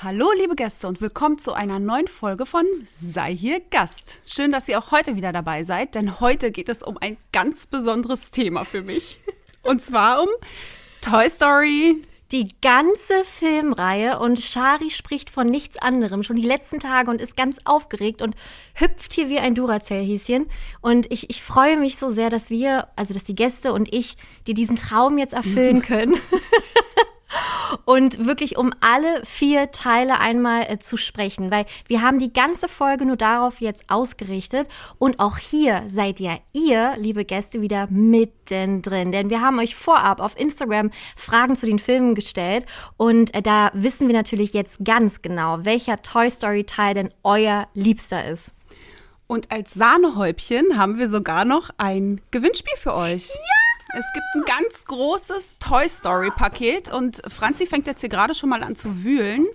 Hallo liebe Gäste und willkommen zu einer neuen Folge von Sei hier Gast. Schön, dass ihr auch heute wieder dabei seid, denn heute geht es um ein ganz besonderes Thema für mich. Und zwar um Toy Story. Die ganze Filmreihe und Shari spricht von nichts anderem schon die letzten Tage und ist ganz aufgeregt und hüpft hier wie ein Duracell-Häschen. Und ich, ich freue mich so sehr, dass wir, also dass die Gäste und ich, dir diesen Traum jetzt erfüllen können. und wirklich um alle vier Teile einmal äh, zu sprechen, weil wir haben die ganze Folge nur darauf jetzt ausgerichtet und auch hier seid ja ihr, liebe Gäste, wieder mittendrin, denn wir haben euch vorab auf Instagram Fragen zu den Filmen gestellt und äh, da wissen wir natürlich jetzt ganz genau, welcher Toy Story Teil denn euer Liebster ist. Und als Sahnehäubchen haben wir sogar noch ein Gewinnspiel für euch. Ja! Es gibt ein ganz großes Toy Story Paket und Franzi fängt jetzt hier gerade schon mal an zu wühlen.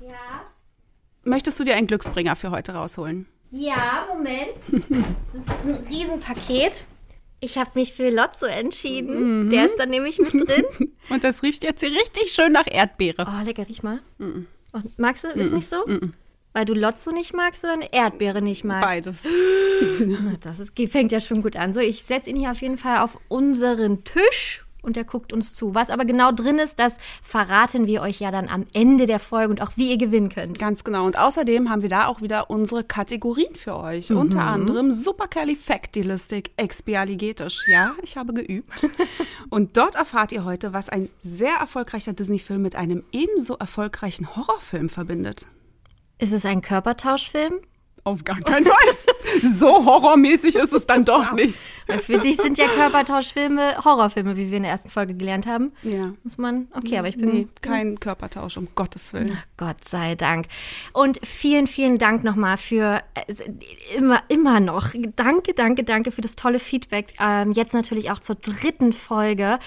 Ja. Möchtest du dir einen Glücksbringer für heute rausholen? Ja, Moment. Das ist ein Riesenpaket. Ich habe mich für Lotso entschieden. Mhm. Der ist da nämlich mit drin. Und das riecht jetzt hier richtig schön nach Erdbeere. Oh, lecker, riech mal. Mhm. Und magst du, ist mhm. nicht so? Mhm. Weil du Lotso nicht magst oder eine Erdbeere nicht magst? Beides. Das ist, fängt ja schon gut an. So, ich setze ihn hier auf jeden Fall auf unseren Tisch und er guckt uns zu. Was aber genau drin ist, das verraten wir euch ja dann am Ende der Folge und auch wie ihr gewinnen könnt. Ganz genau. Und außerdem haben wir da auch wieder unsere Kategorien für euch. Mhm. Unter anderem Supercalifactilistic Expialigetisch. Ja, ich habe geübt. und dort erfahrt ihr heute, was ein sehr erfolgreicher Disney-Film mit einem ebenso erfolgreichen Horrorfilm verbindet. Ist es ein Körpertauschfilm? Auf gar keinen Fall. so horrormäßig ist es dann doch nicht. Weil für dich sind ja Körpertauschfilme Horrorfilme, wie wir in der ersten Folge gelernt haben. Ja. Muss man. Okay, aber ich bin. Nee, kein Körpertausch, um Gottes Willen. Ach, Gott sei Dank. Und vielen, vielen Dank nochmal für äh, immer, immer noch. Danke, danke, danke für das tolle Feedback. Ähm, jetzt natürlich auch zur dritten Folge.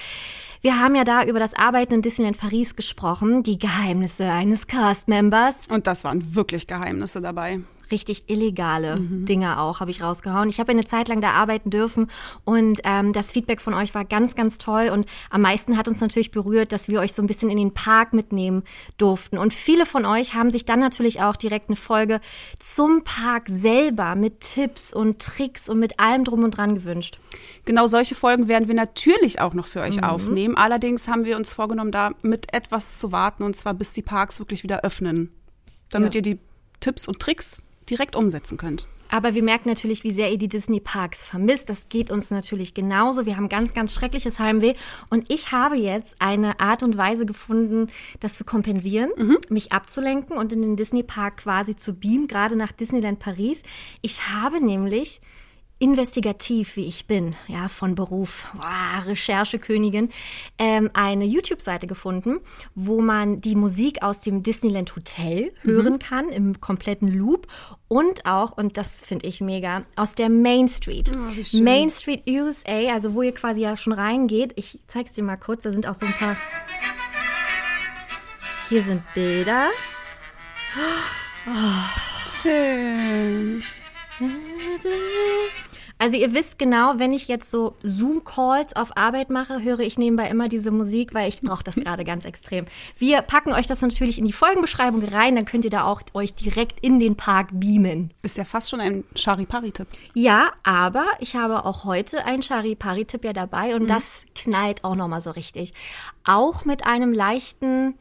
Wir haben ja da über das Arbeiten in Disneyland Paris gesprochen, die Geheimnisse eines Cast-Members. Und das waren wirklich Geheimnisse dabei richtig illegale mhm. Dinge auch, habe ich rausgehauen. Ich habe eine Zeit lang da arbeiten dürfen und ähm, das Feedback von euch war ganz, ganz toll und am meisten hat uns natürlich berührt, dass wir euch so ein bisschen in den Park mitnehmen durften. Und viele von euch haben sich dann natürlich auch direkt eine Folge zum Park selber mit Tipps und Tricks und mit allem drum und dran gewünscht. Genau solche Folgen werden wir natürlich auch noch für euch mhm. aufnehmen. Allerdings haben wir uns vorgenommen, da mit etwas zu warten und zwar bis die Parks wirklich wieder öffnen, damit ja. ihr die Tipps und Tricks direkt umsetzen könnt. Aber wir merken natürlich, wie sehr ihr die Disney-Parks vermisst. Das geht uns natürlich genauso. Wir haben ganz, ganz schreckliches Heimweh. Und ich habe jetzt eine Art und Weise gefunden, das zu kompensieren, mhm. mich abzulenken und in den Disney-Park quasi zu beamen, gerade nach Disneyland Paris. Ich habe nämlich investigativ, wie ich bin, ja, von Beruf, wow, Recherchekönigin, ähm, eine YouTube-Seite gefunden, wo man die Musik aus dem Disneyland Hotel mhm. hören kann, im kompletten Loop und auch, und das finde ich mega, aus der Main Street. Oh, Main Street USA, also wo ihr quasi ja schon reingeht. Ich zeig's dir mal kurz, da sind auch so ein paar. Hier sind Bilder. Oh. Schön. Also ihr wisst genau, wenn ich jetzt so Zoom-Calls auf Arbeit mache, höre ich nebenbei immer diese Musik, weil ich brauche das gerade ganz extrem. Wir packen euch das natürlich in die Folgenbeschreibung rein, dann könnt ihr da auch euch direkt in den Park beamen. Ist ja fast schon ein Charipari-Tipp. Ja, aber ich habe auch heute einen Charipari-Tipp ja dabei und mhm. das knallt auch nochmal so richtig. Auch mit einem leichten,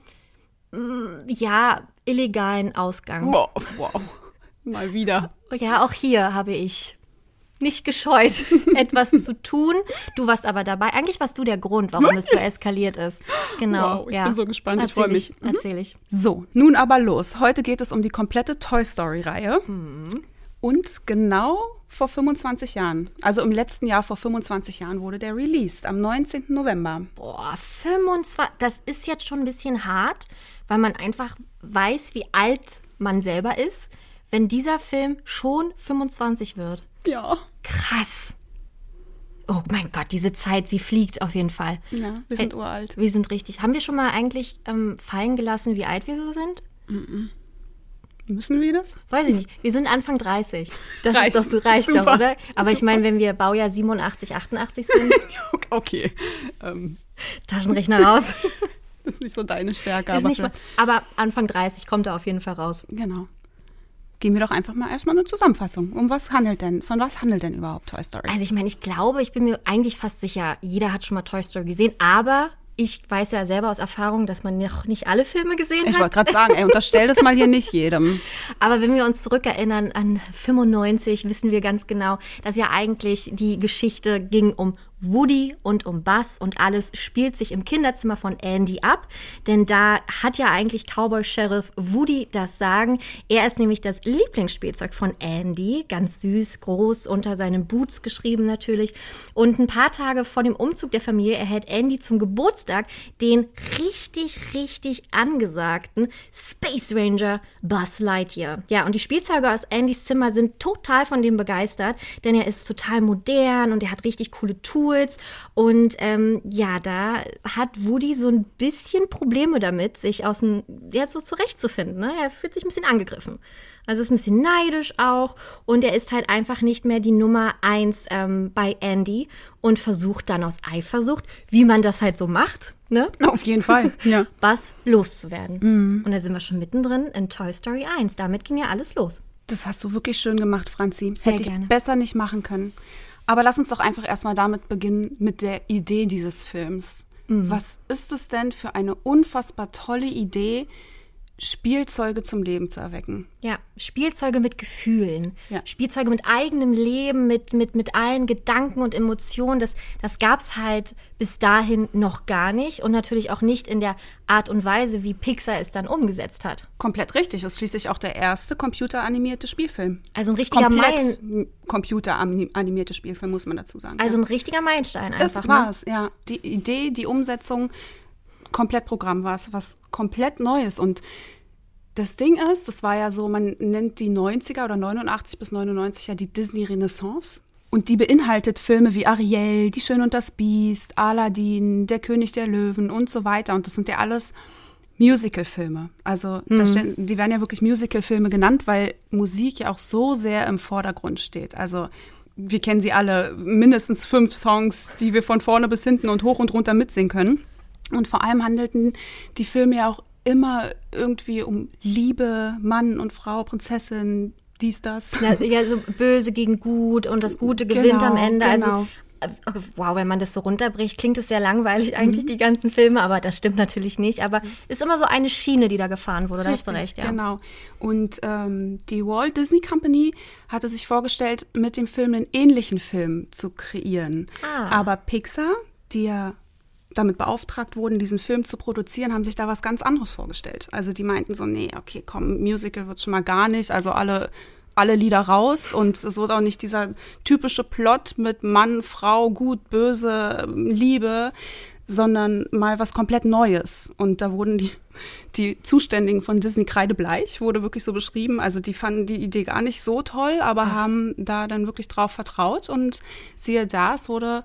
mm, ja, illegalen Ausgang. Wow, wow. Mal wieder. Ja, auch hier habe ich nicht gescheut, etwas zu tun. Du warst aber dabei. Eigentlich warst du der Grund, warum es so eskaliert ist. Genau. Wow, ich ja. bin so gespannt. ich freue mich. Mhm. Erzähl ich. So, nun aber los. Heute geht es um die komplette Toy Story-Reihe. Mhm. Und genau vor 25 Jahren, also im letzten Jahr vor 25 Jahren, wurde der released, am 19. November. Boah, 25, das ist jetzt schon ein bisschen hart, weil man einfach weiß, wie alt man selber ist, wenn dieser Film schon 25 wird. Ja. Krass. Oh mein Gott, diese Zeit, sie fliegt auf jeden Fall. Ja, wir sind Äh, uralt. Wir sind richtig. Haben wir schon mal eigentlich ähm, fallen gelassen, wie alt wir so sind? Müssen wir das? Weiß ich nicht. Wir sind Anfang 30. Das Reicht. ist doch so reicht doch, Super. oder? Aber ich meine, wenn wir Baujahr 87, 88 sind, Okay. Ähm, Taschenrechner raus. das ist nicht so deine Stärke, ist aber nicht, aber Anfang 30 kommt er auf jeden Fall raus. genau. Gehen wir doch einfach mal erstmal eine Zusammenfassung. Um was handelt denn, von was handelt denn überhaupt Toy Story? Also ich meine, ich glaube, ich bin mir eigentlich fast sicher, jeder hat schon mal Toy Story gesehen, aber ich weiß ja selber aus Erfahrung, dass man noch nicht alle Filme gesehen ich hat. wollte gerade sagen, ey, unterstell das mal hier nicht jedem. Aber wenn wir uns zurückerinnern an 95, wissen wir ganz genau, dass ja eigentlich die Geschichte ging um Woody und um Buzz und alles spielt sich im Kinderzimmer von Andy ab. Denn da hat ja eigentlich Cowboy Sheriff Woody das Sagen. Er ist nämlich das Lieblingsspielzeug von Andy. Ganz süß, groß, unter seinen Boots geschrieben natürlich. Und ein paar Tage vor dem Umzug der Familie erhält Andy zum Geburtstag den richtig, richtig angesagten Space Ranger Buzz Lightyear. Ja, und die Spielzeuge aus Andys Zimmer sind total von dem begeistert, denn er ist total modern und er hat richtig coole Tools. Und ähm, ja, da hat Woody so ein bisschen Probleme damit, sich aus dem, ja, so zurechtzufinden. Ne? Er fühlt sich ein bisschen angegriffen. Also ist ein bisschen neidisch auch und er ist halt einfach nicht mehr die Nummer eins ähm, bei Andy und versucht dann aus Eifersucht, wie man das halt so macht, ne? Auf jeden Fall. Ja. was loszuwerden. Und da sind wir schon mittendrin in Toy Story 1. Damit ging ja alles los. Das hast du wirklich schön gemacht, Franzi. Sehr Hätte ich gerne. besser nicht machen können. Aber lass uns doch einfach erstmal damit beginnen, mit der Idee dieses Films. Mhm. Was ist es denn für eine unfassbar tolle Idee, Spielzeuge zum Leben zu erwecken? Ja, Spielzeuge mit Gefühlen, Ja. Spielzeuge mit eigenem Leben, mit, mit, mit allen Gedanken und Emotionen. Das, das gab es halt bis dahin noch gar nicht und natürlich auch nicht in der Art und Weise, wie Pixar es dann umgesetzt hat. Komplett richtig. Das ist schließlich auch der erste computeranimierte Spielfilm. Also ein richtiger Meilen, Komplett computeranimierte Spielfilm, muss man dazu sagen. also ja. ein richtiger Meilenstein Das einfach. war ne? es, ja. Die Idee, die Umsetzung, Komplettprogramm war es, was komplett Neues. Und das Ding ist, das war ja so, man nennt die 90er oder 89 bis 99 ja die Disney Renaissance. Und die beinhaltet Filme wie Ariel, Die Schön und das Biest, Aladdin, Der König der Löwen und so weiter. Und das sind ja alles Musical-Filme. Also das, stehen- die werden ja wirklich Musical-Filme genannt, weil Musik ja auch so sehr im Vordergrund steht. Also wir kennen sie alle, mindestens fünf Songs, die wir von vorne bis hinten und hoch und runter mitsingen können. Und vor allem handelten die Filme ja auch immer irgendwie um Liebe, Mann und Frau, Prinzessin, dies, das. Ja, ja, so böse gegen gut und das Gute gewinnt Genau, am Ende. genau. Also, wow, wenn man das so runterbricht, klingt es sehr langweilig Mhm. eigentlich, die ganzen Filme, aber das stimmt natürlich nicht. Aber ist immer so eine Schiene, die da gefahren wurde, da hast du recht, ja. Genau. Und ähm, die Walt Disney Company hatte sich vorgestellt, mit dem Film einen ähnlichen Film zu kreieren. Ah. Aber Pixar, die ja damit beauftragt wurden, diesen Film zu produzieren, haben sich da was ganz anderes vorgestellt. Also die meinten so, nee, okay, komm, Musical wird schon mal gar nicht. Also alle alle Lieder raus und es wird auch nicht dieser typische Plot mit Mann, Frau, gut, böse, Liebe, sondern mal was komplett Neues. Und da wurden die, die Zuständigen von Disney kreidebleich, wurde wirklich so beschrieben. Also die fanden die Idee gar nicht so toll, aber haben da dann wirklich drauf vertraut. Und siehe da, es wurde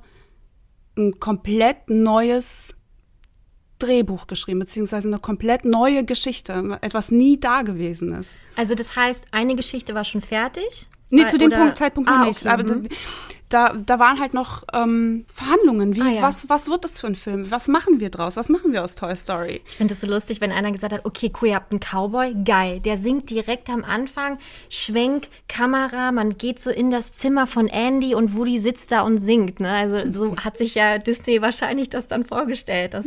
ein komplett neues Drehbuch geschrieben, beziehungsweise eine komplett neue Geschichte, etwas nie Dagewesenes. Also das heißt, eine Geschichte war schon fertig? Nee, zu dem oder- Punkt, Zeitpunkt noch ah, nicht. okay, Aber mhm. Da, da waren halt noch ähm, Verhandlungen. Wie, Ah, ja. was, was wird das für ein Film? Was machen wir draus? Was machen wir aus Toy Story? Ich finde es so lustig, wenn einer gesagt hat, okay, cool, ihr habt einen Cowboy, geil. Der singt direkt am Anfang, Schwenk, Kamera, man geht so in das Zimmer von Andy und Woody sitzt da und singt. Ne? Also so hat sich ja Disney wahrscheinlich das dann vorgestellt. Das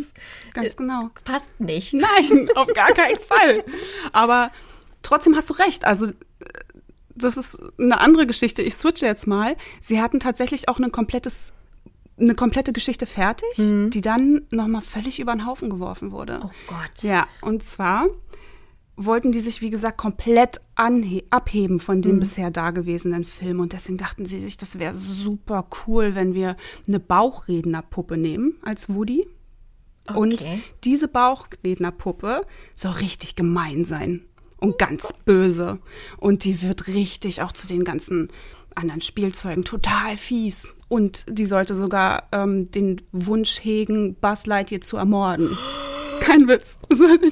Ganz genau. passt nicht. Nein, auf gar keinen Fall. Aber trotzdem hast du recht. Also äh, das ist eine andere Geschichte. Ich switche jetzt mal. Sie hatten tatsächlich auch ein komplettes eine komplette Geschichte fertig, die dann nochmal völlig über den Haufen geworfen wurde. Oh Gott. Ja, und zwar wollten die sich, wie gesagt, komplett abheben von den bisher dagewesenen Filmen. Und deswegen dachten sie sich, das wäre super cool, wenn wir eine Bauchrednerpuppe nehmen als Woody. Und Okay. diese Bauchrednerpuppe soll richtig gemein sein und ganz böse. Und die wird richtig auch zu den ganzen anderen Spielzeugen total fies. Und die sollte sogar ähm, den Wunsch hegen, Buzz Lightyear zu ermorden. Kein Witz.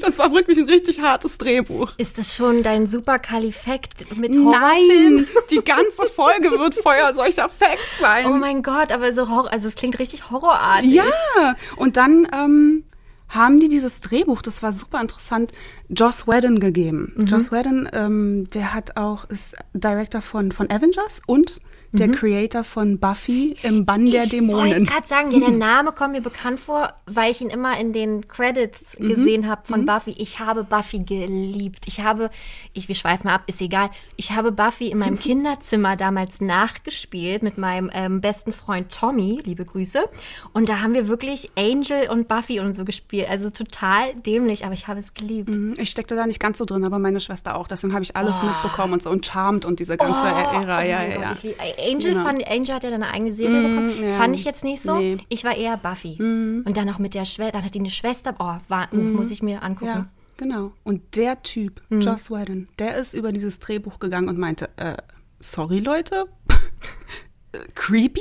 Das war, wirklich, ein richtig hartes Drehbuch. Ist das schon dein Superkalifekt mit Horrorfilm? Nein, die ganze Folge wird voller solcher Facts sein. Oh mein Gott, aber so Horror, also es klingt richtig horrorartig. Ja, und dann ähm, haben die dieses Drehbuch, das war super interessant, Joss Whedon gegeben. Mhm. Joss Whedon, ähm, der hat auch, ist Director von, von Avengers und der Creator von Buffy im Bann der Mhm. Ich wollte Dämonen. gerade sagen, ja, der Name kommt mir bekannt vor, weil ich ihn immer in den Credits Mhm. gesehen habe von Buffy. Ich habe Buffy geliebt. Ich habe, ich, wir schweifen ab, ist egal. Ich habe Buffy in meinem Kinderzimmer damals nachgespielt mit meinem ähm, besten Freund Tommy, liebe Grüße. Und da haben wir wirklich Angel und Buffy und so gespielt. Also total dämlich, aber ich habe es geliebt. Mhm, Ich steckte da nicht ganz so drin, aber meine Schwester auch. Deswegen habe ich alles mitbekommen und so und Charmed und diese ganze Ära. Ja, Oh ja, Gott, ja. Angel, Genau. fand, Angel hat ja dann eine eigene Serie bekommen. ja. Fand ich jetzt nicht so. Nee. Ich war eher Buffy. Und dann noch mit der Schwester, dann hat die eine Schwester. Oh, war, muss ich mir angucken. Ja, genau. Und der Typ, Joss Whedon, der ist über dieses Drehbuch gegangen und meinte, äh, sorry Leute, creepy?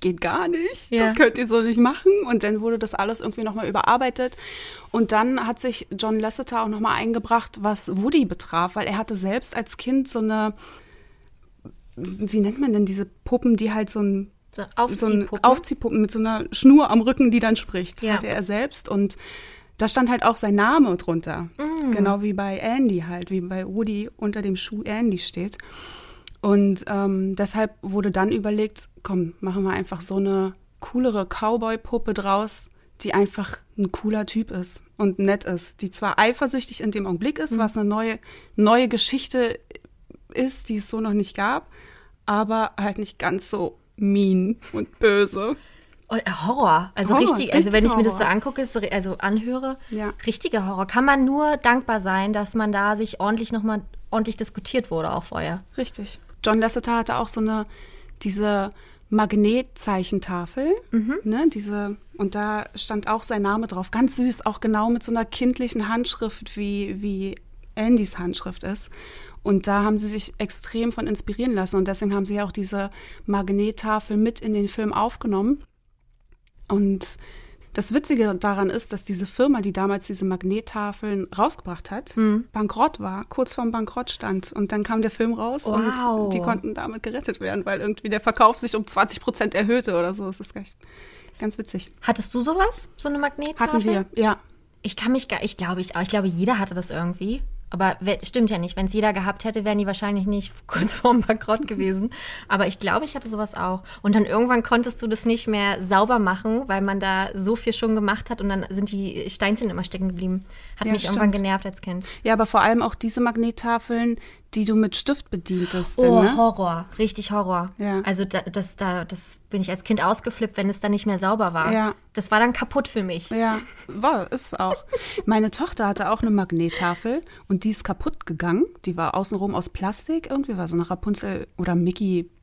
Geht gar nicht. Ja. Das könnt ihr so nicht machen. Und dann wurde das alles irgendwie nochmal überarbeitet. Und dann hat sich John Lasseter auch nochmal eingebracht, was Woody betraf, weil er hatte selbst als Kind so eine, wie nennt man denn diese Puppen, die halt so ein So so ein Aufziehpuppen. Aufziehpuppen mit so einer Schnur am Rücken, die dann spricht. Ja. Hatte er selbst. Und da stand halt auch sein Name drunter. Mm. Genau wie bei Andy halt, wie bei Woody unter dem Schuh Andy steht. Und ähm, deshalb wurde dann überlegt, komm, machen wir einfach so eine coolere Cowboy-Puppe draus, die einfach ein cooler Typ ist und nett ist, die zwar eifersüchtig in dem Augenblick ist, was eine neue, neue Geschichte ist, die es so noch nicht gab, aber halt nicht ganz so mean und böse. Und, äh, Horror. Also Horror, richtig, also wenn ich mir das so Horror. angucke, also anhöre, Ja. richtiger Horror. Kann man nur dankbar sein, dass man da sich ordentlich nochmal ordentlich diskutiert wurde auch vorher. Richtig. John Lasseter hatte auch so eine, diese Magnetzeichentafel, ne, diese, und da stand auch sein Name drauf. Ganz süß, auch genau mit so einer kindlichen Handschrift, wie, wie Andys Handschrift ist. Und da haben sie sich extrem von inspirieren lassen und deswegen haben sie auch diese Magnettafel mit in den Film aufgenommen. Und das Witzige daran ist, dass diese Firma, die damals diese Magnettafeln rausgebracht hat, bankrott war, kurz vorm Bankrott stand. Und dann kam der Film raus Wow. und die konnten damit gerettet werden, weil irgendwie der Verkauf sich um 20 Prozent erhöhte oder so. Das ist ganz, ganz witzig. Hattest du sowas? So eine Magnettafel? Hatten wir, ja. Ich kann mich gar, ich glaube, ich, auch- ich glaube, jeder hatte das irgendwie. Aber stimmt ja nicht. Wenn es jeder gehabt hätte, wären die wahrscheinlich nicht kurz vorm Bankrott gewesen. Aber ich glaube, ich hatte sowas auch. Und dann irgendwann konntest du das nicht mehr sauber machen, weil man da so viel schon gemacht hat und dann sind die Steinchen immer stecken geblieben. Hat Ja, mich irgendwann stimmt. genervt als Kind. Ja, aber vor allem auch diese Magnettafeln, die du mit Stift bedientest. Oh, ne? Horror. Richtig Horror. Ja. Also da, das, da, das bin ich als Kind ausgeflippt, wenn es dann nicht mehr sauber war. Ja. Das war dann kaputt für mich. Ja, war, ist auch. Meine Tochter hatte auch eine Magnettafel und die ist kaputt gegangen. Die war außenrum aus Plastik, irgendwie war so eine Rapunzel- oder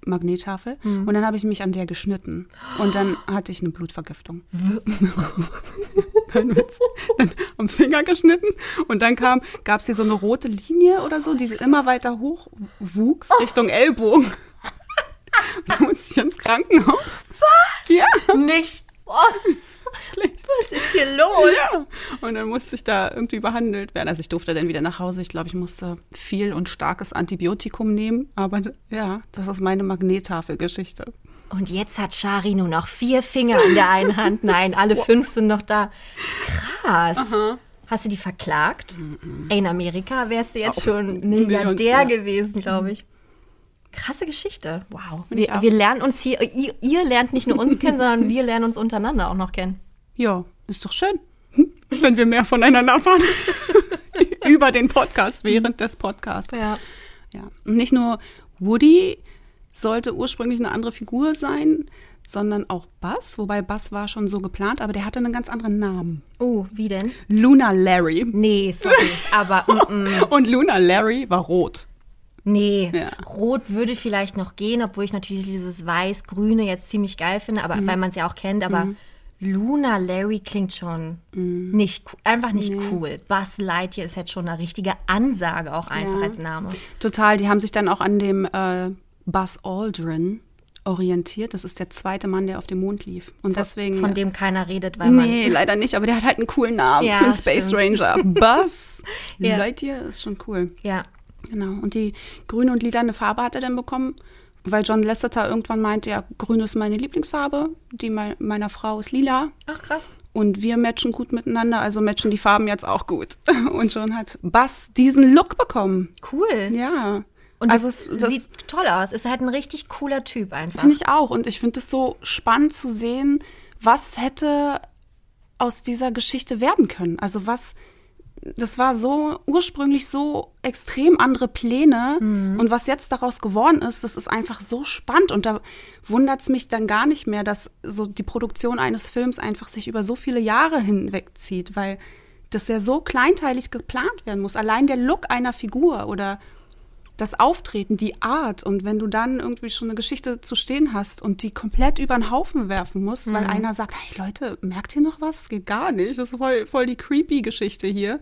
Mickey-Magnettafel. Und dann habe ich mich an der geschnitten. Und dann hatte ich eine Blutvergiftung. Kein Witz. Dann am Finger geschnitten und dann kam, gab es hier so eine rote Linie oder so, die immer weiter hoch wuchs Richtung Ellbogen. Da musste ich ins Krankenhaus. Was? Ja. Nicht. Oh, was ist hier los? Ja. Und dann musste ich da irgendwie behandelt werden. Also ich durfte dann wieder nach Hause. Ich glaube, ich musste viel und starkes Antibiotikum nehmen. Aber ja, das ist meine Magnettafelgeschichte. Und jetzt hat Shari nur noch vier Finger in der einen Hand. Nein, alle fünf sind noch da. Krass. Hast du die verklagt? Ey, in Amerika wärst du jetzt Auf schon Million- Milliardär ja. gewesen, glaube ich. Krasse Geschichte. Wow. Wir, wir lernen uns hier, ihr, ihr lernt nicht nur uns kennen, sondern wir lernen uns untereinander auch noch kennen. Ja, ist doch schön, hm? wenn wir mehr voneinander erfahren. Über den Podcast, während des Podcasts. Ja. Ja. Und nicht nur Woody sollte ursprünglich eine andere Figur sein, sondern auch Buzz. Wobei Buzz war schon so geplant, aber der hatte einen ganz anderen Namen. Oh, wie denn? Luna Larry. Nee, sorry. Aber mm, mm, Und Luna Larry war rot. nee. Ja. Rot würde vielleicht noch gehen, obwohl ich natürlich dieses Weiß-Grüne jetzt ziemlich geil finde, aber Mhm. weil man es ja auch kennt, aber Luna Larry klingt schon Mhm. nicht einfach nicht cool. Buzz Lightyear ist jetzt schon eine richtige Ansage auch einfach Ja. als Name. Total, die haben sich dann auch an dem äh, Buzz Aldrin orientiert. Das ist der zweite Mann, der auf dem Mond lief. Und deswegen. Von dem keiner redet, weil man. Nee, leider nicht, aber der hat halt einen coolen Namen Ja, für einen Space stimmt. Ranger. Buzz Ja. Lightyear ist schon cool. Ja. Genau. Und die grüne und lilane Farbe hat er dann bekommen, weil John Lasseter irgendwann meinte, ja, grün ist meine Lieblingsfarbe, die mei- meiner Frau ist lila. Ach, krass. Und wir matchen gut miteinander, also matchen die Farben jetzt auch gut. Und schon hat Buzz diesen Look bekommen. Cool. Ja. Und also es es, das sieht toll aus. Ist halt ein richtig cooler Typ einfach. finde ich auch. Und ich finde es so spannend zu sehen, was hätte aus dieser Geschichte werden können. Also was, das war so ursprünglich so extrem andere Pläne. Und was jetzt daraus geworden ist, das ist einfach so spannend. Und da wundert es mich dann gar nicht mehr, dass so die Produktion eines Films einfach sich über so viele Jahre hinwegzieht, weil das ja so kleinteilig geplant werden muss. Allein der Look einer Figur oder das Auftreten, die Art und wenn du dann irgendwie schon eine Geschichte zu stehen hast und die komplett über den Haufen werfen musst, weil einer sagt, hey Leute, merkt ihr noch was? Das geht gar nicht. Das ist voll, voll die creepy Geschichte hier.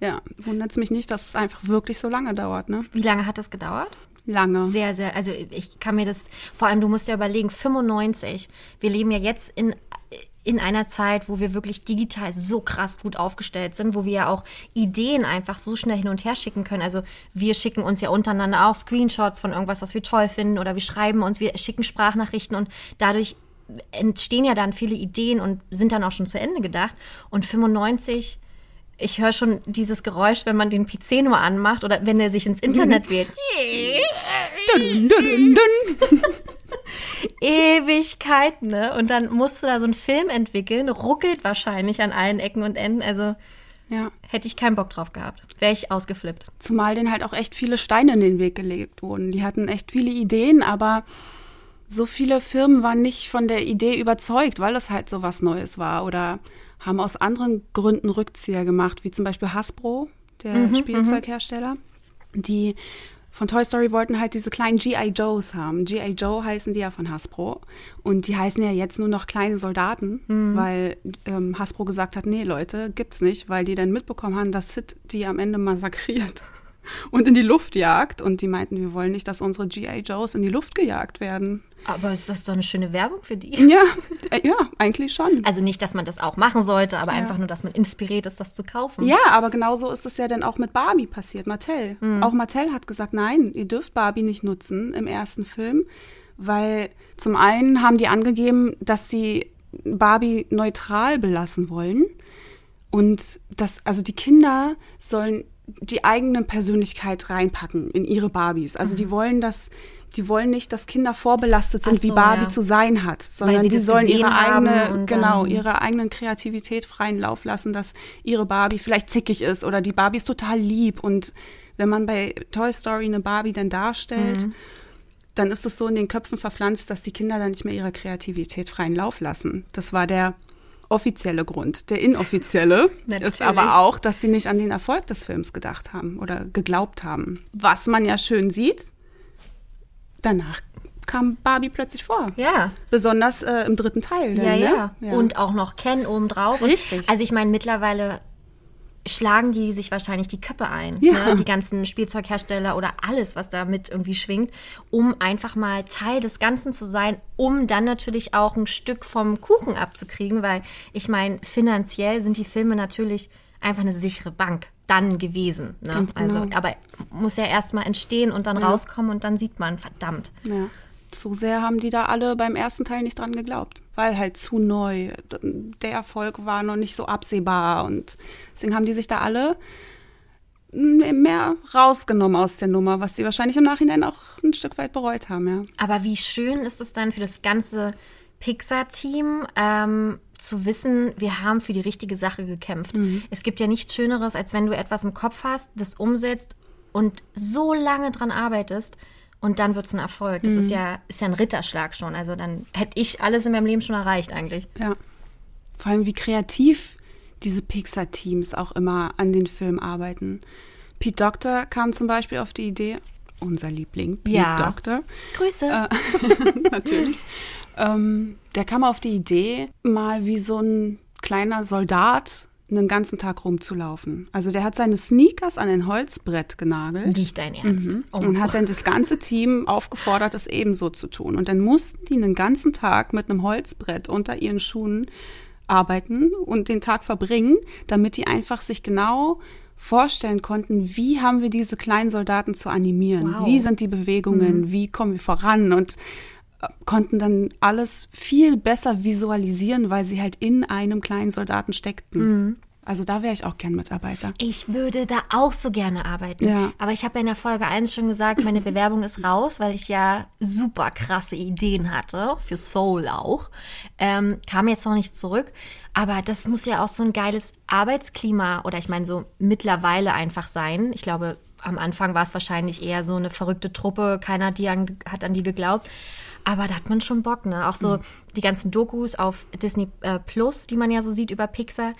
Ja, wundert es mich nicht, dass es einfach wirklich so lange dauert, ne? Wie lange hat das gedauert? Lange. Sehr, sehr. Also ich kann mir das, vor allem du musst ja überlegen, 95. Wir leben ja jetzt in, in einer Zeit, wo wir wirklich digital so krass gut aufgestellt sind, wo wir ja auch Ideen einfach so schnell hin und her schicken können. Also wir schicken uns ja untereinander auch Screenshots von irgendwas, was wir toll finden oder wir schreiben uns, wir schicken Sprachnachrichten und dadurch entstehen ja dann viele Ideen und sind dann auch schon zu Ende gedacht. Und 95 ich höre schon dieses Geräusch, wenn man den PC nur anmacht oder wenn er sich ins Internet wählt. Dun, dun, dun, dun. Ewigkeiten, ne? Und dann musst du da so einen Film entwickeln, ruckelt wahrscheinlich an allen Ecken und Enden. Also Ja, hätte ich keinen Bock drauf gehabt. Wäre ich ausgeflippt. zumal denen halt auch echt viele Steine in den Weg gelegt wurden. Die hatten echt viele Ideen, aber so viele Firmen waren nicht von der Idee überzeugt, weil es halt so was Neues war oder haben aus anderen Gründen Rückzieher gemacht, wie zum Beispiel Hasbro, der Spielzeughersteller. Die von Toy Story wollten halt diese kleinen G.I. Joes haben. G.I. Joe heißen die ja von Hasbro. Und die heißen ja jetzt nur noch kleine Soldaten, weil ähm, Hasbro gesagt hat, nee Leute, gibt's nicht, weil die dann mitbekommen haben, dass Sid die am Ende massakriert und in die Luft jagt. Und die meinten, wir wollen nicht, dass unsere G.I. Joes in die Luft gejagt werden. Aber ist das doch eine schöne Werbung für die? Ja, äh, ja, eigentlich schon. Also nicht, dass man das auch machen sollte, aber einfach nur, dass man inspiriert ist, das zu kaufen. Ja, aber genauso ist es ja dann auch mit Barbie passiert, Mattel. Auch Mattel hat gesagt, nein, ihr dürft Barbie nicht nutzen im ersten Film, weil zum einen haben die angegeben, dass sie Barbie neutral belassen wollen und dass also die Kinder sollen die eigene Persönlichkeit reinpacken in ihre Barbies. Also die wollen das die wollen nicht, dass Kinder vorbelastet sind, Ach wie so, Barbie ja. zu sein hat, sondern die sollen ihre gesehen haben eigene, genau, ihre eigenen Kreativität freien Lauf lassen, dass ihre Barbie vielleicht zickig ist oder die Barbie ist total lieb. Und wenn man bei Toy Story eine Barbie dann darstellt, Mhm. dann ist es so in den Köpfen verpflanzt, dass die Kinder dann nicht mehr ihrer Kreativität freien Lauf lassen. Das war der offizielle Grund. Der inoffizielle ist aber auch, dass sie nicht an den Erfolg des Films gedacht haben oder geglaubt haben. Was man ja schön sieht, danach kam Barbie plötzlich vor. Ja. Besonders äh, im dritten Teil. Dann, Ja, ne? ja, Und auch noch Ken obendrauf. Und Richtig. Also ich meine, mittlerweile schlagen die sich wahrscheinlich die Köpfe ein. Ja. Ne? Die ganzen Spielzeughersteller oder alles, was damit irgendwie schwingt, um einfach mal Teil des Ganzen zu sein, um dann natürlich auch ein Stück vom Kuchen abzukriegen, weil ich meine, finanziell sind die Filme natürlich einfach eine sichere Bank dann gewesen. Ne? Ganz genau. Also, aber muss ja erstmal entstehen und dann rauskommen und dann sieht man, verdammt. Ja. So sehr haben die da alle beim ersten Teil nicht dran geglaubt, weil halt zu neu. Der Erfolg war noch nicht so absehbar und deswegen haben die sich da alle mehr rausgenommen aus der Nummer, was die wahrscheinlich im Nachhinein auch ein Stück weit bereut haben, ja. Aber wie schön ist es dann für das ganze Pixar-Team ähm, zu wissen, wir haben für die richtige Sache gekämpft. Es gibt ja nichts Schöneres, als wenn du etwas im Kopf hast, das umsetzt und so lange dran arbeitest und dann wird es ein Erfolg. Das ist, ja, ist ja ein Ritterschlag schon. Also dann hätte ich alles in meinem Leben schon erreicht eigentlich. Ja. Vor allem, wie kreativ diese Pixar-Teams auch immer an den Film arbeiten. Pete Doctor kam zum Beispiel auf die Idee, unser Liebling, Pete Ja. Doctor, Grüße. natürlich. Ähm, der kam auf die Idee, mal wie so ein kleiner Soldat einen ganzen Tag rumzulaufen. Also der hat seine Sneakers an ein Holzbrett genagelt. Nicht dein Ernst. Mhm. Oh. Und hat dann das ganze Team aufgefordert, das ebenso zu tun. Und dann mussten die einen ganzen Tag mit einem Holzbrett unter ihren Schuhen arbeiten und den Tag verbringen, damit die einfach sich genau vorstellen konnten, wie haben wir diese kleinen Soldaten zu animieren? Wow. Wie sind die Bewegungen? Wie kommen wir voran? Und konnten dann alles viel besser visualisieren, weil sie halt in einem kleinen Soldaten steckten. Also da wäre ich auch gern Mitarbeiter. Ich würde da auch so gerne arbeiten. Ja. Aber ich habe ja in der Folge 1 schon gesagt, meine Bewerbung ist raus, weil ich ja super krasse Ideen hatte, für Soul auch. Ähm, kam jetzt noch nicht zurück. Aber das muss ja auch so ein geiles Arbeitsklima oder ich meine so mittlerweile einfach sein. Ich glaube, am Anfang war es wahrscheinlich eher so eine verrückte Truppe, keiner die an, hat an die geglaubt. Aber da hat man schon Bock, ne? Auch so die ganzen Dokus auf Disney äh, Plus, die man ja so sieht über Pixar.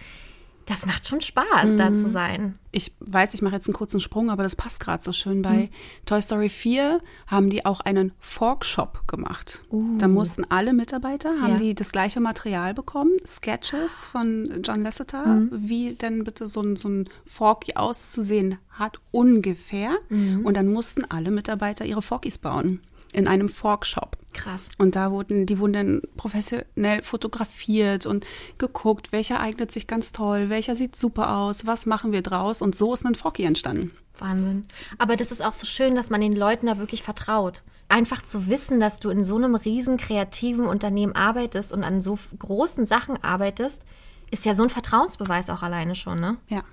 Das macht schon Spaß, da zu sein. Ich weiß, ich mache jetzt einen kurzen Sprung, aber das passt gerade so schön. Bei Toy Story 4 haben die auch einen Fork-Shop gemacht. Da mussten alle Mitarbeiter, haben Ja. die das gleiche Material bekommen, Sketches von John Lasseter, wie denn bitte so ein, so ein Forky auszusehen hat, ungefähr. Und dann mussten alle Mitarbeiter ihre Forkies bauen in einem Fork-Shop. Krass. Und da wurden, die wurden dann professionell fotografiert und geguckt, welcher eignet sich ganz toll, welcher sieht super aus, was machen wir draus? Und so ist ein Forky entstanden. Wahnsinn. Aber das ist auch so schön, dass man den Leuten da wirklich vertraut. Einfach zu wissen, dass du in so einem riesen kreativen Unternehmen arbeitest und an so großen Sachen arbeitest, ist ja so ein Vertrauensbeweis auch alleine schon, ne? Ja,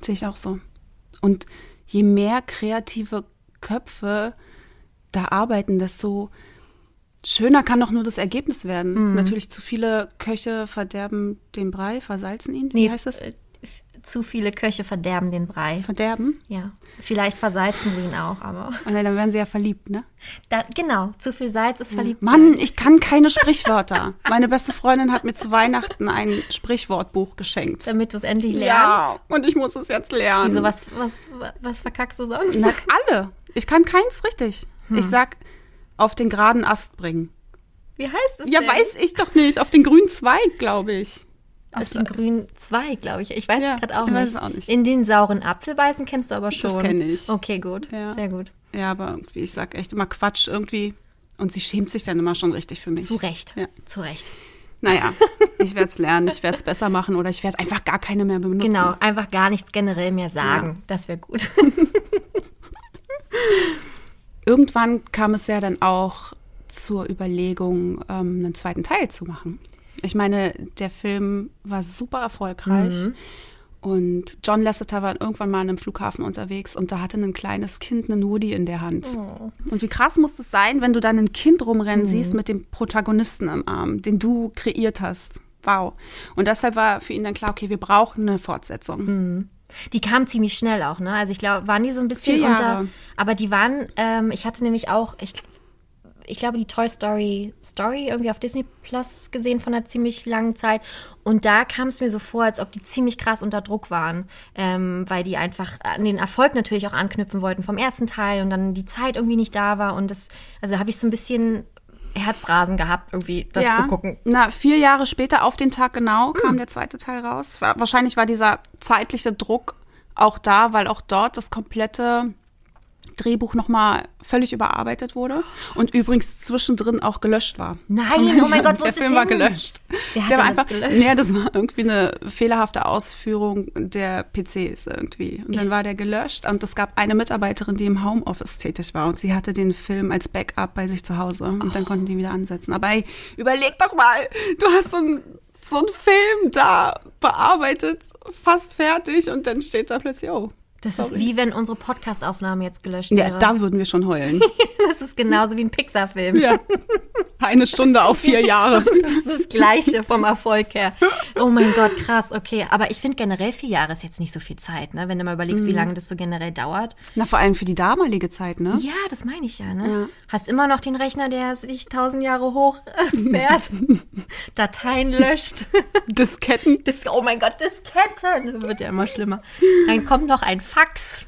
sehe ich auch so. Und je mehr kreative Köpfe da arbeiten, desto schöner kann doch nur das Ergebnis werden. Mhm. Natürlich zu viele Köche verderben den Brei, versalzen ihn. Wie heißt das? äh, zu viele Köche verderben den Brei. Verderben? Ja. Vielleicht versalzen sie ihn auch, aber. Oh nein, dann werden sie ja verliebt, ne? Da, genau, zu viel Salz ist verliebt. Mann, ich kann keine Sprichwörter. Meine beste Freundin hat mir zu Weihnachten ein Sprichwortbuch geschenkt. Damit du es endlich lernst. Ja, und ich muss es jetzt lernen. Wieso, was, was, was verkackst du sonst? Na, alle. Ich kann keins richtig. Hm. Ich sag, auf den geraden Ast bringen. Wie heißt es Ja, denn? weiß ich doch nicht. Auf den grünen Zweig, glaube ich. Auf den grünen Zweig, glaube ich. Ich weiß Ja, es gerade auch ich nicht. weiß es auch nicht. In den sauren Apfel beißen kennst du aber schon. Das kenn ich. Okay, gut. Ja. Sehr gut. Ja, aber irgendwie, ich sag echt immer Quatsch irgendwie. Und sie schämt sich dann immer schon richtig für mich. Zu Recht. Ja. Zu Recht. Naja, ich werde es lernen, ich werde es besser machen oder ich werde einfach gar keine mehr benutzen. Genau, einfach gar nichts generell mehr sagen. Das wäre gut. Irgendwann kam es ja dann auch zur Überlegung, ähm, einen zweiten Teil zu machen. Ich meine, der Film war super erfolgreich. Und John Lasseter war irgendwann mal an einem Flughafen unterwegs und da hatte ein kleines Kind einen Woody in der Hand. Und wie krass muss es sein, wenn du dann ein Kind rumrennen siehst mit dem Protagonisten im Arm, den du kreiert hast. Wow. Und deshalb war für ihn dann klar, okay, wir brauchen eine Fortsetzung. Die kamen ziemlich schnell auch, ne? Also ich glaube, waren die so ein bisschen Vier unter. Jahre. Aber die waren, ähm, ich hatte nämlich auch, ich, ich glaube, die Toy Story Story irgendwie auf Disney Plus gesehen von einer ziemlich langen Zeit. Und da kam es mir so vor, als ob die ziemlich krass unter Druck waren, ähm, weil die einfach an den Erfolg natürlich auch anknüpfen wollten vom ersten Teil und dann die Zeit irgendwie nicht da war. Und das, also habe ich so ein bisschen Herzrasen gehabt, irgendwie das zu gucken. Na, vier Jahre später auf den Tag genau kam der zweite Teil raus. Wahrscheinlich war dieser zeitliche Druck auch da, weil auch dort das komplette Drehbuch nochmal völlig überarbeitet wurde und übrigens zwischendrin auch gelöscht war. Nein, oh mein Gott, wo der ist Film war gelöscht. Wer hat der war einfach, gelöscht? nee, das war irgendwie eine fehlerhafte Ausführung der PCs irgendwie. Und dann Ist- war der gelöscht und es gab eine Mitarbeiterin, die im Homeoffice tätig war und sie hatte den Film als Backup bei sich zu Hause und dann konnten die wieder ansetzen. Aber ey, überleg doch mal, du hast so ein so ein Film da bearbeitet, fast fertig und dann steht da plötzlich, oh. Das ist wie wenn unsere Podcast-Aufnahme jetzt gelöscht Ja, wäre. da würden wir schon heulen. das ist genauso wie ein Pixar-Film. ja. Eine Stunde auf vier Jahre. Das ist das Gleiche vom Erfolg her. Oh mein Gott, krass, okay. Aber ich finde generell vier Jahre ist jetzt nicht so viel Zeit, ne? Wenn du mal überlegst, wie Mhm. lange das so generell dauert. Na, vor allem für die damalige Zeit, ne? Ja, das meine ich ja, ne? Ja. Hast immer noch den Rechner, der sich tausend Jahre hochfährt, Dateien löscht. Disketten. Das, oh mein Gott, Disketten. Wird ja immer schlimmer. Dann kommt noch ein Fax.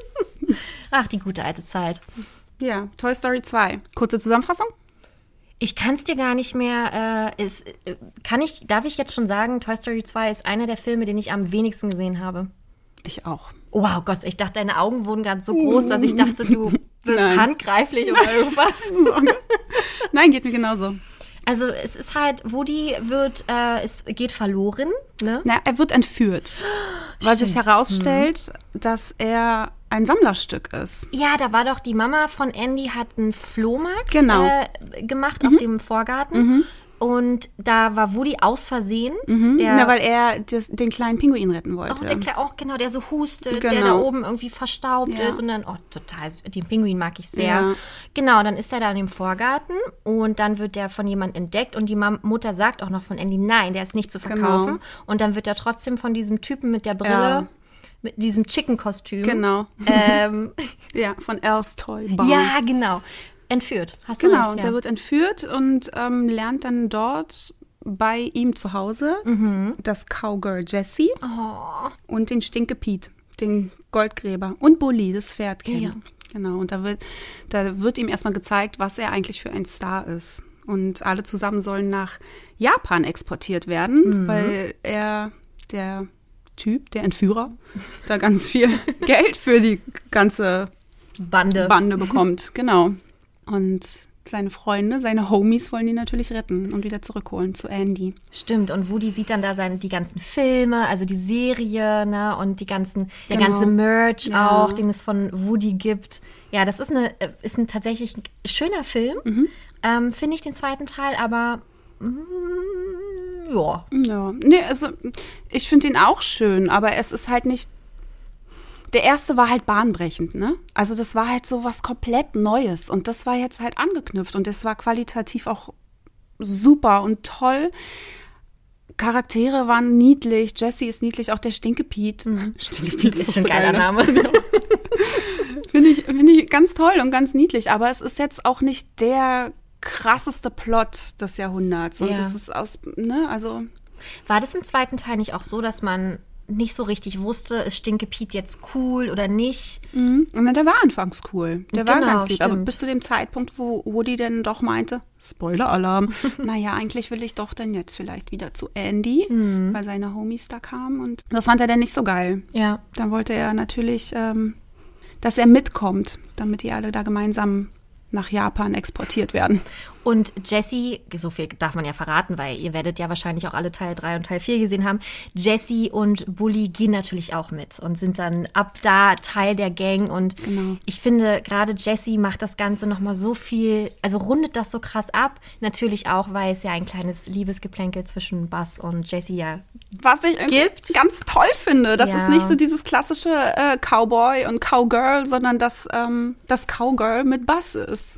Ach, die gute alte Zeit. Ja, Toy Story 2. Kurze Zusammenfassung? Ich kann es dir gar nicht mehr. Äh, ist, äh, kann ich, darf ich jetzt schon sagen, Toy Story 2 ist einer der Filme, den ich am wenigsten gesehen habe. Ich auch. Oh, wow, Gott, ich dachte, deine Augen wurden ganz so groß, dass ich dachte, du bist Nein. handgreiflich oder irgendwas. Nein, geht mir genauso. Also es ist halt, Woody wird, äh, es geht verloren, ne? Na, er wird entführt, weil sich herausstellt, dass er ein Sammlerstück ist. Ja, da war doch die Mama von Andy hat einen Flohmarkt Genau. äh, gemacht auf dem Vorgarten. Und da war Woody aus Versehen. Der, Ja, weil er das, den kleinen Pinguin retten auch, wollte. der, Kle- auch genau, der so hustet, der da Genau. oben irgendwie verstaubt Ja. ist und dann, oh, total, den Pinguin mag ich sehr. Ja. Genau, dann ist er da in dem Vorgarten und dann wird der von jemandem entdeckt und die Mam Mutter sagt auch noch von Andy, nein, der ist nicht zu verkaufen. Und dann wird er trotzdem von diesem Typen mit der Brille, Ja. mit diesem Chicken-Kostüm. Genau. Ähm, Ja, von Al's Toy Barn. ja, genau. Entführt. Hast du Genau, recht, und ja. der wird entführt und ähm, lernt dann dort bei ihm zu Hause das Cowgirl Jessie Oh. und den Stinke Pete, den Goldgräber und Bully, das Pferd kennen. Ja. Genau, und da wird, da wird ihm erstmal gezeigt, was er eigentlich für ein Star ist. Und alle zusammen sollen nach Japan exportiert werden, weil er, der Typ, der Entführer, da ganz viel Geld für die ganze Bande. Bande bekommt. Genau. Und seine Freunde, seine Homies wollen ihn natürlich retten und wieder zurückholen zu Andy. Stimmt, und Woody sieht dann da seine, die ganzen Filme, also die Serie, ne, und die ganzen, der Genau. ganze Merch Ja. auch, den es von Woody gibt. Ja, das ist eine, äh, ist ein tatsächlich ein schöner Film. Mhm. Ähm, Finde ich den zweiten Teil, aber mm, ja. Ja, nee, also ich finde ihn auch schön, aber es ist halt nicht. Der erste war halt bahnbrechend, ne? Also das war halt so was komplett Neues und das war jetzt halt angeknüpft und das war qualitativ auch super und toll. Charaktere waren niedlich, Jesse ist niedlich, auch der Stinke Pete. Stinke Pete Ist schon ein so geiler geil, ne? Name. Finde ich, finde ich ganz toll und ganz niedlich, aber es ist jetzt auch nicht der krasseste Plot des Jahrhunderts. Und Ja. das ist aus, ne, also. War das im zweiten Teil nicht auch so, dass man nicht so richtig wusste, ist Stinke Pete jetzt cool oder nicht? Und dann, der war anfangs cool. Der war Genau, ganz lieb. Aber stimmt. bis zu dem Zeitpunkt, wo Woody denn doch meinte, Spoiler-Alarm, naja, eigentlich will ich doch dann jetzt vielleicht wieder zu Andy, Mhm. weil seine Homies da kamen. Und das fand er dann nicht so geil. Ja. Dann wollte er natürlich, ähm, dass er mitkommt, damit die alle da gemeinsam nach Japan exportiert werden. Und Jessie, so viel darf man ja verraten, weil ihr werdet ja wahrscheinlich auch alle Teil 3 und Teil 4 gesehen haben. Jessie und Bully gehen natürlich auch mit und sind dann ab da Teil der Gang. Und Genau. ich finde, gerade Jessie macht das Ganze nochmal so viel, also rundet das so krass ab. Natürlich auch, weil es ja ein kleines Liebesgeplänkel zwischen Buzz und Jessie ja Was ich Gibt. ganz toll finde. Das Ja. ist nicht so dieses klassische äh, Cowboy und Cowgirl, sondern dass ähm, das Cowgirl mit Bass ist.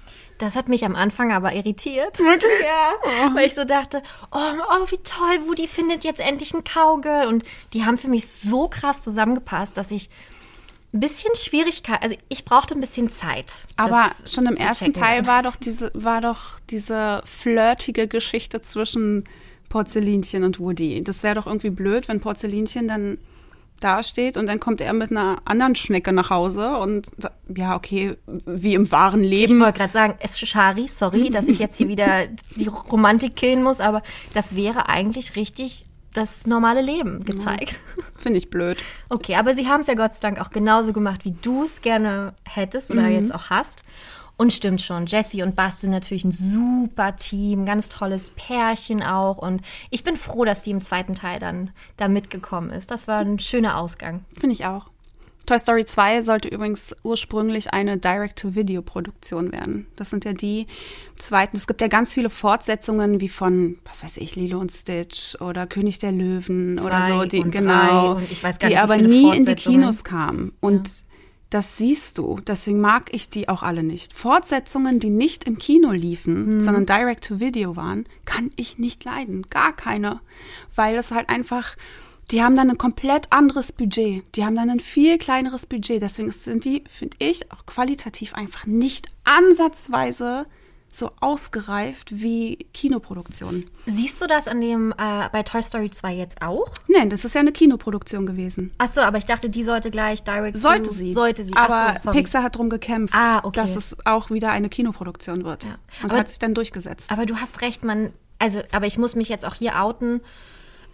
Das hat mich am Anfang aber irritiert. Wirklich? Ja, weil ich so dachte, oh, oh, wie toll, Woody findet jetzt endlich ein Cowgirl. Und die haben für mich so krass zusammengepasst, dass ich ein bisschen Schwierigkeit, also ich brauchte ein bisschen Zeit. Aber schon im ersten checken. Teil war doch diese, war doch diese flirtige Geschichte zwischen Porzellinchen und Woody. Das wäre doch irgendwie blöd, wenn Porzellinchen dann dasteht und dann kommt er mit einer anderen Schnecke nach Hause und ja, okay, wie im wahren Ich Leben. wollte gerade sagen, es Shari, sorry, dass ich jetzt hier wieder die Romantik killen muss, aber das wäre eigentlich richtig das normale Leben gezeigt. Finde ich blöd. Okay, aber sie haben es ja Gott sei Dank auch genauso gemacht, wie du es gerne hättest oder jetzt auch hast. Und stimmt schon, Jessie und Bas sind natürlich ein super Team, ganz tolles Pärchen auch. Und ich bin froh, dass die im zweiten Teil dann da mitgekommen ist. Das war ein schöner Ausgang. Finde ich auch. Toy Story 2 sollte übrigens ursprünglich eine Direct-to-Video-Produktion werden. Das sind ja die zweiten. Es gibt ja ganz viele Fortsetzungen wie von, was weiß ich, Lilo und Stitch oder König der Löwen Zwei oder so, die genau, drei und ich weiß gar die aber nie in die. Kinos kamen. Und das siehst du. Deswegen mag ich die auch alle nicht. Fortsetzungen, die nicht im Kino liefen, Mhm. sondern Direct-to-Video waren, kann ich nicht leiden. Gar keine. Weil es halt einfach, die haben dann ein komplett anderes Budget. Die haben dann ein viel kleineres Budget. Deswegen sind die, finde ich, auch qualitativ einfach nicht ansatzweise so ausgereift wie Kinoproduktionen. Siehst du das an dem äh, bei Toy Story 2 jetzt auch? Nein, das ist ja eine Kinoproduktion gewesen. Ach so, aber ich dachte, die sollte gleich direct Sollte to, sie. Sollte sie. Aber so. Pixar hat drum gekämpft, Ah, okay. dass es auch wieder eine Kinoproduktion wird. Ja. Und Aber- hat sich dann durchgesetzt. Aber du hast recht, man. Also, aber ich muss mich jetzt auch hier outen,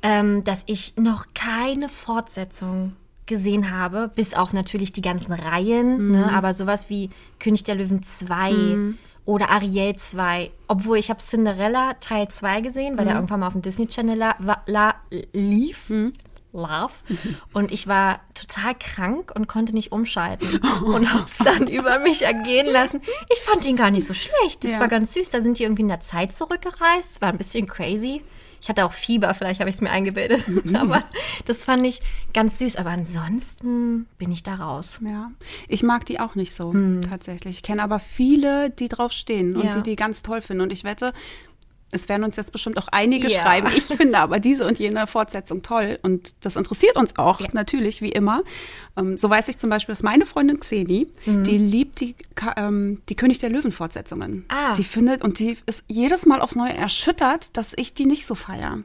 ähm, dass ich noch keine Fortsetzung gesehen habe, bis auf natürlich die ganzen Reihen, ne? aber sowas wie König der Löwen 2 oder Ariel 2, obwohl ich habe Cinderella Teil 2 gesehen, weil der irgendwann mal auf dem Disney Channel la, la, lief. Love. Und ich war total krank und konnte nicht umschalten und hab's dann über mich ergehen lassen. Ich fand ihn gar nicht so schlecht. Das Ja. war ganz süß. Da sind die irgendwie in der Zeit zurückgereist. War ein bisschen crazy. Ich hatte auch Fieber, vielleicht habe ich es mir eingebildet. Aber das fand ich ganz süß. Aber ansonsten bin ich da raus. Ja, ich mag die auch nicht so tatsächlich. Ich kenne aber viele, die drauf stehen und Ja. die die ganz toll finden. Und ich wette, es werden uns jetzt bestimmt auch einige Ja. schreiben. Ich finde aber diese und jene Fortsetzung toll und das interessiert uns auch natürlich wie immer. Ähm, so weiß ich zum Beispiel, dass meine Freundin Xeni, die liebt die, ähm, die König der Löwen Fortsetzungen. Ah. Die findet und die ist jedes Mal aufs Neue erschüttert, dass ich die nicht so feiere.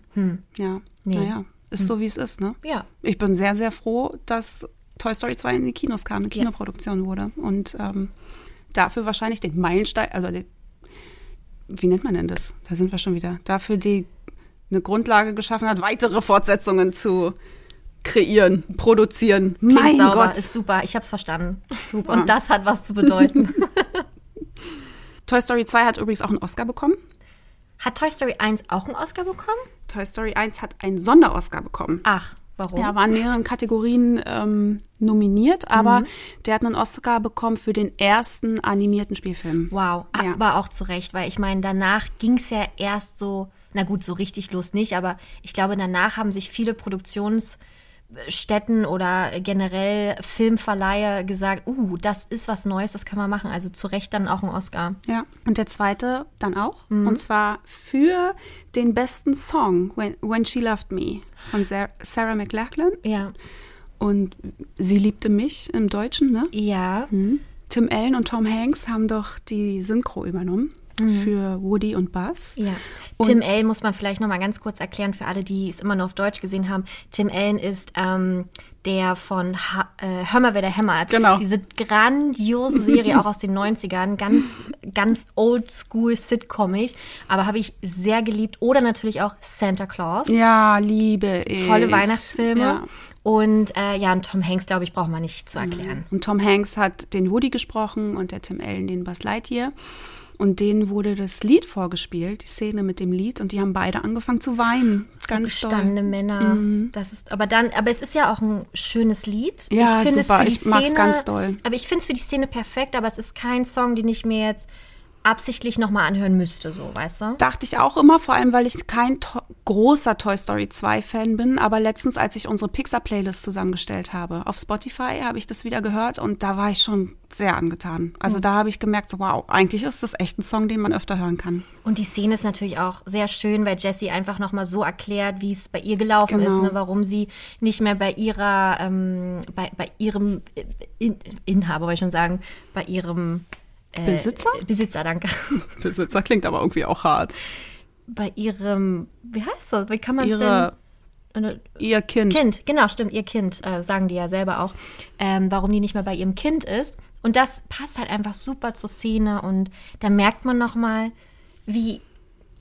Ja, Nee. naja, ist so wie es ist, ne? Ja. Ich bin sehr, sehr froh, dass Toy Story 2 in die Kinos kam, eine Kinoproduktion wurde. Und ähm, dafür wahrscheinlich den Meilenstein, also den, wie nennt man denn das? Da sind wir schon wieder. Dafür die eine Grundlage geschaffen hat, weitere Fortsetzungen zu kreieren, produzieren. Klingt mein sauber, Gott. ist super. Ich habe es verstanden. Super. Und das hat was zu bedeuten. Toy Story 2 hat übrigens auch einen Oscar bekommen. hat Toy Story 1 auch einen Oscar bekommen? Toy Story 1 hat einen Sonder-Oscar bekommen. Ach, warum? Ja, war in mehreren Kategorien ähm, nominiert, aber Mhm. der hat einen Oscar bekommen für den ersten animierten Spielfilm. Wow, Ja. aber auch zu Recht, weil ich meine, danach ging es ja erst so, na gut, so richtig los nicht, aber ich glaube, danach haben sich viele Produktionsstätten oder generell Filmverleihe gesagt, uh, das ist was Neues, das können wir machen. Also zu Recht dann auch ein Oscar. Ja, und der zweite dann auch. Mhm. Und zwar für den besten Song, When, When She Loved Me, von Sarah, Sarah McLachlan. Ja. Und Sie liebte mich im Deutschen, ne? Ja. Tim Allen und Tom Hanks haben doch die Synchro übernommen für Woody und Buzz. Ja. Und- Tim Allen muss man vielleicht noch mal ganz kurz erklären für alle, die es immer nur auf Deutsch gesehen haben. Tim Allen ist ähm, der von ha äh, Hör mal, wer der hämmert. Genau. Diese grandiose Serie auch aus den 90ern, ganz ganz oldschool sitcomig, aber habe ich sehr geliebt oder natürlich auch Santa Claus. Ja, liebe ich. Tolle Weihnachtsfilme. Ja. Und äh, ja, und Tom Hanks, glaube ich, braucht man nicht zu erklären. Und Tom Hanks hat den Woody gesprochen und der Tim Allen den Buzz Lightyear. Und denen wurde das Lied vorgespielt, die Szene mit dem Lied, und die haben beide angefangen zu weinen. So Ganz doll. gestandene Männer. Das ist, aber dann, aber es ist ja auch ein schönes Lied. Ja, ich super. Es Ich mag's Szene, ganz doll. Aber ich finde es für die Szene perfekt, aber es ist kein Song, den ich mir jetzt absichtlich nochmal anhören müsste, so, weißt du? Dachte ich auch immer, vor allem, weil ich kein to großer Toy Story 2 Fan bin. Aber letztens, als ich unsere Pixar-Playlist zusammengestellt habe, auf Spotify habe ich das wieder gehört und da war ich schon sehr angetan. Also da habe ich gemerkt, so wow, eigentlich ist das echt ein Song, den man öfter hören kann. Und die Szene ist natürlich auch sehr schön, weil Jessie einfach nochmal so erklärt, wie es bei ihr gelaufen Genau. ist, ne? warum sie nicht mehr bei ihrer, ähm, bei, bei ihrem äh, In Inhaber, wollte ich schon sagen, bei ihrem äh, Besitzer? Besitzer, danke. Besitzer klingt aber irgendwie auch hart. Bei ihrem, wie heißt das? Wie kann man es denn? Ihr Kind. Kind, genau, stimmt, ihr Kind, äh, sagen die ja selber auch, ähm, warum die nicht mehr bei ihrem Kind ist. Und das passt halt einfach super zur Szene und da merkt man nochmal, wie,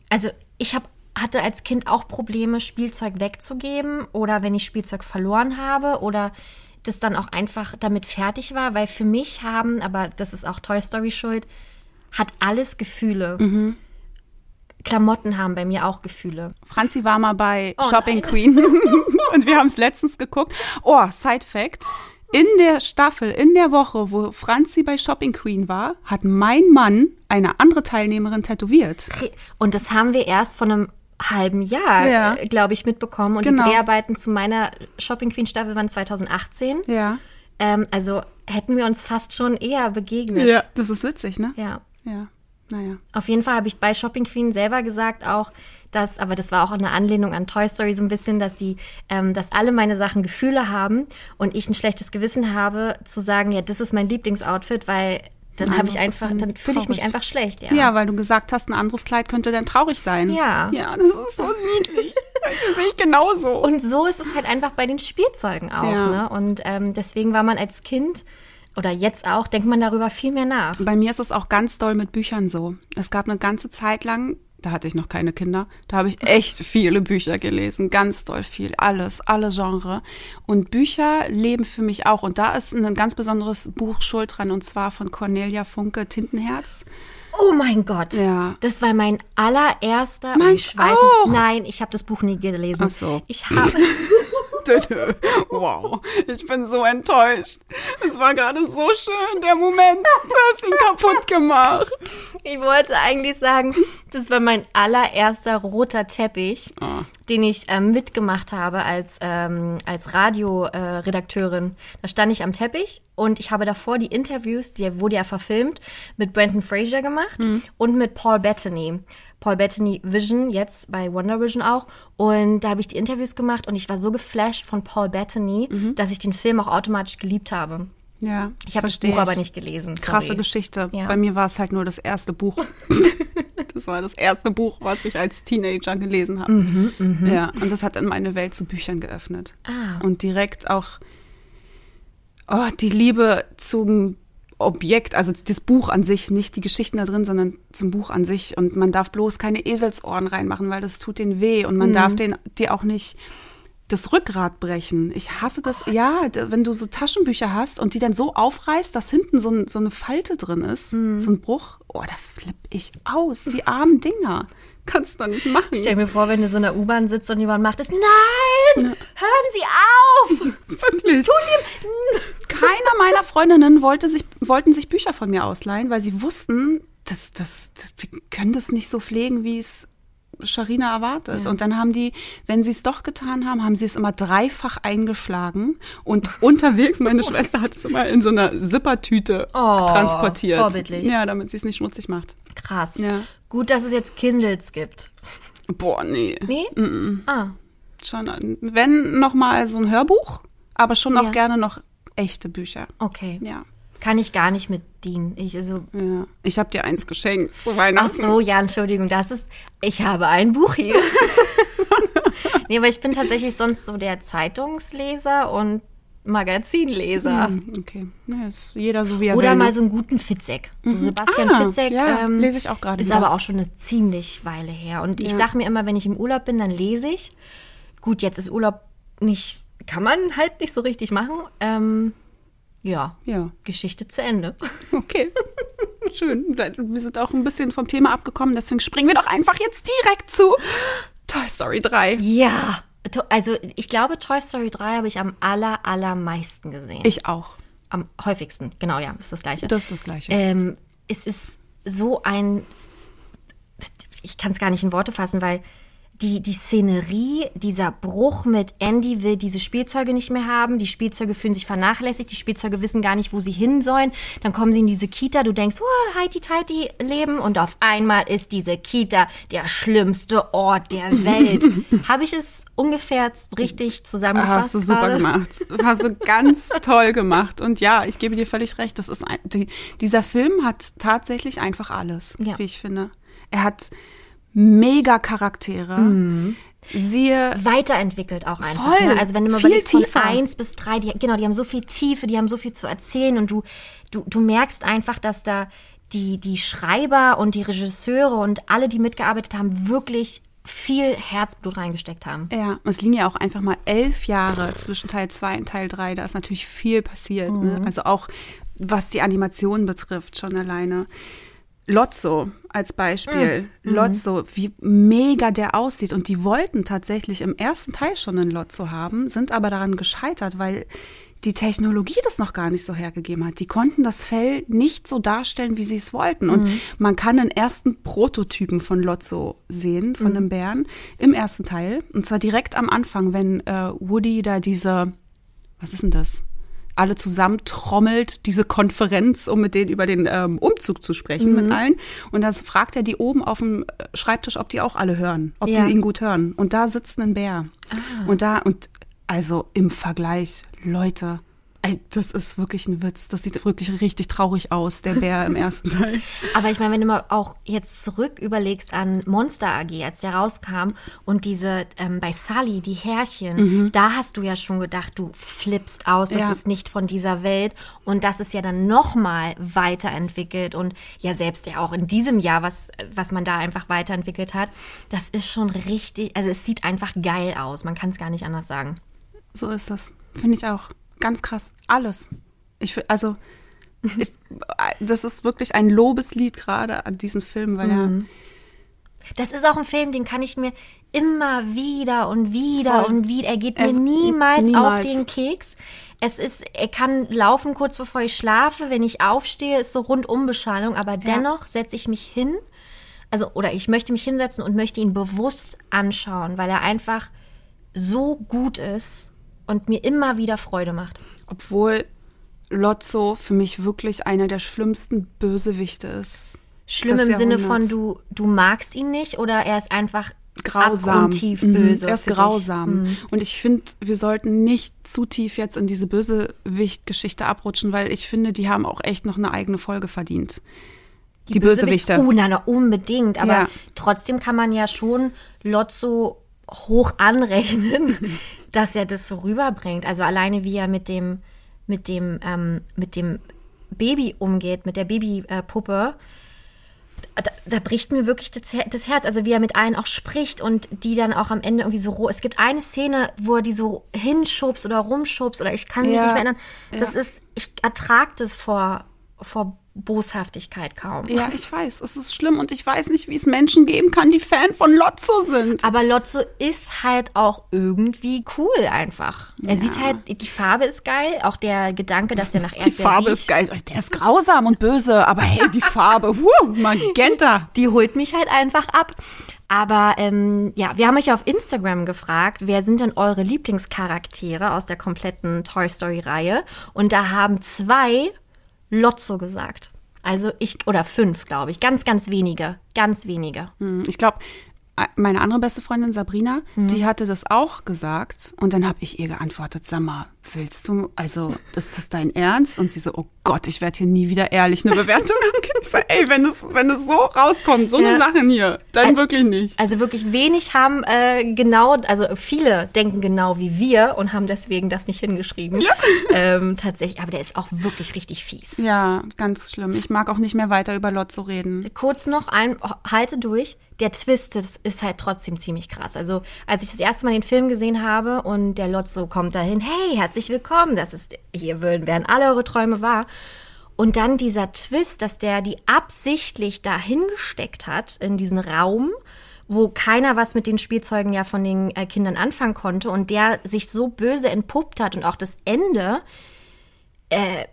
also ich hab, hatte als Kind auch Probleme, Spielzeug wegzugeben oder wenn ich Spielzeug verloren habe oder das dann auch einfach damit fertig war, weil für mich haben, aber das ist auch Toy Story schuld, hat alles Gefühle. Klamotten haben bei mir auch Gefühle. Franzi war mal bei Oh Shopping nein. Queen und wir haben es letztens geguckt. Oh, Side Fact. In der Staffel, in der Woche, wo Franzi bei Shopping Queen war, hat mein Mann eine andere Teilnehmerin tätowiert. Und das haben wir erst vor einem halben Jahr, Ja. äh, glaube ich, mitbekommen. Und Genau. die Dreharbeiten zu meiner Shopping Queen Staffel waren 2018. Ja. Ähm, also hätten wir uns fast schon eher begegnet. Ja, das ist witzig, ne? Ja. Ja. Naja. Auf jeden Fall habe ich bei Shopping Queen selber gesagt auch, dass, aber das war auch eine Anlehnung an Toy Story so ein bisschen, dass sie, ähm, dass alle meine Sachen Gefühle haben und ich ein schlechtes Gewissen habe, zu sagen, ja, das ist mein Lieblingsoutfit, weil dann habe ich einfach, dann fühle ich mich einfach schlecht, ja. Ja, weil du gesagt hast, ein anderes Kleid könnte dann traurig sein. Ja. Ja, das ist so niedlich. Das sehe ich genauso. Und so ist es halt einfach bei den Spielzeugen auch. Ja. Ne? Und ähm, deswegen war man als Kind oder jetzt auch, denkt man darüber viel mehr nach. Bei mir ist es auch ganz doll mit Büchern so. Es gab eine ganze Zeit lang, da hatte ich noch keine Kinder, da habe ich echt viele Bücher gelesen, ganz doll viel, alles, alle Genre. Und Bücher leben für mich auch. Und da ist ein ganz besonderes Buch schuld dran, und zwar von Cornelia Funke, Tintenherz. Oh mein Gott. Ja. Das war mein allererster. Meins ich weiß auch. Nicht, nein, ich habe das Buch nie gelesen. Ach so. Ich habe. Wow, ich bin so enttäuscht. Es war gerade so schön, der Moment. Du hast ihn kaputt gemacht. Ich wollte eigentlich sagen, das war mein allererster roter Teppich, Ah. den ich ähm, mitgemacht habe als, ähm, als Radioredakteurin. Äh, da stand ich am Teppich und ich habe davor die Interviews, die wurde ja verfilmt, mit Brandon Fraser gemacht Hm. und mit Paul Bettany. Paul Bettany Vision, jetzt bei Wonder Vision auch. Und da habe ich die Interviews gemacht und ich war so geflasht von Paul Bettany, Mhm. dass ich den Film auch automatisch geliebt habe. Ja, Ich habe das Buch aber ich. nicht gelesen. Krasse sorry. Geschichte. Ja. Bei mir war es halt nur das erste Buch. das war das erste Buch, was ich als Teenager gelesen habe. Mhm, Ja, und das hat dann meine Welt zu Büchern geöffnet. Ah. Und direkt auch oh, die Liebe zum Objekt, also das Buch an sich, nicht die Geschichten da drin, sondern zum Buch an sich. Und man darf bloß keine Eselsohren reinmachen, weil das tut denen weh. Und man Mhm. darf den, dir auch nicht das Rückgrat brechen. Ich hasse das. Ja, d- wenn du so Taschenbücher hast und die dann so aufreißt, dass hinten so, ein, so eine Falte drin ist, Mhm. so ein Bruch, oh, da flipp ich aus. Die armen Dinger. Kannst du doch nicht machen. Stell mir vor, wenn du so in der U-Bahn sitzt und jemand macht es. Nein! Hören Sie auf! Wirklich. Keiner meiner Freundinnen wollte sich, wollten sich Bücher von mir ausleihen, weil sie wussten, das, das, das, wir können das nicht so pflegen, wie es Sharina erwartet. Und dann haben die, wenn sie es doch getan haben, haben sie es immer dreifach eingeschlagen und unterwegs, meine Schwester hat es immer in so einer Zippertüte Oh, transportiert. vorbildlich. Ja, damit sie es nicht schmutzig macht. Krass. Ja. Gut, dass es jetzt Kindles gibt. Boah, nee. Nee? Ah, Schon, wenn noch mal so ein Hörbuch, aber schon auch Ja. gerne noch echte Bücher. okay. Ja. Kann ich gar nicht mit dienen. Ich, also, Ja. Ich habe dir eins geschenkt zu ach Weihnachten. so, ja, Entschuldigung, das ist. Ich habe ein Buch hier. nee, aber ich bin tatsächlich sonst so der Zeitungsleser und Magazinleser. Hm, Okay. Na, ist jeder so wie er Oder will. mal so einen guten Fitzek. So Sebastian Ah, Fitzek. ja, ähm, lese ich auch gerade Ist wieder. aber auch schon eine ziemlich Weile her. Und ich Ja. sage mir immer, wenn ich im Urlaub bin, dann lese ich. Gut, jetzt ist Urlaub nicht, kann man halt nicht so richtig machen. Ähm, ja, Ja, Geschichte zu Ende. okay. Schön. Wir sind auch ein bisschen vom Thema abgekommen, deswegen springen wir doch einfach jetzt direkt zu Toy Story 3. Ja. Also ich glaube, Toy Story 3 habe ich am aller, allermeisten gesehen. Ich auch. am häufigsten, genau, ja, ist das gleiche. Das ist das Gleiche. Ähm, es ist so ein, ich kann es gar nicht in Worte fassen, weil die, die Szenerie, dieser Bruch mit Andy will diese Spielzeuge nicht mehr haben, die Spielzeuge fühlen sich vernachlässigt, die Spielzeuge wissen gar nicht, wo sie hin sollen, dann kommen sie in diese Kita, du denkst, oh, heiti teiti leben und auf einmal ist diese Kita der schlimmste Ort der Welt. Habe ich es ungefähr richtig zusammengefasst? Hast du super gerade? gemacht. Hast du ganz toll gemacht. Und ja, ich gebe dir völlig recht. Das ist ein, die, dieser Film hat tatsächlich einfach alles, Ja. wie ich finde. Er hat mega Charaktere. Mhm. Siehe weiterentwickelt auch einfach. Voll. Ne? Also wenn du mal Viel überlegst, von tiefer. eins bis drei, die, genau, die haben so viel Tiefe, die haben so viel zu erzählen und du, du, du merkst einfach, dass da die, die Schreiber und die Regisseure und alle, die mitgearbeitet haben, wirklich viel Herzblut reingesteckt haben. Ja, es liegen ja auch einfach mal elf Jahre zwischen Teil 2 und Teil 3. Da ist natürlich viel passiert. Ne? Also auch was die Animation betrifft, schon alleine. Lotso als Beispiel. Lotso, wie mega der aussieht. Und die wollten tatsächlich im ersten Teil schon einen Lotso haben, sind aber daran gescheitert, weil die Technologie das noch gar nicht so hergegeben hat. Die konnten das Fell nicht so darstellen, wie sie es wollten. Und man kann den ersten Prototypen von Lotso sehen, von einem Bären, im ersten Teil. Und zwar direkt am Anfang, wenn äh, Woody da diese, was ist denn das? Alle zusammentrommelt, diese Konferenz, um mit denen über den ähm, Umzug zu sprechen, mit allen. Und dann fragt er die oben auf dem äh, Schreibtisch, ob die auch alle hören, ob Ja. die ihn gut hören. Und da sitzt ein Bär. Und da, und also im Vergleich, Leute, das ist wirklich ein Witz. Das sieht wirklich richtig traurig aus, der Bär im ersten Teil. Aber ich meine, wenn du mal auch jetzt zurück überlegst an Monster AG, als der rauskam und diese ähm, bei Sully, die Härchen, da hast du ja schon gedacht, du flippst aus, das Ja. ist nicht von dieser Welt. Und das ist ja dann nochmal weiterentwickelt und ja, selbst ja auch in diesem Jahr, was, was man da einfach weiterentwickelt hat, das ist schon richtig, also es sieht einfach geil aus. Man kann es gar nicht anders sagen. So ist das. Finde ich auch. Ganz krass. Alles. Ich, also, ich, das ist wirklich ein Lobeslied gerade an diesen Film, weil Mhm. Das ist auch ein Film, den kann ich mir immer wieder und wieder Voll. und wieder. Er geht mir Er- niemals, auf niemals. den Keks. Es ist, er kann laufen kurz bevor ich schlafe. Wenn ich aufstehe, ist so Rundumbeschallung. Aber dennoch setze ich mich hin. Also, oder ich möchte mich hinsetzen und möchte ihn bewusst anschauen, weil er einfach so gut ist und mir immer wieder Freude macht. obwohl Lotso für mich wirklich einer der schlimmsten Bösewichte ist. Schlimm im Sinne von, du, du magst ihn nicht oder er ist einfach grausam. abgrundtief Mhm, böse. Er ist grausam. Und ich finde, wir sollten nicht zu tief jetzt in diese Bösewicht-Geschichte abrutschen, weil ich finde, die haben auch echt noch eine eigene Folge verdient. Die, Bösewichte. Oh, na, na, unbedingt. Aber Ja. trotzdem kann man ja schon Lotso hoch anrechnen, dass er das so rüberbringt. Also alleine wie er mit dem, mit dem, ähm, mit dem Baby umgeht, mit der Babypuppe. Da, da bricht mir wirklich das, das Herz, also wie er mit allen auch spricht und die dann auch am Ende irgendwie so roh. Es gibt eine Szene, wo er die so hinschubst oder rumschubst oder ich kann mich Ja, nicht mehr erinnern. Das ja. ist, ich ertrag das vor, vor Boshaftigkeit kaum. Ja, ich weiß, es ist schlimm und ich weiß nicht, wie es Menschen geben kann, die Fan von Lotso sind. Aber Lotso ist halt auch irgendwie cool einfach. Er sieht halt, die Farbe ist geil, auch der Gedanke, dass der nach Erdbeer Die Farbe riecht, ist geil. Der ist grausam und böse, aber hey, die Farbe, wuh, Magenta. Die holt mich halt einfach ab. Aber ähm, ja, wir haben euch auf Instagram gefragt, wer sind denn eure Lieblingscharaktere aus der kompletten Toy Story-Reihe? Und da haben zwei Lotso gesagt. Also ich, oder fünf, glaube ich. Ganz, ganz wenige. Ganz wenige. Hm, Ich glaube, meine andere beste Freundin Sabrina, die hatte das auch gesagt und dann habe ich ihr geantwortet, sag mal, willst du, also, das ist dein Ernst? Und sie so, oh Gott, ich werde hier nie wieder ehrlich eine Bewertung abgeben. Ich sag, ey, wenn es, wenn es so rauskommt, so Ja. eine Sachen hier, dann wirklich nicht. Also wirklich wenig haben äh, genau, also viele denken genau wie wir und haben deswegen das nicht hingeschrieben. Ja. Ähm, tatsächlich, aber der ist auch wirklich richtig fies. Ja, ganz schlimm. Ich mag auch nicht mehr weiter über Lotso reden. Kurz noch ein, halte durch. Der Twist ist, ist halt trotzdem ziemlich krass. Also, als ich das erste Mal den Film gesehen habe und der Lotso kommt dahin, hey, herzlich willkommen, das ist, hier würden, werden alle eure Träume wahr. Und dann dieser Twist, dass der die absichtlich dahin gesteckt hat, in diesen Raum, wo keiner was mit den Spielzeugen ja von den äh, Kindern anfangen konnte und der sich so böse entpuppt hat und auch das Ende, äh,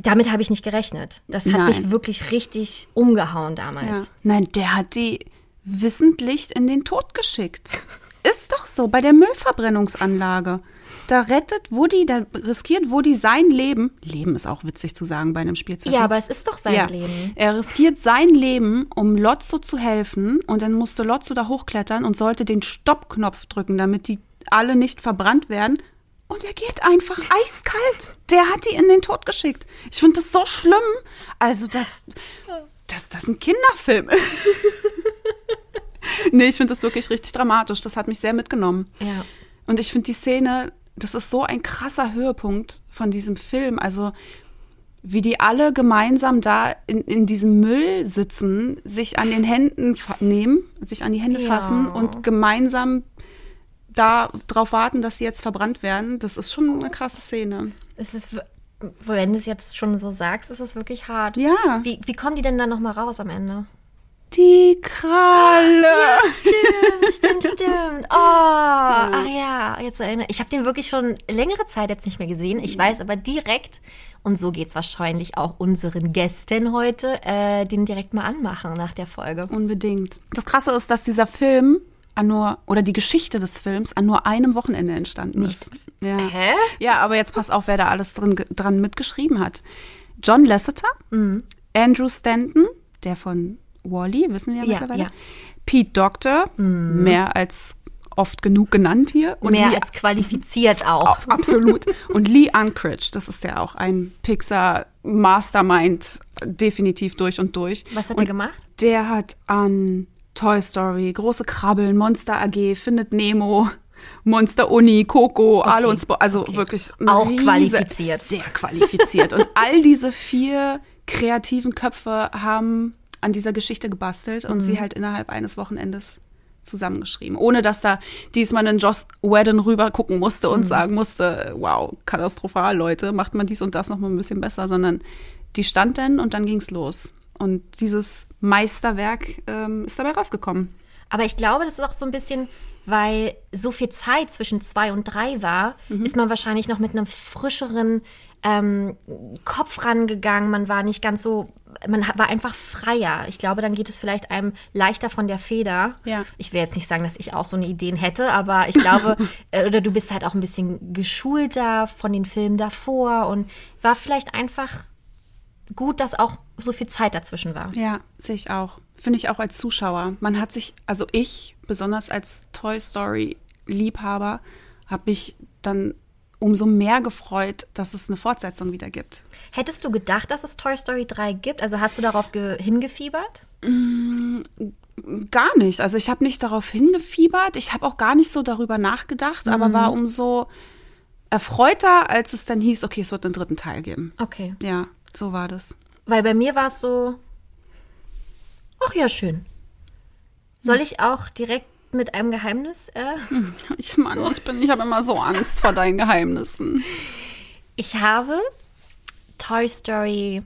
damit habe ich nicht gerechnet. Das hat Nein. mich wirklich richtig umgehauen damals. Ja. Nein, der hat die wissentlich in den Tod geschickt. Ist doch so, bei der Müllverbrennungsanlage. Da rettet Woody, da riskiert Woody sein Leben. Leben ist auch witzig zu sagen bei einem Spielzeug. Ja, ne? aber es ist doch sein Ja. Leben. Er riskiert sein Leben, um Lotso zu helfen. Und dann musste Lotso da hochklettern und sollte den Stoppknopf drücken, damit die alle nicht verbrannt werden. Und er geht einfach eiskalt. Der hat die in den Tod geschickt. Ich finde das so schlimm. Also, das, das, das ist ein Kinderfilm. nee, ich finde das wirklich richtig dramatisch. Das hat mich sehr mitgenommen. Ja. Und ich finde die Szene, das ist so ein krasser Höhepunkt von diesem Film. Also, wie die alle gemeinsam da in, in diesem Müll sitzen, sich an den Händen nehmen, sich an die Hände Ja. fassen und gemeinsam da drauf warten, dass sie jetzt verbrannt werden. Das ist schon eine krasse Szene. Es ist, wenn du es jetzt schon so sagst, ist es wirklich hart. Ja. Wie, wie kommen die denn dann nochmal raus am Ende? Die Kralle. Stimmt, stimmt, stimmt. Oh, ach ja, jetzt erinnere ich. habe den wirklich schon längere Zeit jetzt nicht mehr gesehen. Ich weiß aber direkt, und so geht's wahrscheinlich auch unseren Gästen heute, äh, den direkt mal anmachen nach der Folge. Unbedingt. Das Krasse ist, dass dieser Film an nur, oder die Geschichte des Films an nur einem Wochenende entstanden ist. Ja. Hä? Ja, aber jetzt pass auf, wer da alles drin, dran mitgeschrieben hat. John Lasseter, Andrew Stanton, der von Wally, wissen wir ja, Ja, mittlerweile. ja. Pete Doctor, mehr als oft genug genannt hier. Und Mehr Lee, als qualifiziert auch. absolut. Und Lee Unkrich, das ist ja auch ein Pixar Mastermind, definitiv durch und durch. Was hat und er gemacht? Der hat an Toy Story, Große Krabbeln, Monster AG, Findet Nemo, Monster Uni, Coco, alle und Spo also wirklich eine Auch riese- qualifiziert. Sehr qualifiziert. und all diese vier kreativen Köpfe haben an dieser Geschichte gebastelt und Mhm. sie halt innerhalb eines Wochenendes zusammengeschrieben, ohne dass da diesmal ein Joss Whedon rüber gucken musste Mhm. und sagen musste, wow, katastrophal, Leute, macht man dies und das noch mal ein bisschen besser, sondern die stand dann und dann ging's los. Und dieses Meisterwerk ähm, ist dabei rausgekommen. Aber ich glaube, das ist auch so ein bisschen, weil so viel Zeit zwischen zwei und drei war, ist man wahrscheinlich noch mit einem frischeren ähm, Kopf rangegangen. Man war nicht ganz so, man war einfach freier. Ich glaube, dann geht es vielleicht einem leichter von der Feder. Ja. Ich will jetzt nicht sagen, dass ich auch so eine Ideen hätte, aber ich glaube, äh, oder du bist halt auch ein bisschen geschulter von den Filmen davor und war vielleicht einfach gut, dass auch so viel Zeit dazwischen war. Ja, sehe ich auch. Finde ich auch als Zuschauer. Man hat sich, also ich, besonders als Toy Story Liebhaber, habe mich dann umso mehr gefreut, dass es eine Fortsetzung wieder gibt. Hättest du gedacht, dass es Toy Story 3 gibt? Also hast du darauf ge- hingefiebert? Gar nicht. Also ich habe nicht darauf hingefiebert. Ich habe auch gar nicht so darüber nachgedacht, aber war umso erfreuter, als es dann hieß, okay, es wird einen dritten Teil geben. Okay. Ja, so war das. Weil bei mir war es so, ach ja, schön. Soll ich auch direkt mit einem Geheimnis? Äh? Ich Mann, ich bin, ich habe immer so Angst vor deinen Geheimnissen. Ich habe Toy Story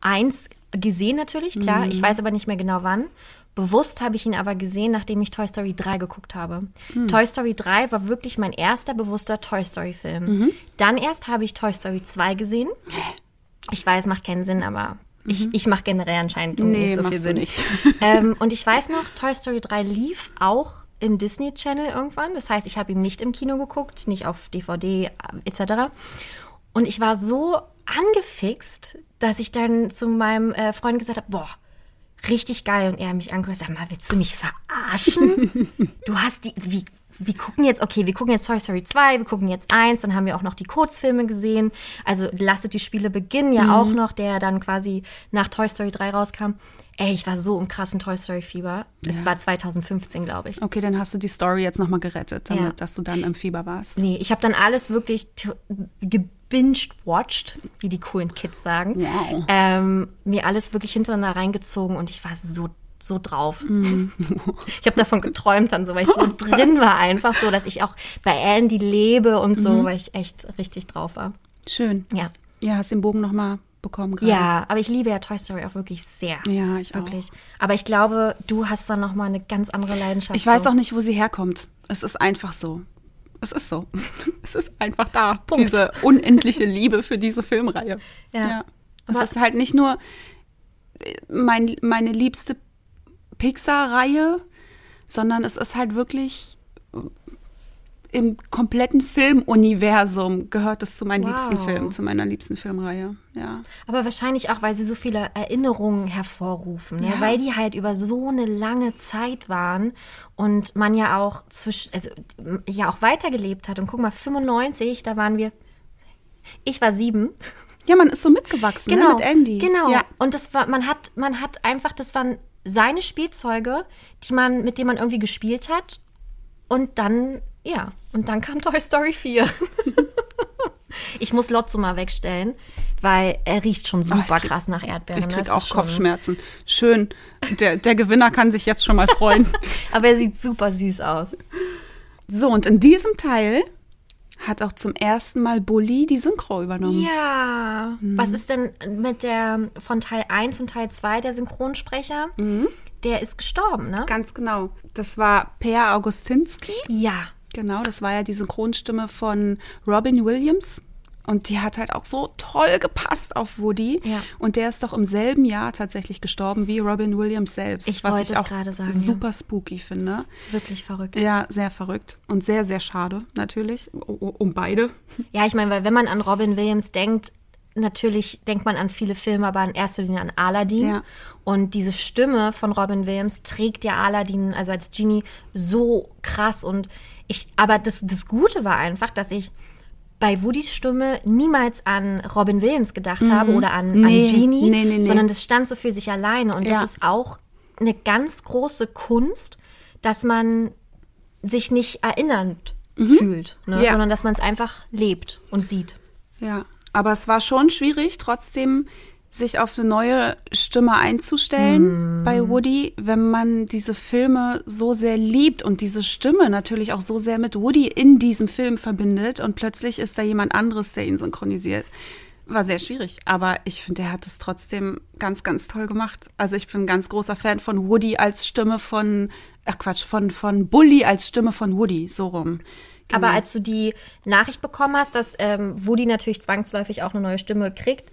1 gesehen natürlich, klar. Ich weiß aber nicht mehr genau wann. Bewusst habe ich ihn aber gesehen, nachdem ich Toy Story 3 geguckt habe. Toy Story 3 war wirklich mein erster bewusster Toy Story Film. Dann erst habe ich Toy Story 2 gesehen. Ich weiß, macht keinen Sinn, aber ich, ich mache generell anscheinend Nee, nicht so viel Sinn. nicht. ähm, und ich weiß noch, Toy Story 3 lief auch im Disney Channel irgendwann. Das heißt, ich habe ihn nicht im Kino geguckt, nicht auf DVD äh, etc. Und ich war so angefixt, dass ich dann zu meinem äh, Freund gesagt habe, boah, richtig geil. Und er hat mich angeguckt und sagt, mal, willst du mich verarschen? du hast die, wie, wir gucken jetzt, okay, wir gucken jetzt Toy Story 2, wir gucken jetzt 1, dann haben wir auch noch die Kurzfilme gesehen. Also Lasset die Spiele beginnen ja auch noch, der dann quasi nach Toy Story 3 rauskam. Ey, ich war so im krassen Toy Story Fieber. Es war 2015, glaube ich. Okay, dann hast du die Story jetzt nochmal gerettet, damit, Ja. dass du dann im Fieber warst. Nee, ich habe dann alles wirklich gebinged-watched, wie die coolen Kids sagen. Wow. Ähm, mir alles wirklich hintereinander reingezogen und ich war so so drauf. Ich habe davon geträumt dann so, weil ich so drin war einfach so, dass ich auch bei Andy lebe und so, weil ich echt richtig drauf war. Schön. Ja. Ja, hast den Bogen nochmal bekommen gerade. Ja, aber ich liebe ja Toy Story auch wirklich sehr. Ja, ich auch. wirklich. Aber ich glaube, du hast dann noch mal eine ganz andere Leidenschaft. Ich weiß so. auch nicht, wo sie herkommt. Es ist einfach so. Es ist so. Es ist einfach da. Punkt. Diese unendliche Liebe für diese Filmreihe. Ja. Es Aber- ist halt nicht nur mein, meine liebste Pixar-Reihe, sondern es ist halt wirklich im kompletten Filmuniversum gehört es zu meinen Wow. liebsten Filmen, zu meiner liebsten Filmreihe. Ja. Aber wahrscheinlich auch, weil sie so viele Erinnerungen hervorrufen, ne? Ja. weil die halt über so eine lange Zeit waren und man ja auch zwischen, also ja auch weitergelebt hat. Und guck mal, 95, da waren wir, ich war sieben. Ja, man ist so mitgewachsen ne, mit Andy. Genau. Ja. Und das war, man hat, man hat einfach, das waren seine Spielzeuge, die man, mit denen man irgendwie gespielt hat. Und dann, ja, und dann kam Toy Story 4. ich muss Lotso mal wegstellen, weil er riecht schon super Oh, krieg- krass nach Erdbeeren. Ich krieg auch Kopfschmerzen. Schön. Der, der Gewinner kann sich jetzt schon mal freuen. Aber er sieht super süß aus. so, und in diesem Teil hat auch zum ersten Mal Bully die Synchro übernommen. Ja. Mhm. Was ist denn mit der von Teil 1 und Teil 2 der Synchronsprecher? Mhm. Der ist gestorben, ne? Ganz genau. Das war Per Augustinski. Ja. Genau, das war ja die Synchronstimme von Robin Williams. Und die hat halt auch so toll gepasst auf Woody. Ja. Und der ist doch im selben Jahr tatsächlich gestorben wie Robin Williams selbst. Ich was ich auch gerade sagen, ja. super spooky finde. Wirklich verrückt. Ja, sehr verrückt. Und sehr, sehr schade, natürlich. Um beide. Ja, ich meine, weil wenn man an Robin Williams denkt, natürlich denkt man an viele Filme, aber in erster Linie an Aladdin. Ja. Und diese Stimme von Robin Williams trägt ja Aladdin, also als Genie, so krass. Und ich, aber das, das Gute war einfach, dass ich bei Woodys Stimme niemals an Robin Williams gedacht habe oder an, Mhm. Nee, an Genie, nee, nee, sondern das stand so für sich alleine. Und Ja. das ist auch eine ganz große Kunst, dass man sich nicht erinnernd fühlt, ne? Mhm. Ja. sondern dass man es einfach lebt und sieht. Ja, aber es war schon schwierig, trotzdem sich auf eine neue Stimme einzustellen bei Woody, wenn man diese Filme so sehr liebt und diese Stimme natürlich auch so sehr mit Woody in diesem Film verbindet und plötzlich ist da jemand anderes, der ihn synchronisiert. War sehr schwierig, aber ich finde, er hat es trotzdem ganz, ganz toll gemacht. Also ich bin ein ganz großer Fan von Woody als Stimme von, ach Quatsch, von, von Bully als Stimme von Woody, so rum. Aber Genau. als du die Nachricht bekommen hast, dass ähm, Woody natürlich zwangsläufig auch eine neue Stimme kriegt,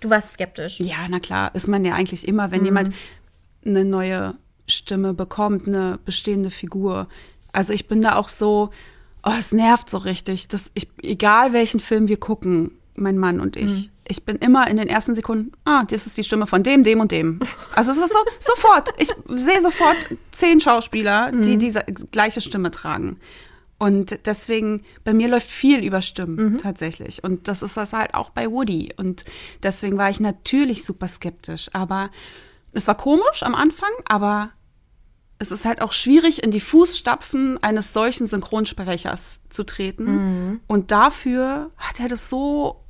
du warst skeptisch. Ja, na klar, ist man ja eigentlich immer, wenn jemand eine neue Stimme bekommt, eine bestehende Figur. Also ich bin da auch so, oh, es nervt so richtig. Das, ich, egal welchen Film wir gucken, mein Mann und ich, ich bin immer in den ersten Sekunden, ah, das ist die Stimme von dem, dem und dem. Also es ist so, sofort, ich sehe sofort zehn Schauspieler, die diese gleiche Stimme tragen. Und deswegen, bei mir läuft viel über Stimmen tatsächlich. Und das ist das halt auch bei Woody. Und deswegen war ich natürlich super skeptisch. Aber es war komisch am Anfang, aber es ist halt auch schwierig, in die Fußstapfen eines solchen Synchronsprechers zu treten. Und dafür hat er das so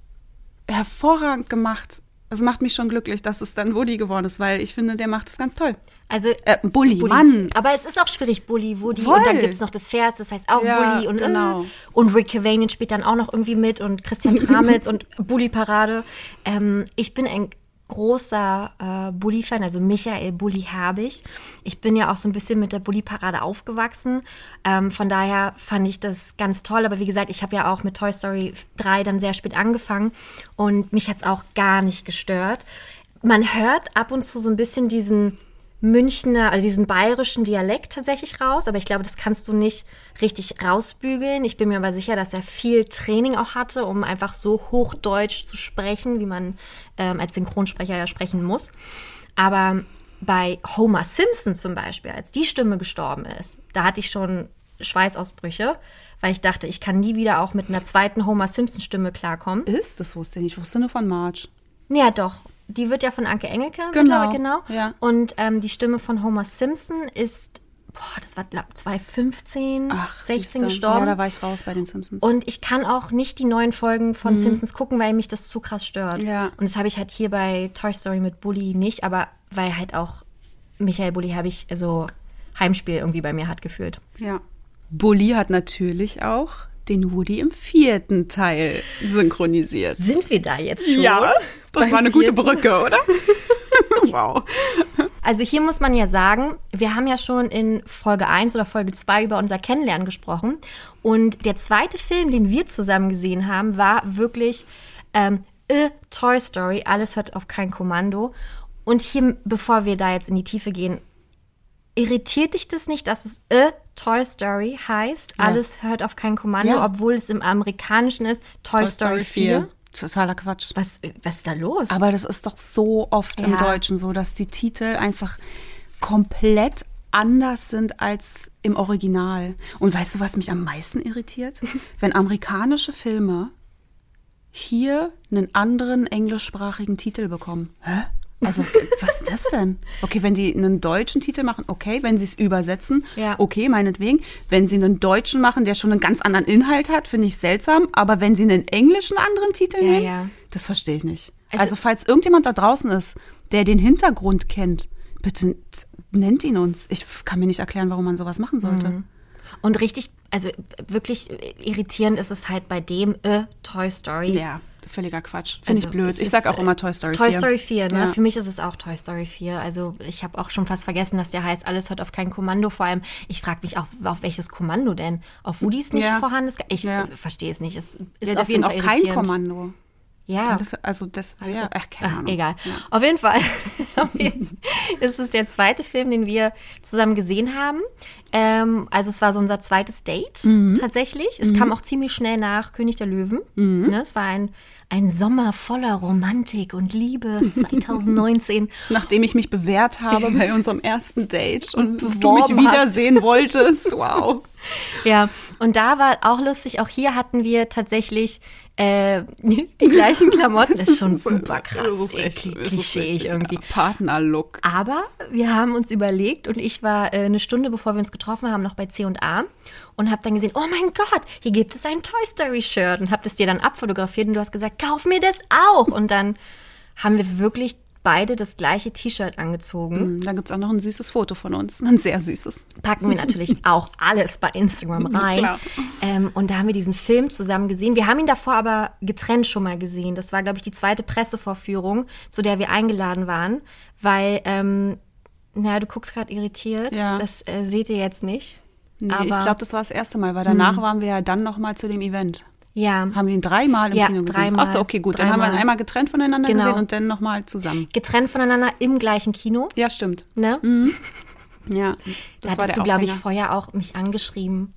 hervorragend gemacht. Es macht mich schon glücklich, dass es dann Woody geworden ist, weil ich finde, der macht es ganz toll. Also Äh, Bully, Bulli. Mann. Aber es ist auch schwierig, Bully, Woody. Voll. Und dann gibt es noch das Pferd, das heißt auch Ja, Bully. Und, genau. äh, und Rick Cavanian spielt dann auch noch irgendwie mit und Christian Tramitz und Bully-Parade. Ähm, ich bin ein großer äh, Bully-Fan, also Michael Bully Herbig. Ich bin ja auch so ein bisschen mit der Bully-Parade aufgewachsen. Ähm, von daher fand ich das ganz toll. Aber wie gesagt, ich habe ja auch mit Toy Story 3 dann sehr spät angefangen und mich hat es auch gar nicht gestört. Man hört ab und zu so ein bisschen diesen Münchner, also diesen bayerischen Dialekt tatsächlich raus, aber ich glaube, das kannst du nicht richtig rausbügeln. Ich bin mir aber sicher, dass er viel Training auch hatte, um einfach so Hochdeutsch zu sprechen, wie man ähm, als Synchronsprecher ja sprechen muss. Aber bei Homer Simpson zum Beispiel, als die Stimme gestorben ist, da hatte ich schon Schweißausbrüche, weil ich dachte, ich kann nie wieder auch mit einer zweiten Homer Simpson Stimme klarkommen. Ist, das wusste ich nicht. Ich wusste nur von Marge. Ja, doch. Die wird ja von Anke Engelke Genau, genau. ja. Und ähm, die Stimme von Homer Simpson ist, boah, das war glaub, 2015, Ach, 16 siehste. gestorben. Ja, da war ich raus bei den Simpsons. und ich kann auch nicht die neuen Folgen von Simpsons gucken, weil mich das zu krass stört. Mhm. Ja. Und das habe ich halt hier bei Toy Story mit Bully nicht, aber weil halt auch Michael Bully habe ich also Heimspiel irgendwie bei mir hat geführt. ja. Bully hat natürlich auch den Woody im vierten Teil synchronisiert. Sind wir da jetzt schon? das Beim war eine gute? Brücke, oder? wow. Also hier muss man ja sagen, wir haben ja schon in Folge 1 oder Folge 2 über unser Kennenlernen gesprochen. Und der zweite Film, den wir zusammen gesehen haben, war wirklich ähm, A Toy Story. Alles hört auf kein Kommando. Und hier, bevor wir da jetzt in die Tiefe gehen, irritiert dich das nicht, dass es A Toy Story heißt? Alles hört auf kein Kommando, Ja. obwohl es im Amerikanischen ist Toy, Story 4. Totaler Quatsch. Was, was ist da los? Aber das ist doch so oft im Ja. Deutschen so, dass die Titel einfach komplett anders sind als im Original. Und weißt du, was mich am meisten irritiert? Wenn amerikanische Filme hier einen anderen englischsprachigen Titel bekommen. Hä? Also, was ist das denn? Okay, wenn die einen deutschen Titel machen, okay. Wenn sie es übersetzen, Ja. okay, meinetwegen. Wenn sie einen deutschen machen, der schon einen ganz anderen Inhalt hat, finde ich seltsam. Aber wenn sie einen englischen anderen Titel Ja, nehmen, ja. das verstehe ich nicht. Also- Also, falls irgendjemand da draußen ist, der den Hintergrund kennt, bitte nennt ihn uns. Ich kann mir nicht erklären, warum man sowas machen sollte. Mhm. Und richtig, also wirklich irritierend ist es halt bei dem A Toy Story. Ja, völliger Quatsch. Finde Also, ich blöd. Ich sag auch äh, immer Toy Story 4. Toy Story 4, ne? Ja. Für mich ist es auch Toy Story 4. Also ich habe auch schon fast vergessen, dass der heißt, alles hört auf kein Kommando. Vor allem, ich frage mich auch, auf welches Kommando denn? Auf Woody's nicht Ja. vorhanden ist? Ich Ja. verstehe es nicht. Es ist Ja, auf jeden auch Fall kein irritierend. Kommando. Ja. Das, also das, ja, ach, keine Ach, Ahnung. egal. Auf jeden Fall ist es der zweite Film, den wir zusammen gesehen haben. Ähm, also es war so unser zweites Date Mhm. tatsächlich. Es kam auch ziemlich schnell nach König der Löwen. Mhm. Ne, es war ein, ein Sommer voller Romantik und Liebe 2019. Nachdem ich mich bewährt habe bei unserem ersten Date und du mich hast. wiedersehen wolltest. Wow. Ja, und da war auch lustig, auch hier hatten wir tatsächlich äh, die gleichen Klamotten. Das ist schon super krass, Das ist echt- klischeeig irgendwie. Partnerlook. Aber wir haben uns überlegt und ich war äh, eine Stunde, bevor wir uns getroffen haben, noch bei C&A und habe dann gesehen, oh mein Gott, hier gibt es ein Toy Story Shirt und habe das dir dann abfotografiert und du hast gesagt, kauf mir das auch. Und dann haben wir wirklich beide das gleiche T-Shirt angezogen. Da gibt es auch noch ein süßes Foto von uns. Ein sehr süßes. Packen wir natürlich auch alles bei Instagram rein. klar. Ähm, und da haben wir diesen Film zusammen gesehen. Wir haben ihn davor aber getrennt schon mal gesehen. Das war, glaube ich, die zweite Pressevorführung, zu der wir eingeladen waren, weil, ähm, na, du guckst gerade irritiert. Ja. Das äh, seht ihr jetzt nicht. Nee, aber, ich glaube, das war das erste Mal, weil danach waren wir ja dann noch mal zu dem Event. Ja. Haben wir ihn dreimal im Ja, Kino gesehen? dreimal. Achso, okay, gut. Dann haben wir ihn einmal getrennt voneinander Genau. gesehen und dann noch mal zusammen. Getrennt voneinander im gleichen Kino. Ja, stimmt. Ne? Ja, Da das war hattest du, glaube ich, vorher auch mich angeschrieben.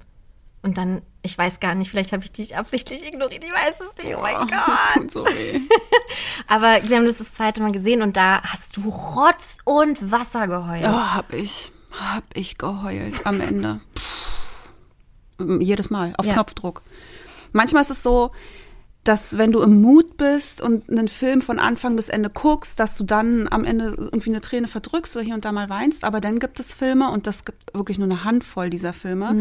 Und dann, ich weiß gar nicht, vielleicht habe ich dich absichtlich ignoriert. Ich weiß es nicht. Oh mein Oh, Gott. das tut so weh. Aber wir haben das das zweite Mal gesehen und da hast du Rotz und Wasser geheult. Oh, hab ich. Hab ich geheult am Ende. Pff. Jedes Mal, auf Ja. Knopfdruck. Manchmal ist es so, dass wenn du im Mut bist und einen Film von Anfang bis Ende guckst, dass du dann am Ende irgendwie eine Träne verdrückst oder hier und da mal weinst. Aber dann gibt es Filme, und das gibt wirklich nur eine Handvoll dieser Filme,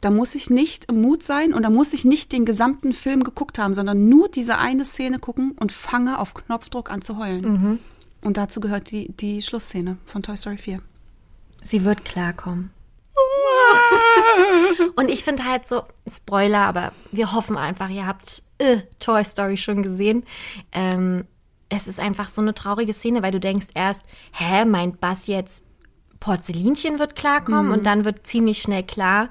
da muss ich nicht im Mut sein und da muss ich nicht den gesamten Film geguckt haben, sondern nur diese eine Szene gucken und fange auf Knopfdruck an zu heulen. Und dazu gehört die, die Schlussszene von Toy Story 4. Sie wird klarkommen. Und ich finde halt so, Spoiler, aber wir hoffen einfach, ihr habt äh, Toy Story schon gesehen. Ähm, es ist einfach so eine traurige Szene, weil du denkst erst, hä, meint Bass jetzt Porzellinchen wird klarkommen? Und dann wird ziemlich schnell klar,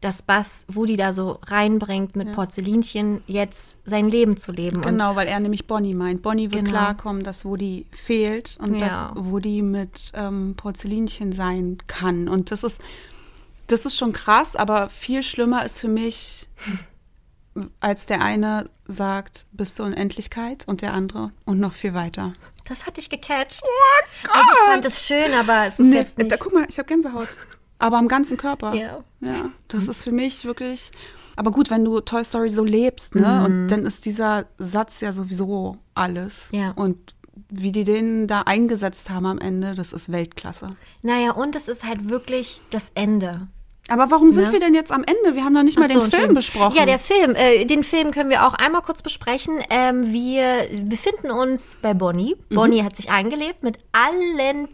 dass Bass Woody da so reinbringt, mit Porzellinchen jetzt sein Leben zu leben. Und Genau, weil er nämlich Bonnie meint. Bonnie wird Genau. klarkommen, dass Woody fehlt und Ja. dass Woody mit ähm, Porzellinchen sein kann. Und das ist, das ist schon krass, aber viel schlimmer ist für mich, als der eine sagt, bis zur Unendlichkeit und der andere und noch viel weiter. das hat dich gecatcht. Also ich fand es schön, aber es ist Nee, jetzt nicht... da, guck mal, ich habe Gänsehaut. Aber am ganzen Körper. Ja. Ja, das ist für mich wirklich. Aber gut, wenn du Toy Story so lebst, ne? Und dann ist dieser Satz ja sowieso alles. Ja. Und wie die den da eingesetzt haben am Ende, das ist Weltklasse. Naja, und es ist halt wirklich das Ende. Aber warum sind Ja. wir denn jetzt am Ende? Wir haben noch nicht mal so, den Film Entschuldigung. besprochen. Ja, der Film. Äh, den Film können wir auch einmal kurz besprechen. Ähm, wir befinden uns bei Bonnie. Mhm. Bonnie hat sich eingelebt mit allen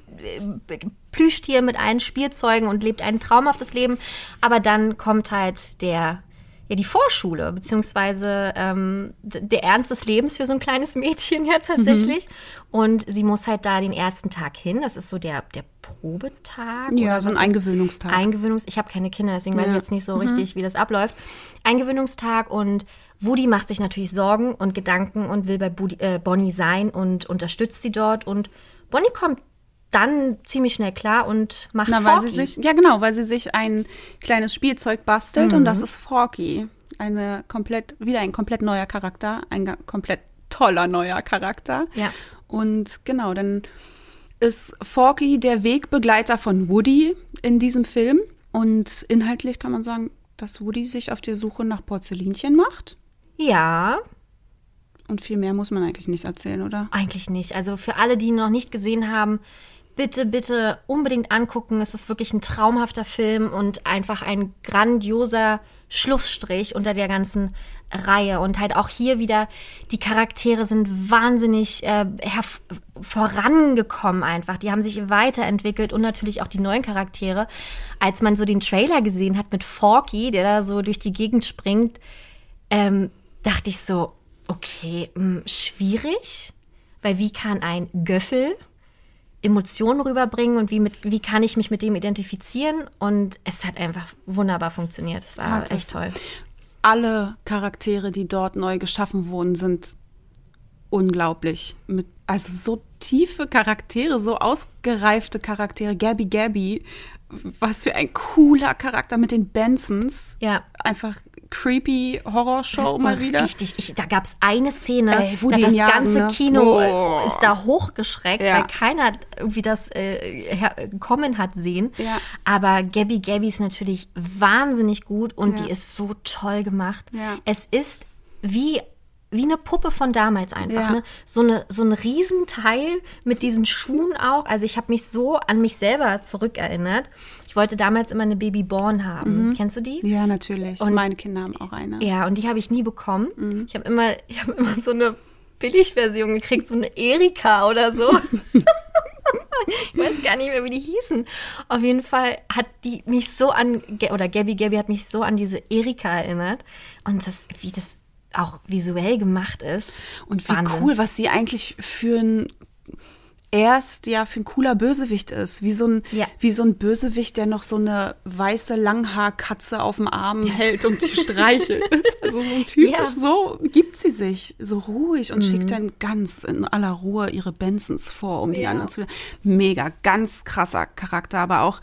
äh, Plüschtieren, mit allen Spielzeugen und lebt ein traumhaftes Leben. Aber dann kommt halt der ja, die Vorschule, beziehungsweise ähm, der Ernst des Lebens für so ein kleines Mädchen ja tatsächlich. Mhm. Und sie muss halt da den ersten Tag hin. Das ist so der, der Probetag. ja, so ein? Eingewöhnungstag. Eingewöhnungs... Ich habe keine Kinder, deswegen weiß ich Ja. jetzt nicht so richtig, wie das abläuft. Eingewöhnungstag und Woody macht sich natürlich Sorgen und Gedanken und will bei Budi, äh, Bonnie sein und unterstützt sie dort. Und Bonnie kommt dann ziemlich schnell klar und macht Na, Forky. sich, ja genau, weil sie sich ein kleines Spielzeug bastelt und das ist Forky. Eine komplett, wieder ein komplett neuer Charakter, ein komplett toller neuer Charakter. Ja. Und genau, dann ist Forky der Wegbegleiter von Woody in diesem Film. Und inhaltlich kann man sagen, dass Woody sich auf die Suche nach Porzellinchen macht. ja, Und viel mehr muss man eigentlich nicht erzählen, oder? eigentlich nicht. Also für alle, die ihn noch nicht gesehen haben, bitte, bitte unbedingt angucken. Es ist wirklich ein traumhafter Film und einfach ein grandioser Schlussstrich unter der ganzen Reihe. Und halt auch hier wieder, die Charaktere sind wahnsinnig äh, vorangekommen einfach. Die haben sich weiterentwickelt und natürlich auch die neuen Charaktere. Als man so den Trailer gesehen hat mit Forky, der da so durch die Gegend springt, ähm, dachte ich so, okay, mh, schwierig, weil wie kann ein Göffel Emotionen rüberbringen und wie, mit, wie kann ich mich mit dem identifizieren? Und es hat einfach wunderbar funktioniert. Es war Hat es. echt toll. Alle Charaktere, die dort neu geschaffen wurden, sind unglaublich. Mit, also so tiefe Charaktere, so ausgereifte Charaktere. Gabby Gabby, was für ein cooler Charakter mit den Bensons. Ja. Einfach creepy Horrorshow mal wieder. Richtig, ich, da gab es eine Szene, Ey, wo da das jagen, ganze ne? Kino Oh. ist da hochgeschreckt, Ja. weil keiner irgendwie das äh, kommen hat sehen. Ja. Aber Gabby Gabby ist natürlich wahnsinnig gut und Ja. die ist so toll gemacht. Es ist wie wie eine Puppe von damals einfach, Ja. ne? So eine so ein Riesenteil mit diesen Schuhen auch. Also ich habe mich so an mich selber zurückerinnert. Ich wollte damals immer eine Babyborn haben. Mhm. Kennst du die? Ja, natürlich. Und meine Kinder haben auch eine. Ja, und die habe ich nie bekommen. Mhm. Ich habe immer, ich habe immer so eine Billigversion gekriegt, so eine Erika oder so. ich weiß gar nicht mehr, wie die hießen. Auf jeden Fall hat die mich so an, oder Gabby Gabby hat mich so an diese Erika erinnert. Und das, wie das auch visuell gemacht ist. Und wie Wahnsinn. cool, was sie eigentlich für ein erst ja für ein cooler Bösewicht ist, wie so ein Ja. wie so ein Bösewicht, der noch so eine weiße Langhaarkatze auf dem Arm hält und die streichelt. Also so typisch Ja. Mhm. so gibt sie sich so ruhig und schickt dann ganz in aller Ruhe ihre Bensons vor, um die Ja. anderen zu mega ganz krasser Charakter, aber auch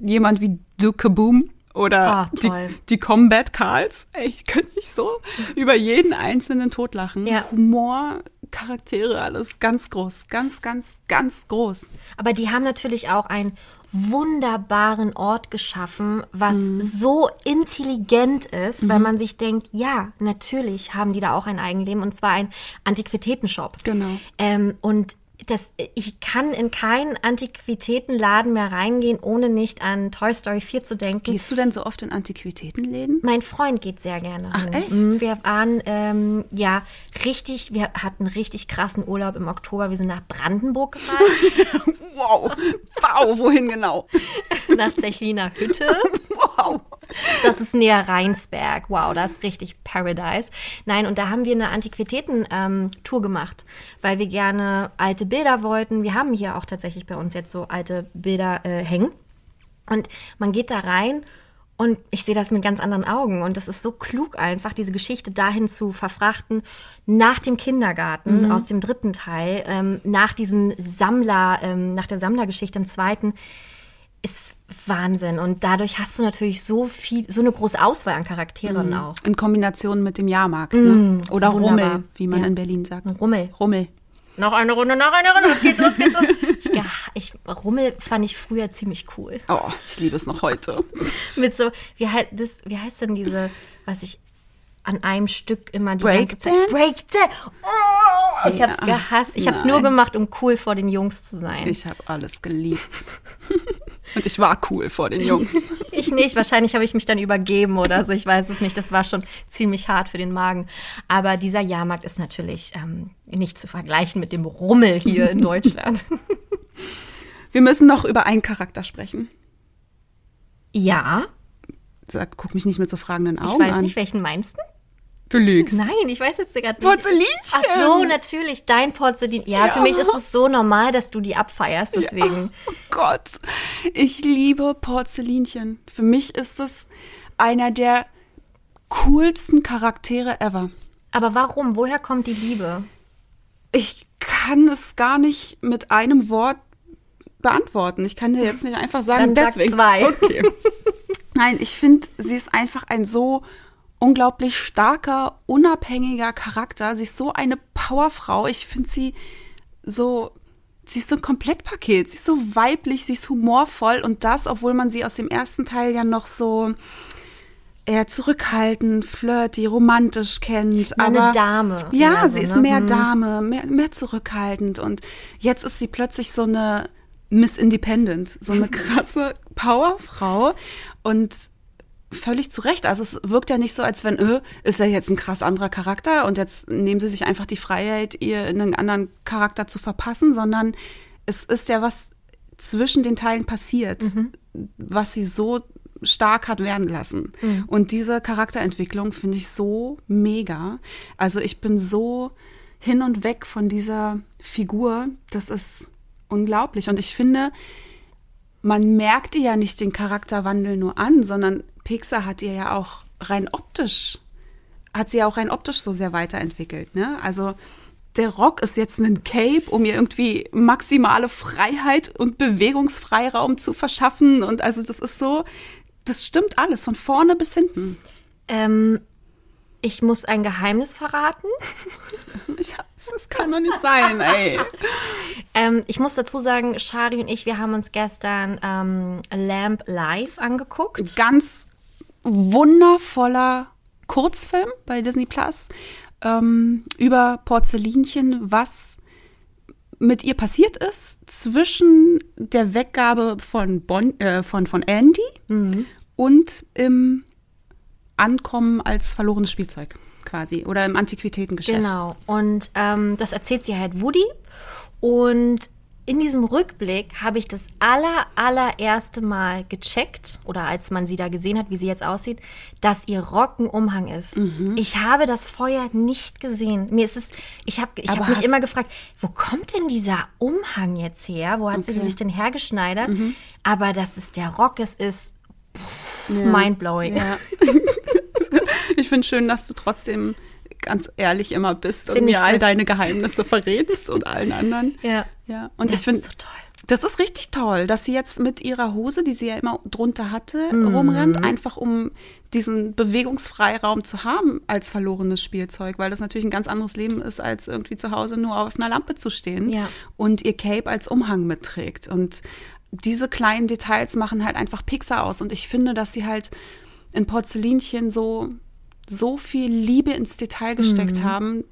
jemand wie Duke Boom oder Ah, die, die Combat Carls. Ey, ich könnte mich so über jeden einzelnen totlachen. Ja. Humor, Charaktere, alles ganz groß. Ganz, ganz, ganz groß. Aber die haben natürlich auch einen wunderbaren Ort geschaffen, was Mhm. so intelligent ist, weil man sich denkt, ja, natürlich haben die da auch ein Eigenleben und zwar ein Antiquitätenshop. Genau. Ähm, und das, ich kann in keinen Antiquitätenladen mehr reingehen, ohne nicht an Toy Story 4 zu denken. Gehst du denn so oft in Antiquitätenläden? Mein Freund geht sehr gerne. Ach, hin. echt? Mhm, Wir waren ähm, ja richtig, wir hatten richtig krassen Urlaub im Oktober. Wir sind nach Brandenburg gereist, Wow. Wow, wohin genau? nach Zechliner Hütte. Wow. Das ist näher Rheinsberg. Wow, das ist richtig Paradise. Nein, und da haben wir eine Antiquitäten-Tour gemacht, weil wir gerne alte Bilder wollten. Wir haben hier auch tatsächlich bei uns jetzt so alte Bilder äh, hängen. Und man geht da rein und ich sehe das mit ganz anderen Augen. Und das ist so klug einfach, diese Geschichte dahin zu verfrachten, nach dem Kindergarten aus dem dritten Teil, ähm, nach diesem Sammler, ähm, nach der Sammlergeschichte im zweiten ist Wahnsinn. Und dadurch hast du natürlich so viel, so eine große Auswahl an Charakteren auch. In Kombination mit dem Jahrmarkt, ne? Oder wunderbar. Rummel, wie man Ja. in Berlin sagt. Rummel. Rummel. Noch eine Runde, noch eine Runde, los geht's, los geht's, los. Ich, ja, ich, Rummel fand ich früher ziemlich cool. Oh, ich liebe es noch heute. Mit so, wie, das, wie heißt denn diese, was ich an einem Stück immer die Breakdance? Breakdance? Oh, ich hab's Ja. gehasst. Ich hab's Nein. nur gemacht, um cool vor den Jungs zu sein. Ich habe alles geliebt. Und ich war cool vor den Jungs. Ich nicht. Wahrscheinlich habe ich mich dann übergeben oder so. Ich weiß es nicht. Das war schon ziemlich hart für den Magen. Aber dieser Jahrmarkt ist natürlich ähm, nicht zu vergleichen mit dem Rummel hier in Deutschland. Wir müssen noch über einen Charakter sprechen. ja, Sag, guck mich nicht mit so fragenden ich Augen weiß an. nicht, welchen meinst du? Du lügst. Nein, ich weiß jetzt gerade nicht. Porzellinchen. Ach so, natürlich, dein Porzellan. Ja, Ja. für mich ist es so normal, dass du die abfeierst, deswegen. Oh Gott, ich liebe Porzellinchen. Für mich ist es einer der coolsten Charaktere ever. Aber warum? Woher kommt die Liebe? Ich kann es gar nicht mit einem Wort beantworten. Ich kann dir jetzt nicht einfach sagen, Dann sag deswegen. zwei. Okay. Nein, ich finde, sie ist einfach ein so unglaublich starker, unabhängiger Charakter. Sie ist so eine Powerfrau. Ich finde sie so, sie ist so ein Komplettpaket. Sie ist so weiblich, sie ist humorvoll und das, obwohl man sie aus dem ersten Teil ja noch so eher zurückhaltend, flirty, romantisch kennt. Eine aber Dame Ja, eher sie ist ne? mehr Mhm. Dame, mehr, mehr zurückhaltend und jetzt ist sie plötzlich so eine Miss Independent, so eine krasse Powerfrau und völlig zu Recht. Also es wirkt ja nicht so, als wenn, äh, ist er jetzt ein krass anderer Charakter und jetzt nehmen sie sich einfach die Freiheit, ihr in einen anderen Charakter zu verpassen, sondern es ist ja was zwischen den Teilen passiert, was sie so stark hat werden lassen. Und diese Charakterentwicklung finde ich so mega. Also ich bin so hin und weg von dieser Figur. Das ist unglaublich. Und ich finde, man merkt ihr ja nicht den Charakterwandel nur an, sondern Pixar hat ihr ja auch rein optisch hat sie auch rein optisch so sehr weiterentwickelt. Ne? Also der Rock ist jetzt ein Cape, um ihr irgendwie maximale Freiheit und Bewegungsfreiraum zu verschaffen. Und also das ist so, das stimmt alles, von vorne bis hinten. Ähm, ich muss ein Geheimnis verraten. Ich, das kann doch nicht sein, ey. Ähm, ich muss dazu sagen, Shari und ich, wir haben uns gestern ähm, Lamp Live angeguckt. Ganz wundervoller Kurzfilm bei Disney Plus ähm, über Porzellinchen, was mit ihr passiert ist zwischen der Weggabe von, bon, äh, von, von Andy und im Ankommen als verlorenes Spielzeug quasi oder im Antiquitätengeschäft. Genau. Und ähm, das erzählt sie halt Woody. Und in diesem Rückblick habe ich das aller, allererste Mal gecheckt, oder als man sie da gesehen hat, wie sie jetzt aussieht, dass ihr Rock ein Umhang ist. Mhm. Ich habe das vorher nicht gesehen. Mir ist es, ich habe ich hab mich immer gefragt, wo kommt denn dieser Umhang jetzt her? Wo hat sie Okay. Mhm. sich denn hergeschneidert? Aber dass es der Rock ist, ist pff, mindblowing. Ja. ich finde schön, dass du trotzdem ganz ehrlich immer bist und Find ich mir all deine Geheimnisse verrätst und allen anderen. Ja. Ja, und Das ich finde ist so toll. Das ist richtig toll, dass sie jetzt mit ihrer Hose, die sie ja immer drunter hatte, Mhm. rumrennt, einfach um diesen Bewegungsfreiraum zu haben als verlorenes Spielzeug, weil das natürlich ein ganz anderes Leben ist, als irgendwie zu Hause nur auf einer Lampe zu stehen Ja. und ihr Cape als Umhang mitträgt. Und diese kleinen Details machen halt einfach Pixar aus. Und ich finde, dass sie halt in Porzellinchen so, so viel Liebe ins Detail gesteckt haben.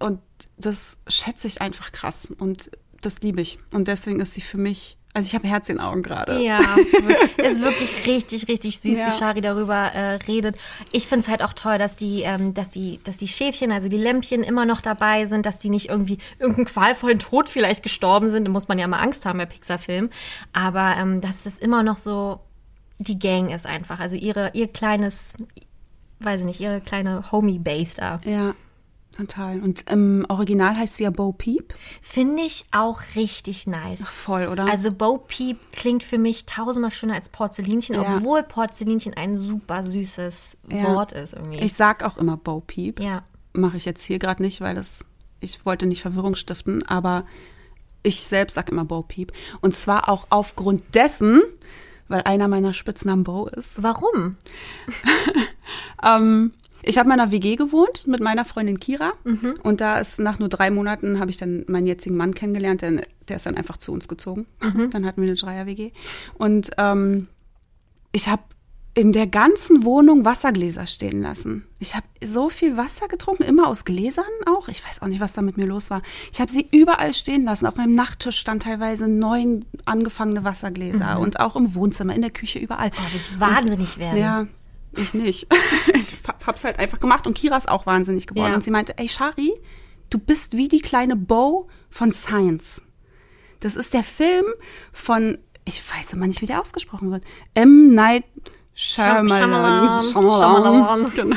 Und das schätze ich einfach krass. Und das liebe ich. Und deswegen ist sie für mich, also ich habe Herz in den Augen gerade. Ja, es ist wirklich- richtig, richtig süß, Ja. wie Shari darüber äh, redet. Ich finde es halt auch toll, dass die, ähm, dass die, dass die Schäfchen, also die Lämpchen immer noch dabei sind, dass die nicht irgendwie irgendeinen qualvollen Tod vielleicht gestorben sind. Da muss man ja mal Angst haben bei Pixar-Filmen. Aber ähm, dass es immer noch so die Gang ist einfach. Also ihre, ihr kleines, weiß ich nicht, ihre kleine Homie-Base da. Ja, total. Und im Original heißt sie ja Bo Peep. Finde ich auch richtig nice. Voll, oder? Also Bo Peep klingt für mich tausendmal schöner als Porzellinchen, Ja. obwohl Porzellinchen ein super süßes Ja. Wort ist irgendwie. ich sag auch immer Bo Peep. ja. Mache ich jetzt hier gerade nicht, weil das, ich wollte nicht Verwirrung stiften, aber ich selbst sag immer Bo Peep. Und zwar auch aufgrund dessen, weil einer meiner Spitznamen Bo ist. Warum? Ähm, ich habe in meiner WG gewohnt mit meiner Freundin Kira und da ist nach nur drei Monaten habe ich dann meinen jetzigen Mann kennengelernt, der, der ist dann einfach zu uns gezogen. Dann hatten wir eine Dreier-WG und ähm, ich habe in der ganzen Wohnung Wassergläser stehen lassen. Ich habe so viel Wasser getrunken, immer aus Gläsern auch. Ich weiß auch nicht, was da mit mir los war. Ich habe sie überall stehen lassen. Auf meinem Nachttisch stand teilweise neun angefangene Wassergläser und auch im Wohnzimmer, in der Küche, überall. Oh, ich wahnsinnig werden. Ja, ich nicht. Ich hab- hab's halt einfach gemacht und Kira ist auch wahnsinnig geworden. Ja. Und sie meinte, ey Shari, du bist wie die kleine Bo von Science. Das ist der Film von, ich weiß immer nicht, wie der ausgesprochen wird, M. Night Shyamalan. Shyamalan. Genau.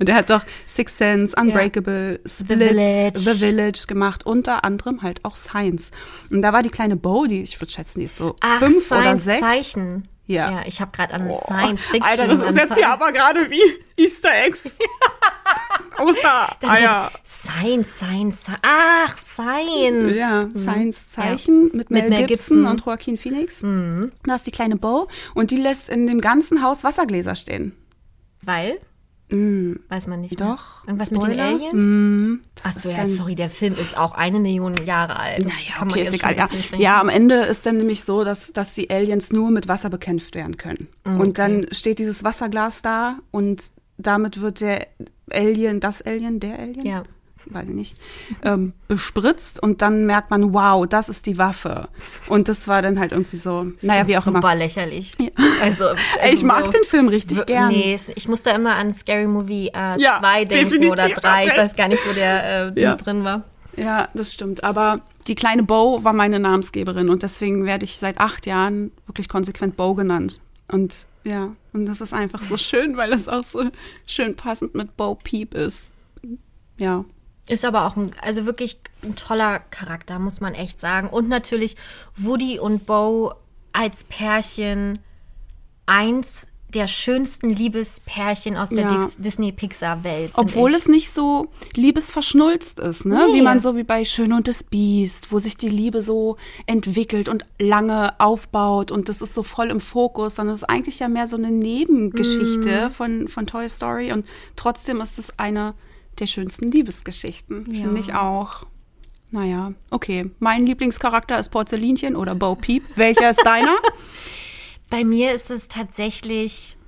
Und der hat doch Six Sense, Unbreakable, Split, Village. The Village gemacht, unter anderem halt auch Science. Und da war die kleine Bo, die, ich würde schätzen, die ist so Ach, fünf oder Science sechs. Zeichen. Ja. Ja, ich habe gerade an Oh, Science Fiction. Alter, das ist jetzt hier aber gerade wie Easter Eggs. Ostereier. Science, Science, Science. Ach, Science. Ja, Science-Zeichen mit Mel, Mel Gibson, Gibson. und Joaquin Phoenix. Da ist die kleine Bo und die lässt in dem ganzen Haus Wassergläser stehen. Weil? Weiß man nicht. Mm. Doch. Mehr. Irgendwas Spoiler? mit den Aliens? Mm, Ach das so, ist ja, sorry, der Film ist auch eine Million Jahre alt. Das Naja, man okay, ist egal. Ja. ja, am Ende ist dann nämlich so, dass, dass die Aliens nur mit Wasser bekämpft werden können. Und dann steht dieses Wasserglas da und damit wird der Alien, das Alien, der Alien? Ja. Weiß ich nicht, ähm, bespritzt und dann merkt man, wow, das ist die Waffe. Und das war dann halt irgendwie so, naja, wie auch super immer. lächerlich. Also, also Ey, ich mag so- den Film richtig gern. Nee, ich musste immer an Scary Movie 2 äh, Ja, denken oder 3. Ich weiß gar nicht, wo der äh, Ja. drin war. Ja, das stimmt. Aber die kleine Bo war meine Namensgeberin und deswegen werde ich seit acht Jahren wirklich konsequent Bo genannt. Und ja, und das ist einfach so schön, weil es auch so schön passend mit Bo Peep ist. Ja. Ist aber auch ein, also wirklich ein toller Charakter, muss man echt sagen. Und natürlich Woody und Bo als Pärchen eins der schönsten Liebespärchen aus der Ja. Disney-Pixar-Welt. Obwohl ich. es nicht so liebesverschnulzt ist, ne? Nee. Wie man so wie bei Schön und das Biest, wo sich die Liebe so entwickelt und lange aufbaut und das ist so voll im Fokus, sondern es ist eigentlich ja mehr so eine Nebengeschichte Mhm. von, von Toy Story und trotzdem ist es eine der schönsten Liebesgeschichten, finde ich auch. Naja, okay. Mein Lieblingscharakter ist Porzellinchen oder Bo Peep. Welcher ist deiner? Bei mir ist es tatsächlich,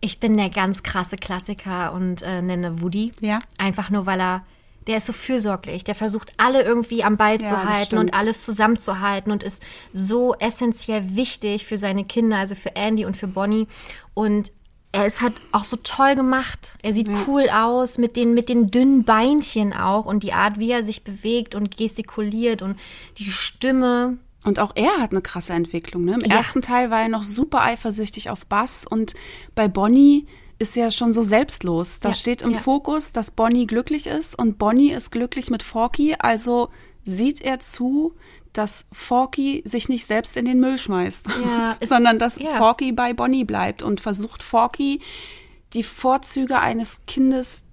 ich bin der ganz krasse Klassiker und äh, nenne Woody. Ja. Einfach nur, weil er, der ist so fürsorglich. Der versucht alle irgendwie am Ball Ja, zu halten und alles zusammenzuhalten und ist so essentiell wichtig für seine Kinder, also für Andy und für Bonnie. Und er ist halt auch so toll gemacht. Er sieht cool aus mit den, mit den dünnen Beinchen auch und die Art, wie er sich bewegt und gestikuliert und die Stimme. Und auch er hat eine krasse Entwicklung. Ne? Im Ja. ersten Teil war er noch super eifersüchtig auf Bass und bei Bonnie ist er schon so selbstlos. Da Ja, steht im ja. Fokus, dass Bonnie glücklich ist und Bonnie ist glücklich mit Forky. Also sieht er zu, dass Forky sich nicht selbst in den Müll schmeißt, Ja, sondern dass ja. Forky bei Bonnie bleibt und versucht Forky die Vorzüge eines Kindes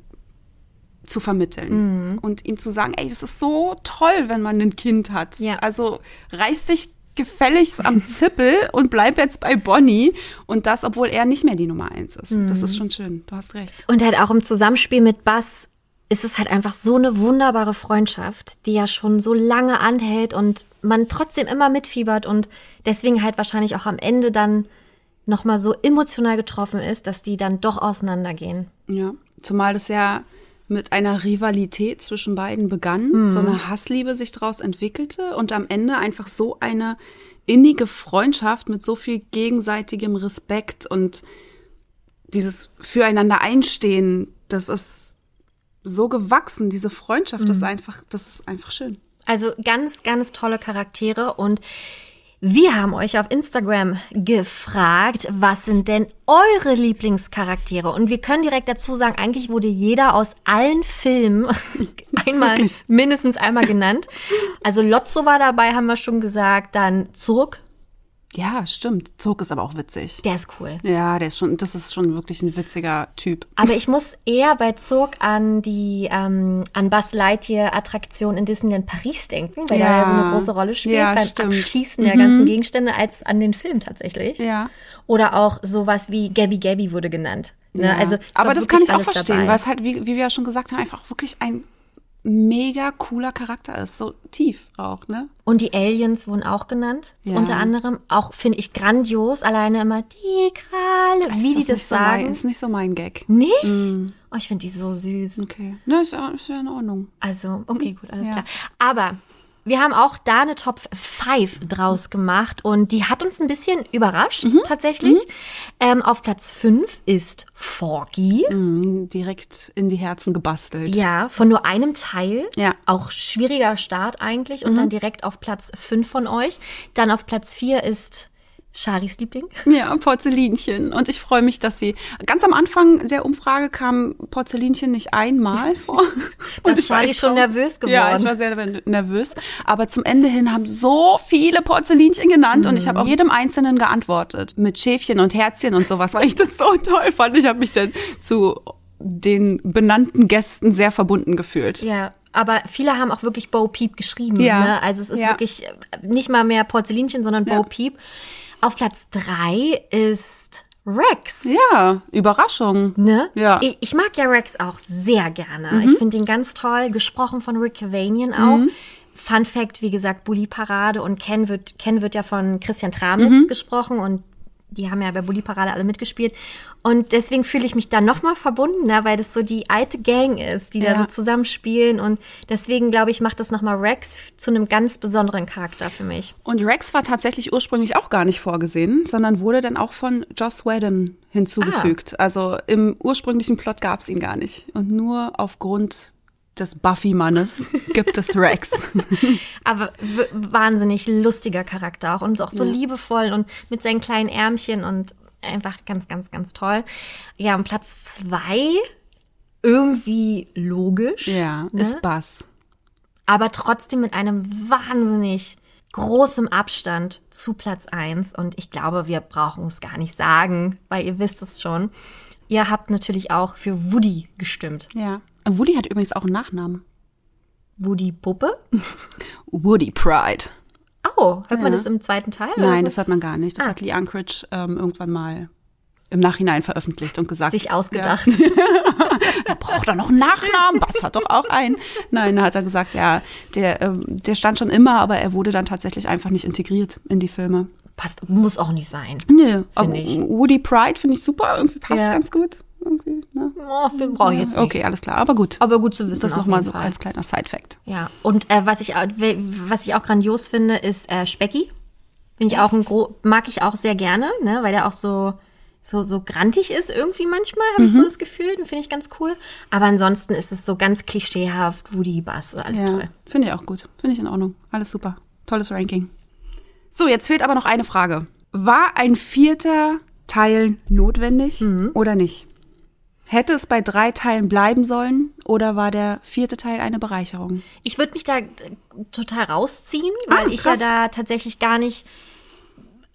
zu vermitteln Mhm. und ihm zu sagen, ey, das ist so toll, wenn man ein Kind hat. Ja. Also reiß dich gefälligst am Zippel und bleib jetzt bei Bonnie und das, obwohl er nicht mehr die Nummer eins ist. Das Mhm. ist schon schön. Du hast recht. Und halt auch im Zusammenspiel mit Bass ist es halt einfach so eine wunderbare Freundschaft, die ja schon so lange anhält und man trotzdem immer mitfiebert und deswegen halt wahrscheinlich auch am Ende dann nochmal so emotional getroffen ist, dass die dann doch auseinandergehen. Ja, zumal das ja mit einer Rivalität zwischen beiden begann, so eine Hassliebe sich daraus entwickelte und am Ende einfach so eine innige Freundschaft mit so viel gegenseitigem Respekt und dieses Füreinander einstehen, das ist so gewachsen, diese Freundschaft, das ist einfach, das ist einfach schön. Also ganz, ganz tolle Charaktere und wir haben euch auf Instagram gefragt, was sind denn eure Lieblingscharaktere? Und wir können direkt dazu sagen, eigentlich wurde jeder aus allen Filmen einmal, Wirklich? mindestens einmal genannt. Also Lotso war dabei, haben wir schon gesagt, dann Zurück, Ja, stimmt. Zog ist aber auch witzig. der ist cool. Ja, der ist schon, das ist schon wirklich ein witziger Typ. Aber ich muss eher bei Zurück an die ähm, an Buzz Lightyear Attraktion in Disneyland Paris denken, weil Ja. er ja so eine große Rolle spielt Ja, beim stimmt. Mhm. Abschießen der ganzen Gegenstände als an den Film tatsächlich. Ja. Oder auch sowas wie Gabby Gabby wurde genannt. Ne? Ja. Also, aber das kann ich auch verstehen, dabei. weil es halt, wie, wie wir ja schon gesagt haben, einfach wirklich ein mega cooler Charakter ist. So tief auch, ne? Und die Aliens wurden auch genannt, Ja. unter anderem. Auch finde ich grandios, alleine immer die Krale, wie die das nicht so mein, sagen. ist nicht so mein Gag. Nicht? Oh, ich finde die so süß. Okay. Ne, ist ja, ist ja in Ordnung. Also, okay, gut, alles Ja. klar. Aber wir haben auch da eine Top 5 draus gemacht und die hat uns ein bisschen überrascht, Mhm. tatsächlich. Ähm, auf Platz 5 ist Forky. Mhm, Direkt in die Herzen gebastelt. Ja, von nur einem Teil. Ja. Mhm. Auch schwieriger Start eigentlich und dann direkt auf Platz 5 von euch. Dann auf Platz 4 ist Charis Liebling. Ja, Porzellinchen. Und ich freue mich, dass sie ganz am Anfang der Umfrage kam Porzellinchen nicht einmal vor. Und ich war echt schon nervös Ja, geworden. ich war sehr nervös. Aber zum Ende hin haben so viele Porzellinchen genannt und ich habe auch jedem Einzelnen geantwortet. Mit Schäfchen und Herzchen und sowas, weil ich das so toll fand. Ich habe mich dann zu den benannten Gästen sehr verbunden gefühlt. Ja, aber viele haben auch wirklich Bo Peep geschrieben. Ja. Ne? Also es ist Ja. wirklich nicht mal mehr Porzellinchen, sondern Bo Ja. Peep. Auf Platz 3 ist Rex. Ja, Überraschung. Ne? Ja. Mhm. Ich, ich mag ja Rex auch sehr gerne. Ich finde ihn ganz toll. Gesprochen von Rick Cavanian auch. Fun Fact, wie gesagt, Bully Parade und Ken wird, Ken wird ja von Christian Tramitz Mhm. gesprochen und die haben ja bei Bully Parade alle mitgespielt. Und deswegen fühle ich mich da nochmal verbunden, ne, weil das so die alte Gang ist, die da Ja. so zusammenspielen. Und deswegen, glaube ich, macht das nochmal Rex zu einem ganz besonderen Charakter für mich. Und Rex war tatsächlich ursprünglich auch gar nicht vorgesehen, sondern wurde dann auch von Joss Whedon hinzugefügt. Also im ursprünglichen Plot gab es ihn gar nicht. Und nur aufgrund des Buffy-Mannes gibt es Rex. Aber wahnsinnig lustiger Charakter auch und ist auch so liebevoll und mit seinen kleinen Ärmchen und einfach ganz, ganz, ganz toll. Ja, und Platz zwei irgendwie logisch. ja, ne? ist Bass. aber trotzdem mit einem wahnsinnig großem Abstand zu Platz 1 und ich glaube, wir brauchen es gar nicht sagen, weil ihr wisst es schon. Ihr habt natürlich auch für Woody gestimmt. Ja. Woody hat übrigens auch einen Nachnamen. Woody Puppe? Woody Pride. Oh, hört man Ja. das im zweiten Teil? Nein, oder? das hört man gar nicht. Das Ah. hat Lee Anchorage ähm, irgendwann mal im Nachhinein veröffentlicht und gesagt. sich ausgedacht. Er braucht doch noch einen Nachnamen. Bass hat doch auch einen. Nein, da hat er gesagt, ja, der, ähm, der stand schon immer, aber er wurde dann tatsächlich einfach nicht integriert in die Filme. Passt, muss auch nicht sein. Nö, aber ich. Woody Pride finde ich super. Irgendwie passt Ja. ganz gut. Irgendwie, ne? Oh, wir brauchen jetzt nicht. Okay, alles klar. Aber gut. Aber gut zu wissen. das nochmal so Fall. als kleiner Side-Fact. Ja, und äh, was, ich, auch- was ich auch grandios finde, ist äh, Specki. Finde ich auch ein gro mag ich auch sehr gerne, ne, weil der auch so, so, so grantig ist irgendwie manchmal, habe ich so das Gefühl. Den finde ich ganz cool. Aber ansonsten ist es so ganz klischeehaft, Woody Bass, alles Ja, toll. finde ich auch gut. Finde ich in Ordnung. Alles super. Tolles Ranking. So, jetzt fehlt aber noch eine Frage. War ein vierter Teil notwendig Mhm. oder nicht? Hätte es bei drei Teilen bleiben sollen oder war der vierte Teil eine Bereicherung? Ich würde mich da äh, total rausziehen, weil Ah, ich ja da tatsächlich gar nicht.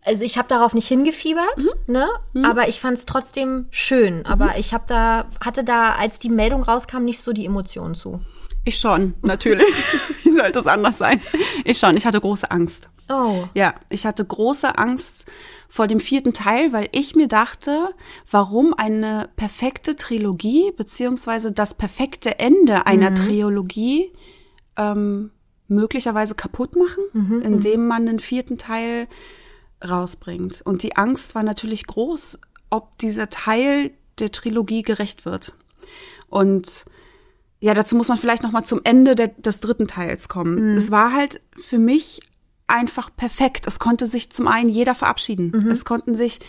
Also ich habe darauf nicht hingefiebert, Mhm. ne? Aber ich fand es trotzdem schön. Aber ich habe da hatte da, als die Meldung rauskam, nicht so die Emotionen zu. Ich schon, natürlich. Wie sollte es anders sein? Ich schon. Ich hatte große Angst. Oh. Ja, ich hatte große Angst vor dem vierten Teil, weil ich mir dachte, warum eine perfekte Trilogie beziehungsweise das perfekte Ende einer Trilogie ähm, möglicherweise kaputt machen, indem man den vierten Teil rausbringt. Und die Angst war natürlich groß, ob dieser Teil der Trilogie gerecht wird. Und ja, dazu muss man vielleicht noch mal zum Ende der, des dritten Teils kommen. Es war halt für mich einfach perfekt. Es konnte sich zum einen jeder verabschieden. Es konnten sich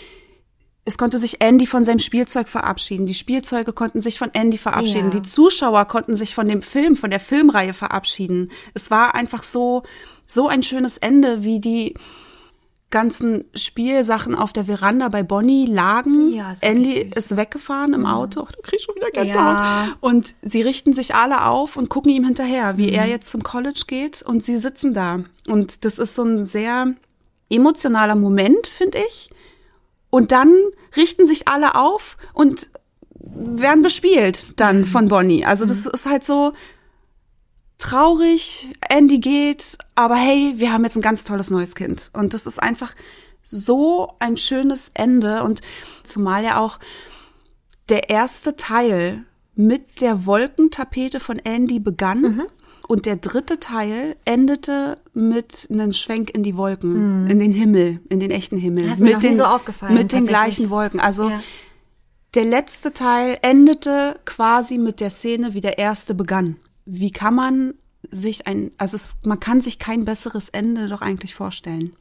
es konnte sich Andy von seinem Spielzeug verabschieden. Die Spielzeuge konnten sich von Andy verabschieden. Ja. Die Zuschauer konnten sich von dem Film, von der Filmreihe verabschieden. Es war einfach so, so ein schönes Ende, wie die ganzen Spielsachen auf der Veranda bei Bonnie lagen. Ja, Andy. Mhm. ist weggefahren im Auto. Du kriegst schon wieder Gänsehaut. Ja. Und sie richten sich alle auf und gucken ihm hinterher, wie Mhm. er jetzt zum College geht und sie sitzen da. Und das ist so ein sehr emotionaler Moment, finde ich. Und dann richten sich alle auf und werden bespielt dann von Bonnie. Also das ist halt so traurig, Andy geht, aber hey, wir haben jetzt ein ganz tolles neues Kind. Und das ist einfach so ein schönes Ende. Und zumal ja auch der erste Teil mit der Wolkentapete von Andy begann. Und der dritte Teil endete mit einem Schwenk in die Wolken, in den Himmel, in den echten Himmel. Das ist mir mit den, so aufgefallen, Mit den gleichen Wolken. Also Ja. der letzte Teil endete quasi mit der Szene, wie der erste begann. Wie kann man sich ein, also es, man kann sich kein besseres Ende doch eigentlich vorstellen.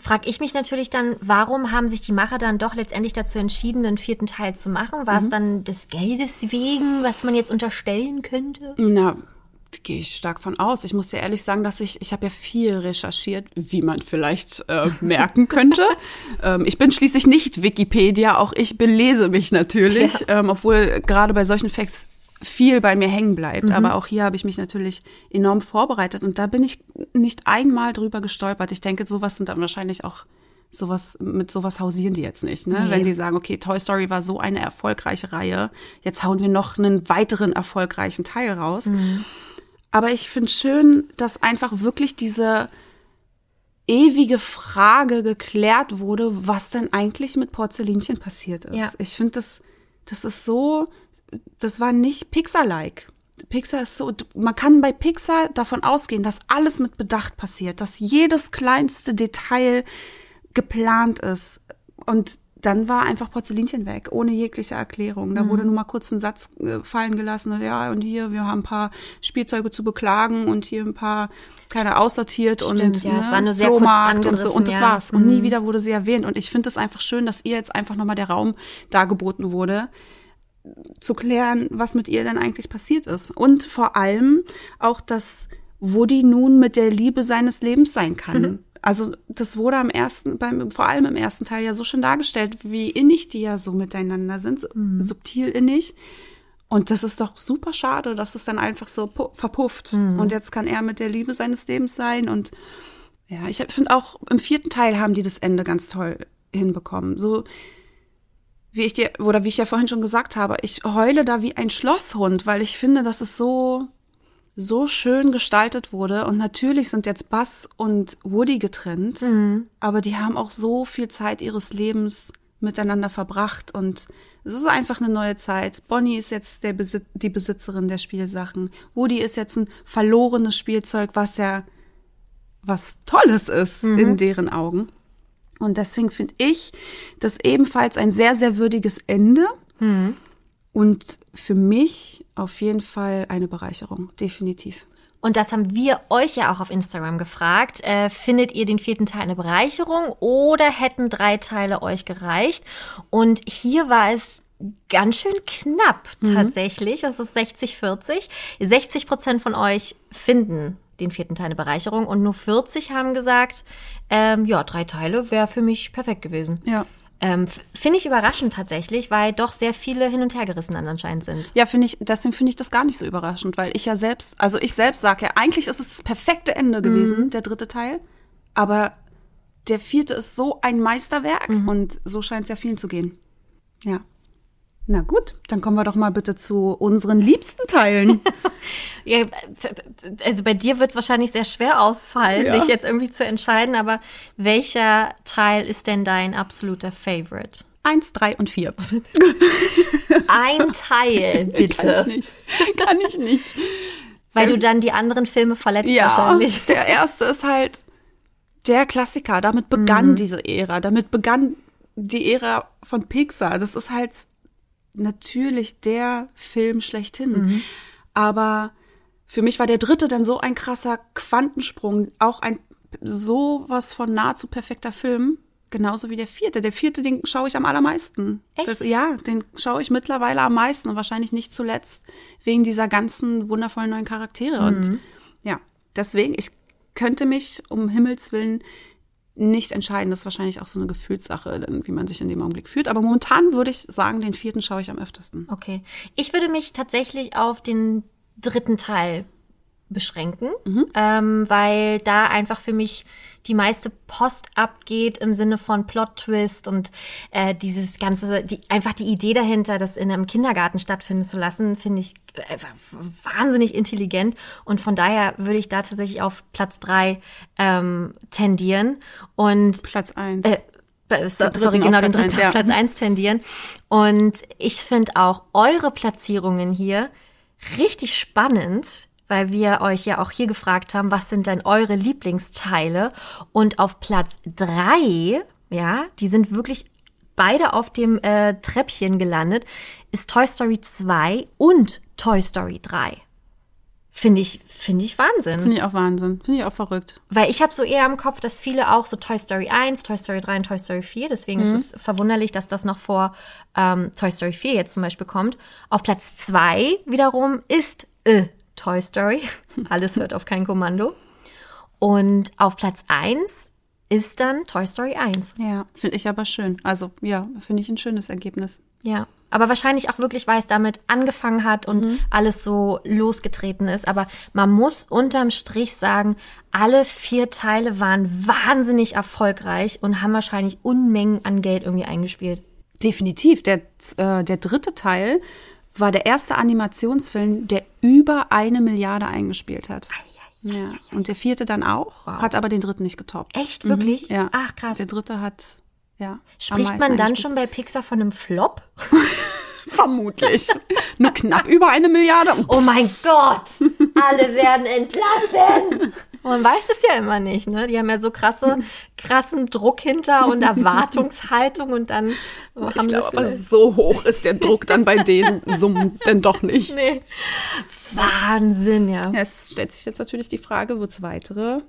Frag ich mich natürlich dann, warum haben sich die Macher dann doch letztendlich dazu entschieden, den vierten Teil zu machen? War es dann des Geldes wegen, was man jetzt unterstellen könnte? Na, gehe ich stark von aus. Ich muss dir ehrlich sagen, dass ich, ich habe ja viel recherchiert, wie man vielleicht äh, merken könnte. ähm, ich bin schließlich nicht Wikipedia, auch ich belese mich natürlich, ähm, obwohl gerade bei solchen Facts viel bei mir hängen bleibt. Aber auch hier habe ich mich natürlich enorm vorbereitet und da bin ich nicht einmal drüber gestolpert. Ich denke, sowas sind dann wahrscheinlich auch sowas, mit sowas hausieren die jetzt nicht, ne? Nee. Wenn die sagen, okay, Toy Story war so eine erfolgreiche Reihe, jetzt hauen wir noch einen weiteren erfolgreichen Teil raus. Aber ich finde schön, dass einfach wirklich diese ewige Frage geklärt wurde, was denn eigentlich mit Porzellinchen passiert ist. Ja. Ich finde, das, das ist so, das war nicht Pixar-like. Pixar ist so, man kann bei Pixar davon ausgehen, dass alles mit Bedacht passiert, dass jedes kleinste Detail geplant ist. Und dann war einfach Porzellinchen weg, ohne jegliche Erklärung. Da wurde nur mal kurz ein Satz äh, fallen gelassen. Ja, und hier, wir haben ein paar Spielzeuge zu beklagen und hier ein paar, keine aussortiert und Stimmt, ja, ne, es war nur sehr Flohmarkt und so. Und das ja. war's. Und nie wieder wurde sie erwähnt. Und ich finde es einfach schön, dass ihr jetzt einfach nochmal der Raum dargeboten wurde, zu klären, was mit ihr denn eigentlich passiert ist. Und vor allem auch, dass Woody nun mit der Liebe seines Lebens sein kann. Also das wurde am ersten, beim, vor allem im ersten Teil ja so schön dargestellt, wie innig die ja so miteinander sind, so subtil innig. Und das ist doch super schade, dass es dann einfach so verpufft. Und jetzt kann er mit der Liebe seines Lebens sein. Und ja, ich finde auch im vierten Teil haben die das Ende ganz toll hinbekommen. So wie ich dir, oder wie ich ja vorhin schon gesagt habe, ich heule da wie ein Schlosshund, weil ich finde, dass es so, so schön gestaltet wurde. Und natürlich sind jetzt Buzz und Woody getrennt, mhm. aber die haben auch so viel Zeit ihres Lebens miteinander verbracht und es ist einfach eine neue Zeit. Bonnie ist jetzt Besit die Besitzerin der Spielsachen. Woody ist jetzt ein verlorenes Spielzeug, was ja was Tolles ist mhm. in deren Augen. Und deswegen finde ich das ebenfalls ein sehr, sehr würdiges Ende. Mhm. Und für mich auf jeden Fall eine Bereicherung, definitiv. Und das haben wir euch ja auch auf Instagram gefragt. Äh, findet ihr den vierten Teil eine Bereicherung oder hätten drei Teile euch gereicht? Und hier war es ganz schön knapp mhm. tatsächlich. Das ist 60-40. 60 Prozent von euch finden den vierten Teil eine Bereicherung und nur 40 haben gesagt, ähm, ja, drei Teile wäre für mich perfekt gewesen. Ja. Ähm, finde ich überraschend tatsächlich, weil doch sehr viele hin und her gerissen anscheinend sind. Ja, finde ich, deswegen finde ich das gar nicht so überraschend, weil ich ja selbst, also ich selbst sage ja, eigentlich ist es das perfekte Ende gewesen, mhm. der dritte Teil. Aber der vierte ist so ein Meisterwerk mhm. und so scheint es ja vielen zu gehen. Ja. Na gut, dann kommen wir doch mal bitte zu unseren liebsten Teilen. ja, also bei dir wird es wahrscheinlich sehr schwer ausfallen, ja. dich jetzt irgendwie zu entscheiden, aber welcher Teil ist denn dein absoluter Favorite? Eins, drei und vier. Ein Teil, bitte. Kann ich nicht. Kann ich nicht. Weil du dann die anderen Filme verletzt ja, wahrscheinlich. Der erste ist halt der Klassiker. Damit begann mhm. diese Ära. Damit begann die Ära von Pixar. Das ist halt natürlich der Film schlechthin. Mhm. Aber für mich war der dritte dann so ein krasser Quantensprung, auch ein sowas von nahezu perfekter Film, genauso wie der vierte. Der vierte, den schaue ich am allermeisten. Echt? Das, ja, den schaue ich mittlerweile am meisten und wahrscheinlich nicht zuletzt wegen dieser ganzen wundervollen neuen Charaktere. Mhm. Und ja, deswegen, ich könnte mich um Himmels Willen nicht entscheiden. Das ist wahrscheinlich auch so eine Gefühlssache, wie man sich in dem Augenblick fühlt. Aber momentan würde ich sagen, den vierten schaue ich am öftesten. Okay. Ich würde mich tatsächlich auf den dritten Teil beschränken, mhm. ähm, weil da einfach für mich die meiste Post abgeht im Sinne von Plot-Twist und äh, dieses ganze, die, einfach die Idee dahinter, das in einem Kindergarten stattfinden zu lassen, finde ich einfach wahnsinnig intelligent und von daher würde ich da tatsächlich auf Platz drei ähm, tendieren und Platz eins. Äh, so, sorry, genau, den dritten auf Platz eins tendieren. Und ich finde auch eure Platzierungen hier richtig spannend weil wir euch ja auch hier gefragt haben, was sind denn eure Lieblingsteile? Und auf Platz drei, ja, die sind wirklich beide auf dem äh, Treppchen gelandet, ist Toy Story 2 und Toy Story 3. Finde ich, finde ich Wahnsinn. Finde ich auch Wahnsinn. Finde ich auch verrückt. Weil ich habe so eher im Kopf, dass viele auch so Toy Story 1, Toy Story 3 und Toy Story 4, deswegen mhm. ist es verwunderlich, dass das noch vor ähm, Toy Story 4 jetzt zum Beispiel kommt. Auf Platz 2 wiederum ist äh, Toy Story. Alles hört auf kein Kommando. Und auf Platz 1 ist dann Toy Story 1. Ja, finde ich aber schön. Also ja, finde ich ein schönes Ergebnis. Ja, aber wahrscheinlich auch wirklich, weil es damit angefangen hat und mhm. alles so losgetreten ist. Aber man muss unterm Strich sagen, alle vier Teile waren wahnsinnig erfolgreich und haben wahrscheinlich Unmengen an Geld irgendwie eingespielt. Definitiv. Der, äh, der dritte Teil war der erste Animationsfilm, der über eine Milliarde eingespielt hat. Ja. Und der vierte dann auch, wow. hat aber den dritten nicht getoppt. Echt, wirklich? Mhm. Ja. Ach, krass. Der dritte hat, ja. Spricht man dann schon bei Pixar von einem Flop? Vermutlich. Nur knapp über eine Milliarde. Oh mein Gott! Alle werden entlassen! Man weiß es ja immer nicht, ne? Die haben ja so krasse, krassen Druck hinter und Erwartungshaltung und dann haben ich glaube, aber so hoch ist der Druck dann bei den Summen denn doch nicht. Nee. Wahnsinn, ja. Es stellt sich jetzt natürlich die Frage, wird es weitere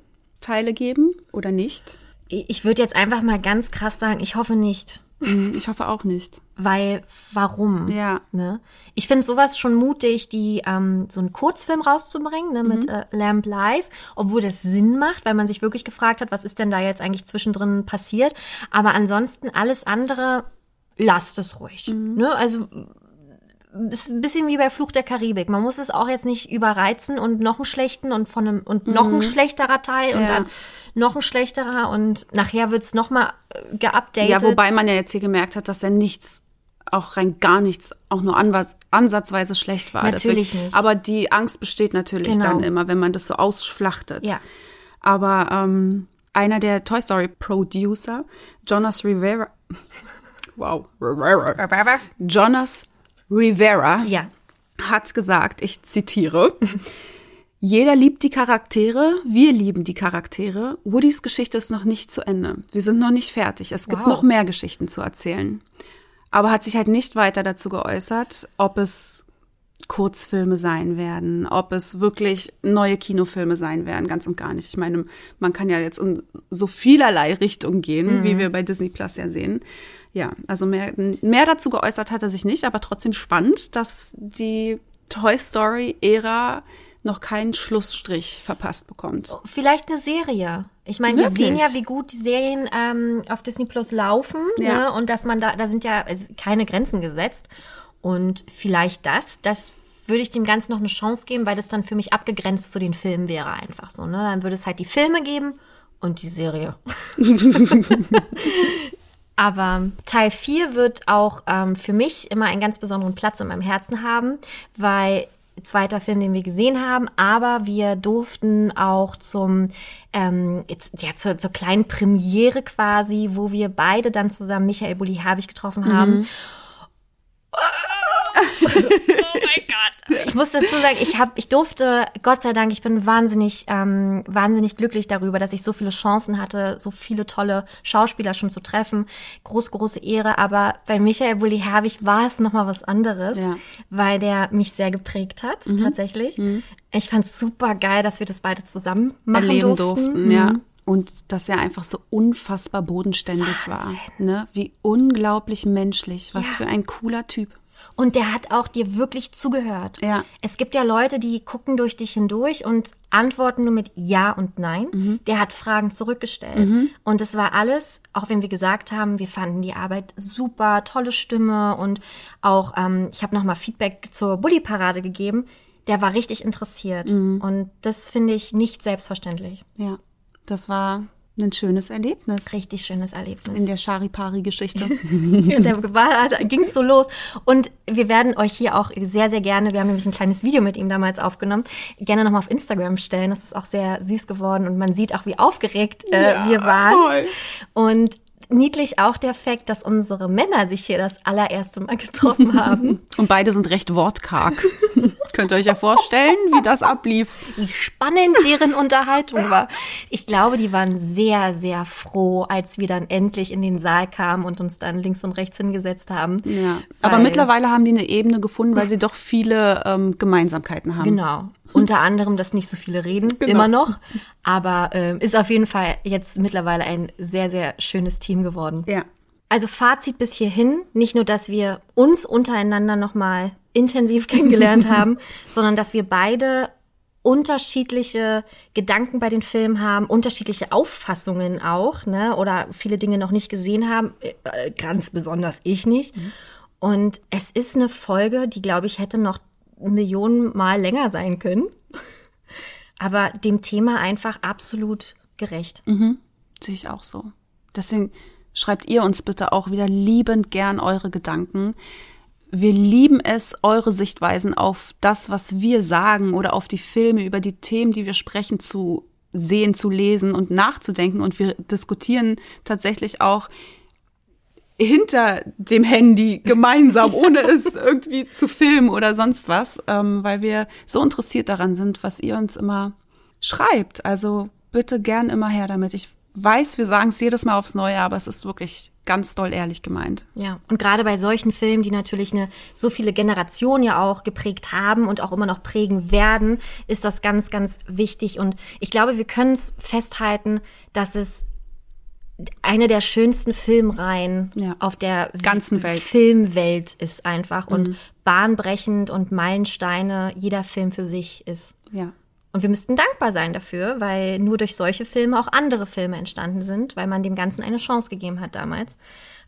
Teile geben oder nicht? Ich würde jetzt einfach mal ganz krass sagen, ich hoffe nicht. Mhm, ich hoffe auch nicht. Weil, warum? Ja. Ne? Ich finde sowas schon mutig, die ähm, so einen Kurzfilm rauszubringen ne, mit mhm. äh, Lamp Live, obwohl das Sinn macht, weil man sich wirklich gefragt hat, was ist denn da jetzt eigentlich zwischendrin passiert. Aber ansonsten alles andere, lasst es ruhig. Mhm. Ne? Also ist ein bisschen wie bei Fluch der Karibik. Man muss es auch jetzt nicht überreizen und noch einen schlechten und von einem und noch ein schlechterer Teil und Ja. dann noch ein schlechterer und nachher wird's noch mal äh, geupdatet. Ja, wobei man ja jetzt hier gemerkt hat, dass er nichts, auch rein gar nichts, auch nur ansatzweise schlecht war. Natürlich nicht. Aber die Angst besteht natürlich Genau. dann immer, wenn man das so ausschlachtet. Ja. Aber ähm, einer der Toy Story Producer, Jonas Rivera, wow, Rivera, Jonas Rivera, Ja. hat gesagt, ich zitiere, jeder liebt die Charaktere, wir lieben die Charaktere. Woodys Geschichte ist noch nicht zu Ende. Wir sind noch nicht fertig. Es gibt Wow. noch mehr Geschichten zu erzählen. Aber hat sich halt nicht weiter dazu geäußert, ob es Kurzfilme sein werden, ob es wirklich neue Kinofilme sein werden, ganz und gar nicht. Ich meine, man kann ja jetzt in so vielerlei Richtungen gehen, wie wir bei Disney Plus ja sehen. Ja, also mehr, mehr dazu geäußert hat er sich nicht, aber trotzdem spannend, dass die Toy Story Ära noch keinen Schlussstrich verpasst bekommt. Vielleicht eine Serie. Ich meine, wir sehen ja, wie gut die Serien ähm, auf Disney Plus laufen. Ja. Ne? Und dass man da, da sind ja keine Grenzen gesetzt. Und vielleicht das, das würde ich dem Ganzen noch eine Chance geben, weil das dann für mich abgegrenzt zu den Filmen wäre einfach so. Ne? Dann würde es halt die Filme geben und die Serie. Aber Teil 4 wird auch ähm, für mich immer einen ganz besonderen Platz in meinem Herzen haben, weil zweiter Film, den wir gesehen haben, aber wir durften auch zum ähm, jetzt, ja, zur, zur kleinen Premiere quasi, wo wir beide dann zusammen Michael Bulli Habich getroffen haben. Oh mein Gott. Ich muss dazu sagen, ich habe, ich durfte, Gott sei Dank, ich bin wahnsinnig, ähm, wahnsinnig glücklich darüber, dass ich so viele Chancen hatte, so viele tolle Schauspieler schon zu treffen. Groß, große Ehre. Aber bei Michael Bulli Herbig war es nochmal was anderes, Ja. weil der mich sehr geprägt hat, tatsächlich. Ich fand es super geil, dass wir das beide zusammen machen erleben durften. durften, ja. Und dass er einfach so unfassbar bodenständig war. Ne? Wie unglaublich menschlich. Was Ja. für ein cooler Typ. Und der hat auch dir wirklich zugehört. Ja. Es gibt ja Leute, die gucken durch dich hindurch und antworten nur mit Ja und Nein. Mhm. Der hat Fragen zurückgestellt. Und es war alles, auch wenn wir gesagt haben, wir fanden die Arbeit super, tolle Stimme und auch, ähm, ich habe nochmal Feedback zur Bully-Parade gegeben. Der war richtig interessiert. Mhm. Und das finde ich nicht selbstverständlich. Ja, das war ein schönes Erlebnis Richtig schönes Erlebnis. in der Charipari-Geschichte. Und der ging es so los. Und wir werden euch hier auch sehr, sehr gerne, wir haben nämlich ein kleines Video mit ihm damals aufgenommen, gerne nochmal auf Instagram stellen. Das ist auch sehr süß geworden und man sieht auch, wie aufgeregt äh, wir waren. voll. Und niedlich auch der Fakt, dass unsere Männer sich hier das allererste Mal getroffen haben. Und beide sind recht wortkarg. Könnt ihr euch ja vorstellen, wie das ablief. wie spannend deren Unterhaltung war. Ich glaube, die waren sehr, sehr froh, als wir dann endlich in den Saal kamen und uns dann links und rechts hingesetzt haben. Ja. Aber Weil- mittlerweile haben die eine Ebene gefunden, weil sie doch viele ähm, Gemeinsamkeiten haben. Genau. Unter anderem, dass nicht so viele reden, Genau. immer noch. Aber ähm, ist auf jeden Fall jetzt mittlerweile ein sehr, sehr schönes Team geworden. Ja. Also Fazit bis hierhin, nicht nur, dass wir uns untereinander nochmal intensiv kennengelernt haben, sondern dass wir beide unterschiedliche Gedanken bei den Filmen haben, unterschiedliche Auffassungen auch, ne, oder viele Dinge noch nicht gesehen haben, äh, ganz besonders ich nicht. Und es ist eine Folge, die, glaube ich, hätte noch Millionen Mal länger sein können, aber dem Thema einfach absolut gerecht. Sehe ich auch so. Deswegen schreibt ihr uns bitte auch wieder liebend gern eure Gedanken. Wir lieben es, eure Sichtweisen auf das, was wir sagen oder auf die Filme, über die Themen, die wir sprechen, zu sehen, zu lesen und nachzudenken. Und wir diskutieren tatsächlich auch hinter dem Handy gemeinsam, ohne es irgendwie zu filmen oder sonst was, ähm, weil wir so interessiert daran sind, was ihr uns immer schreibt. Also bitte gern immer her damit. Ich weiß, wir sagen es jedes Mal aufs Neue, aber es ist wirklich ganz doll ehrlich gemeint. Ja, und gerade bei solchen Filmen, die natürlich eine so viele Generationen ja auch geprägt haben und auch immer noch prägen werden, ist das ganz, ganz wichtig. Und ich glaube, wir können es festhalten, dass es eine der schönsten Filmreihen Ja. auf der Ganzen Welt. Filmwelt ist einfach und bahnbrechend und Meilensteine jeder Film für sich ist. Ja. Und wir müssten dankbar sein dafür, weil nur durch solche Filme auch andere Filme entstanden sind, weil man dem Ganzen eine Chance gegeben hat damals.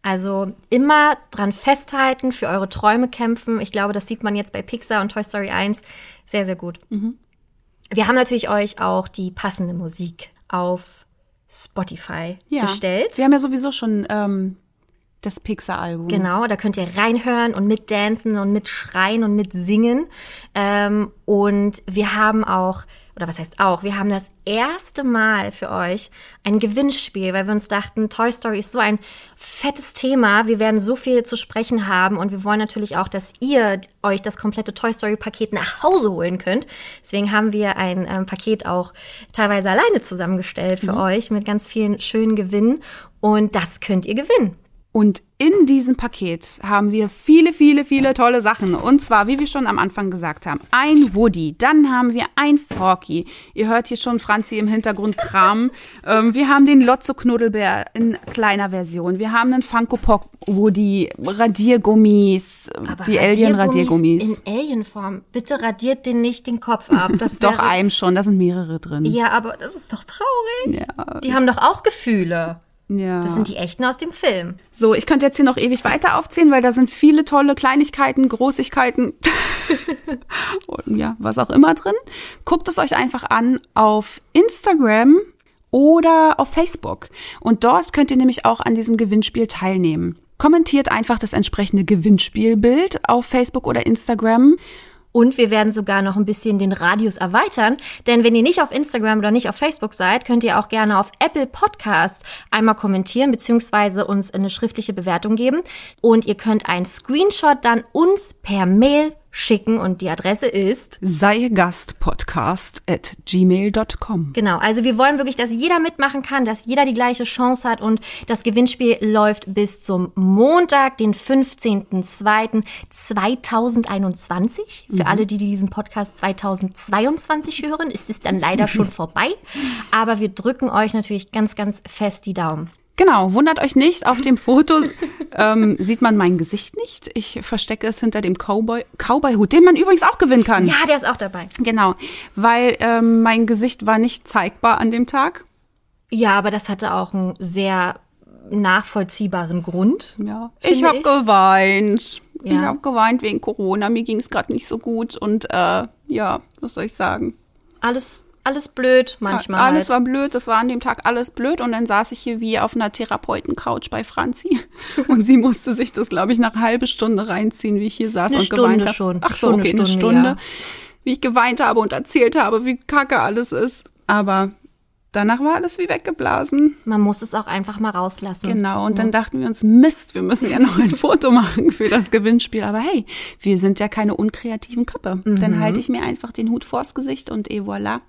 Also immer dran festhalten, für eure Träume kämpfen. Ich glaube, das sieht man jetzt bei Pixar und Toy Story 1 sehr, sehr gut. Wir haben natürlich euch auch die passende Musik auf Spotify gestellt. Wir haben ja sowieso schon ähm, das Pixar-Album. Genau, da könnt ihr reinhören und mitdancen und mitschreien und mitsingen. Ähm, und wir haben auch, oder was heißt auch, wir haben das erste Mal für euch ein Gewinnspiel, weil wir uns dachten, Toy Story ist so ein fettes Thema. Wir werden so viel zu sprechen haben und wir wollen natürlich auch, dass ihr euch das komplette Toy Story-Paket nach Hause holen könnt. Deswegen haben wir ein ähm, Paket auch teilweise alleine zusammengestellt für euch mit ganz vielen schönen Gewinnen. Und das könnt ihr gewinnen. Und in diesem Paket haben wir viele, viele, viele tolle Sachen. Und zwar, wie wir schon am Anfang gesagt haben, ein Woody, dann haben wir ein Forky. Ihr hört hier schon Franzi im Hintergrund Kram. ähm, wir haben den Lotso Knuddelbär in kleiner Version. Wir haben einen Funko Pop Woody, Radiergummis, die Alien Radiergummis. In Alienform. Bitte radiert den nicht den Kopf ab. Das Doch einem schon, da sind mehrere drin. Ja, aber das ist doch traurig. Ja. Die haben doch auch Gefühle. Ja. Das sind die echten aus dem Film. So, ich könnte jetzt hier noch ewig weiter aufzählen, weil da sind viele tolle Kleinigkeiten, Großigkeiten und ja, was auch immer drin. Guckt es euch einfach an auf Instagram oder auf Facebook. Und dort könnt ihr nämlich auch an diesem Gewinnspiel teilnehmen. Kommentiert einfach das entsprechende Gewinnspielbild auf Facebook oder Instagram. Und wir werden sogar noch ein bisschen den Radius erweitern. Denn wenn ihr nicht auf Instagram oder nicht auf Facebook seid, könnt ihr auch gerne auf Apple Podcasts einmal kommentieren beziehungsweise uns eine schriftliche Bewertung geben. Und ihr könnt einen Screenshot dann uns per Mail schicken und die Adresse ist Sei Gastpodcast at gmail.com. Genau, also wir wollen wirklich, dass jeder mitmachen kann, dass jeder die gleiche Chance hat und das Gewinnspiel läuft bis zum Montag, den 15.02.2021. Für alle, die diesen Podcast 2022 hören, ist es dann leider schon vorbei. Aber wir drücken euch natürlich ganz, ganz fest die Daumen. Genau, wundert euch nicht, auf dem Foto ähm, sieht man mein Gesicht nicht. Ich verstecke es hinter dem Cowboy, Cowboy-Hut, den man übrigens auch gewinnen kann. Ja, der ist auch dabei. Genau, weil ähm, mein Gesicht war nicht zeigbar an dem Tag. Ja, aber das hatte auch einen sehr nachvollziehbaren Grund. Ja, ich habe ich. geweint. Ich Ja. habe geweint wegen Corona. Mir ging es gerade nicht so gut und äh, ja, was soll ich sagen? Alles, alles blöd manchmal. Alles halt. war blöd, das war an dem Tag alles blöd und dann saß ich hier wie auf einer Therapeuten-Couch bei Franzi und sie musste sich das, glaube ich, nach halben Stunde reinziehen, wie ich hier saß Eine und Stunde geweint habe. schon. Ach so, eine okay, eine Stunde, Stunde. ja. Wie ich geweint habe und erzählt habe, wie kacke alles ist. Aber danach war alles wie weggeblasen. Man muss es auch einfach mal rauslassen. Genau, und dann dachten wir uns, Mist, wir müssen ja noch ein Foto machen für das Gewinnspiel. Aber hey, wir sind ja keine unkreativen Köpfe. Mhm. Dann halte ich mir einfach den Hut vors Gesicht und et voilà.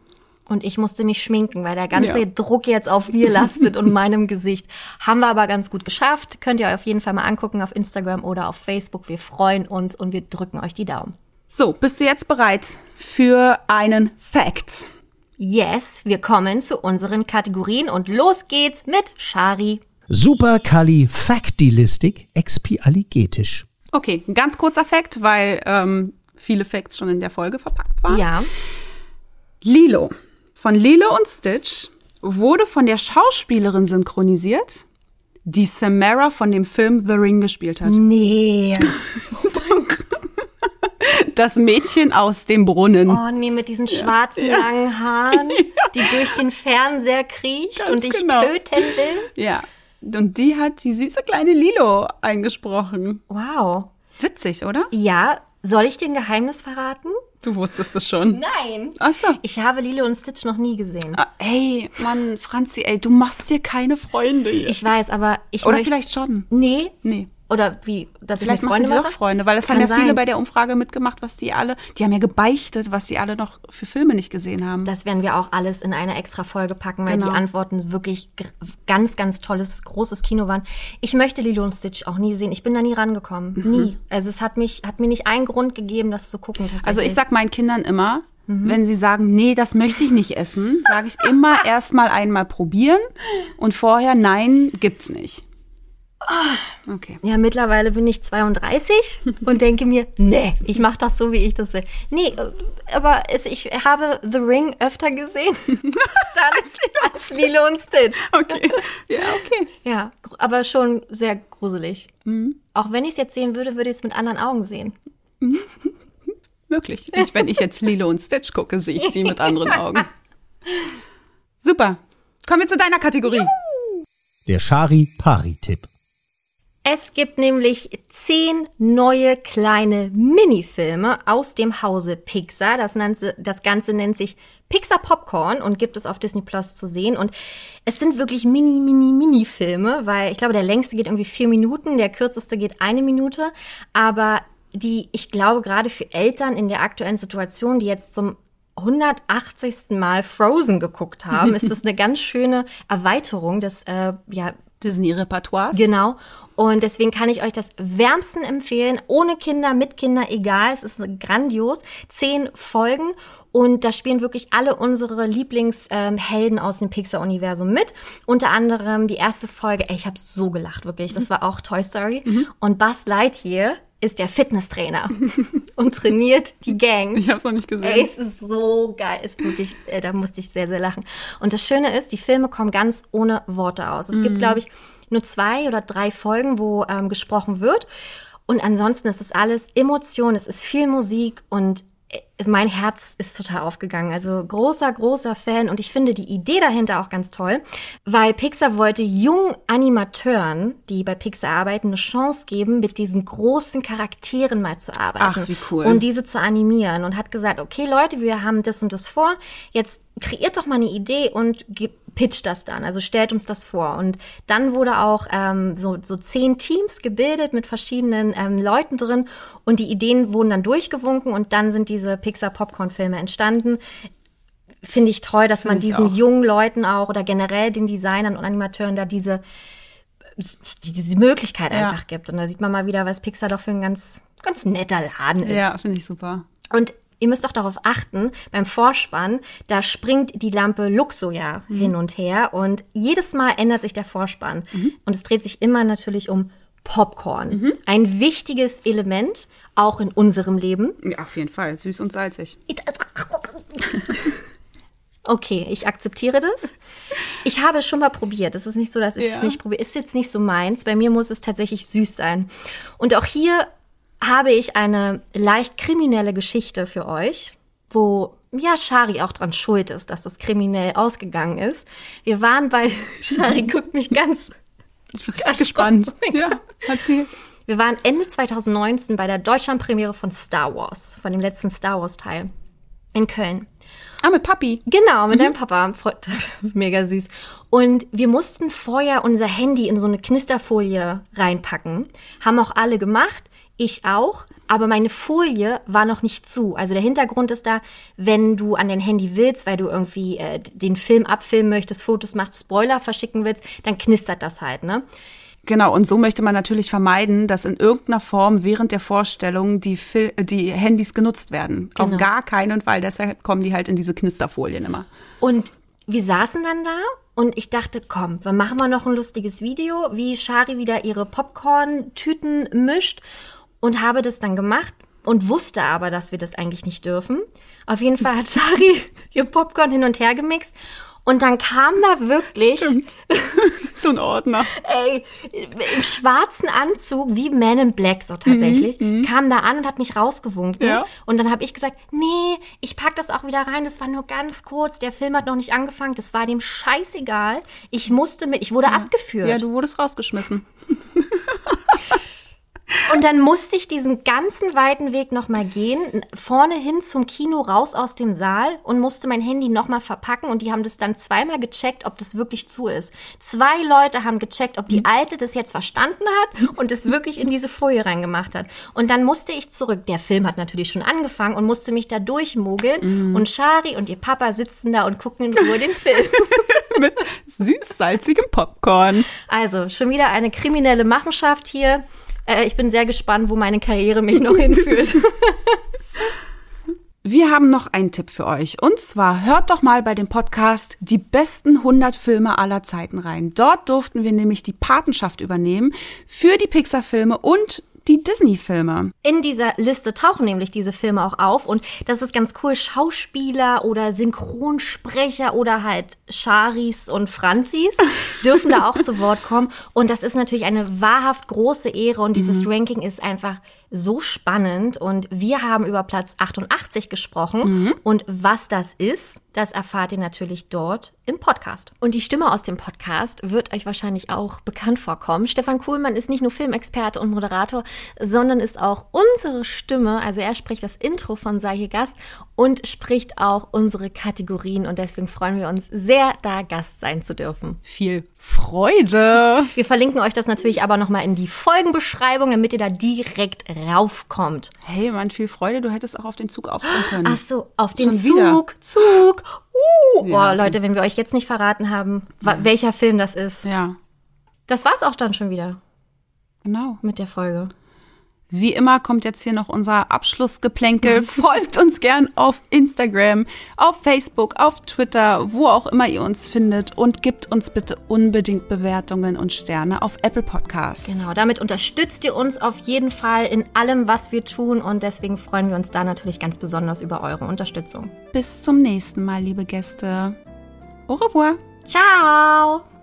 Und ich musste mich schminken, weil der ganze Ja. Druck jetzt auf mir lastet und meinem Gesicht. Haben wir aber ganz gut geschafft. Könnt ihr euch auf jeden Fall mal angucken auf Instagram oder auf Facebook. Wir freuen uns und wir drücken euch die Daumen. So, bist du jetzt bereit für einen Fact? Yes, wir kommen zu unseren Kategorien und los geht's mit Shari. Supercalifragilistisch expialigetisch. Okay, ein ganz kurzer Fact, weil ähm, viele Facts schon in der Folge verpackt waren. Ja. Lilo von Lilo und Stitch wurde von der Schauspielerin synchronisiert, die Samara von dem Film The Ring gespielt hat. Nee. Das Mädchen aus dem Brunnen. Oh nee, mit diesen schwarzen langen Haaren, die durch den Fernseher kriecht Ganz und dich genau. töten will. Ja. Und die hat die süße kleine Lilo eingesprochen. Wow. Witzig, oder? Ja, soll ich dir ein Geheimnis verraten? Du wusstest es schon. Nein. Ach so. Ich habe Lilo und Stitch noch nie gesehen. Ah, Ey, Mann, Franzi, ey, du machst dir keine Freunde hier. Ich weiß, aber ich Oder vielleicht schon. Nee. Nee. Oder wie? Dass Vielleicht ich machst du Freunde dir doch? Freunde, weil das haben ja sein. viele bei der Umfrage mitgemacht, was die alle, die haben ja gebeichtet, was die alle noch für Filme nicht gesehen haben. Das werden wir auch alles in eine extra Folge packen, weil Genau. die Antworten wirklich ganz, ganz tolles, großes Kino waren. Ich möchte Lilo und Stitch auch nie sehen. Ich bin da nie rangekommen. Nie. Also es hat mich, hat mir nicht einen Grund gegeben, das zu gucken. Also ich sag meinen Kindern immer, wenn sie sagen, nee, das möchte ich nicht essen, sage ich immer erstmal einmal probieren und vorher, nein, gibt's nicht. Okay. Ja, mittlerweile bin ich 32 und denke mir, nee, ich mache das so, wie ich das will. Nee, äh, aber es, ich habe The Ring öfter gesehen dann als Lilo und Stitch. Okay. Ja, okay. Ja, aber schon sehr gruselig. Auch wenn ich es jetzt sehen würde, würde ich es mit anderen Augen sehen. Möglich. Ich, wenn ich jetzt Lilo und Stitch gucke, sehe ich sie mit anderen Augen. Super. Kommen wir zu deiner Kategorie. Der Shari-Pari-Tipp. Es gibt nämlich zehn neue kleine Minifilme aus dem Hause Pixar. Das, Ganze, das Ganze nennt sich Pixar Popcorn und gibt es auf Disney Plus zu sehen. Und es sind wirklich mini, mini, Mini-Filme, weil ich glaube, der längste geht irgendwie vier Minuten, der kürzeste geht eine Minute. Aber die, ich glaube, gerade für Eltern in der aktuellen Situation, die jetzt zum 180. Mal Frozen geguckt haben, ist das eine ganz schöne Erweiterung des äh, ja, Disney-Repertoires. Genau. Und deswegen kann ich euch das wärmsten empfehlen. Ohne Kinder, mit Kinder, egal. Es ist grandios. Zehn Folgen. Und da spielen wirklich alle unsere Lieblingshelden aus dem Pixar-Universum mit. Unter anderem die erste Folge. Ey, ich habe so gelacht, wirklich. Das war auch Toy Story. Und Buzz Lightyear ist der Fitnesstrainer und trainiert die Gang. Ich habe es noch nicht gesehen. Ey, es ist so geil. Ist wirklich, äh, da musste ich sehr, sehr lachen. Und das Schöne ist, die Filme kommen ganz ohne Worte aus. Es gibt, glaube ich, nur zwei oder drei Folgen, wo ähm, gesprochen wird. Und ansonsten ist es alles Emotion, es ist viel Musik und mein Herz ist total aufgegangen. Also großer, großer Fan und ich finde die Idee dahinter auch ganz toll, weil Pixar wollte jungen Animateuren, die bei Pixar arbeiten, eine Chance geben, mit diesen großen Charakteren mal zu arbeiten. Ach, wie cool. Und diese zu animieren und hat gesagt, okay Leute, wir haben das und das vor, jetzt kreiert doch mal eine Idee und ge- pitcht das dann, also stellt uns das vor. Und dann wurde auch ähm, so, so zehn Teams gebildet mit verschiedenen ähm, Leuten drin und die Ideen wurden dann durchgewunken und dann sind diese Pixar Popcorn-Filme entstanden. Finde ich toll, dass man diesen auch. jungen Leuten auch oder generell den Designern und Animateuren da diese die- diese Möglichkeit Ja. einfach gibt. Und da sieht man mal wieder, was Pixar doch für ein ganz, ganz netter Laden ist. Ja, finde ich super. Und ihr müsst auch darauf achten, beim Vorspann, da springt die Lampe Luxo ja hin und her und jedes Mal ändert sich der Vorspann. Und es dreht sich immer natürlich um Popcorn. Ein wichtiges Element, auch in unserem Leben. Ja, auf jeden Fall. Süß und salzig. Okay, ich akzeptiere das. Ich habe es schon mal probiert. Es ist nicht so, dass ich Ja. es nicht probiere. Ist jetzt nicht so meins. Bei mir muss es tatsächlich süß sein. Und auch hier habe ich eine leicht kriminelle Geschichte für euch, wo ja Shari auch dran schuld ist, dass das kriminell ausgegangen ist. Wir waren bei Shari guckt mich ganz Ich bin richtig gespannt. Ja, erzähl. wir waren Ende 2019 bei der Deutschlandpremiere von Star Wars, von dem letzten Star Wars Teil in Köln. Ah, mit Papi. Genau, mit deinem Papa. Mega süß. Und wir mussten vorher unser Handy in so eine Knisterfolie reinpacken. Haben auch alle gemacht. Ich auch. Aber meine Folie war noch nicht zu. Also der Hintergrund ist da, wenn du an dein Handy willst, weil du irgendwie äh, den Film abfilmen möchtest, Fotos machst, Spoiler verschicken willst, dann knistert das halt, ne? Genau, und so möchte man natürlich vermeiden, dass in irgendeiner Form während der Vorstellung die, Fil die Handys genutzt werden. Genau. Auf gar keinen Fall. Deshalb kommen die halt in diese Knisterfolien immer. Und wir saßen dann da und ich dachte, komm, wir machen wir noch ein lustiges Video, wie Shari wieder ihre Popcorn-Tüten mischt und habe das dann gemacht und wusste aber, dass wir das eigentlich nicht dürfen. Auf jeden Fall hat Shari ihr Popcorn hin und her gemixt und dann kam da wirklich So ein Ordner. ey, im schwarzen Anzug, wie Man in Black so tatsächlich, kam da an und hat mich rausgewunken. Ja. Und dann habe ich gesagt, nee, ich pack das auch wieder rein, das war nur ganz kurz, der Film hat noch nicht angefangen, das war dem scheißegal. Ich musste mit, ich wurde abgeführt. Ja, du wurdest rausgeschmissen. Und dann musste ich diesen ganzen weiten Weg nochmal gehen, vorne hin zum Kino, raus aus dem Saal und musste mein Handy nochmal verpacken und die haben das dann zweimal gecheckt, ob das wirklich zu ist. Zwei Leute haben gecheckt, ob die Alte das jetzt verstanden hat und es wirklich in diese Folie reingemacht hat. Und dann musste ich zurück. Der Film hat natürlich schon angefangen und musste mich da durchmogeln und Shari und ihr Papa sitzen da und gucken in Ruhe den Film. Mit süß-salzigem Popcorn. Also, schon wieder eine kriminelle Machenschaft hier. Äh, ich bin sehr gespannt, wo meine Karriere mich noch hinführt. Wir haben noch einen Tipp für euch. Und zwar hört doch mal bei dem Podcast die besten 100 Filme aller Zeiten rein. Dort durften wir nämlich die Patenschaft übernehmen für die Pixar-Filme und die Disney-Filme. In dieser Liste tauchen nämlich diese Filme auch auf und das ist ganz cool. Schauspieler oder Synchronsprecher oder halt Charis und Franzis dürfen da auch zu Wort kommen und das ist natürlich eine wahrhaft große Ehre und dieses mhm. Ranking ist einfach so spannend und wir haben über Platz 88 gesprochen mhm. und was das ist, das erfahrt ihr natürlich dort im Podcast. Und die Stimme aus dem Podcast wird euch wahrscheinlich auch bekannt vorkommen. Stefan Kuhlmann ist nicht nur Filmexperte und Moderator, sondern ist auch unsere Stimme. Also er spricht das Intro von Sei hier Gast und spricht auch unsere Kategorien und deswegen freuen wir uns sehr, da Gast sein zu dürfen. Viel Freude! Wir verlinken euch das natürlich aber nochmal in die Folgenbeschreibung, damit ihr da direkt raufkommt. Hey Mann, viel Freude, du hättest auch auf den Zug aufspringen können. Ach so, auf den Schon Zug, wieder. Zug. Uh, ja, Boah, Leute, wenn wir euch jetzt nicht verraten haben, ja. welcher Film das ist. Ja. Das war's auch dann schon wieder. Genau. Mit der Folge. Wie immer kommt jetzt hier noch unser Abschlussgeplänkel. Folgt uns gern auf Instagram, auf Facebook, auf Twitter, wo auch immer ihr uns findet und gebt uns bitte unbedingt Bewertungen und Sterne auf Apple Podcasts. Genau, damit unterstützt ihr uns auf jeden Fall in allem, was wir tun und deswegen freuen wir uns da natürlich ganz besonders über eure Unterstützung. Bis zum nächsten Mal, liebe Gäste. Au revoir. Ciao.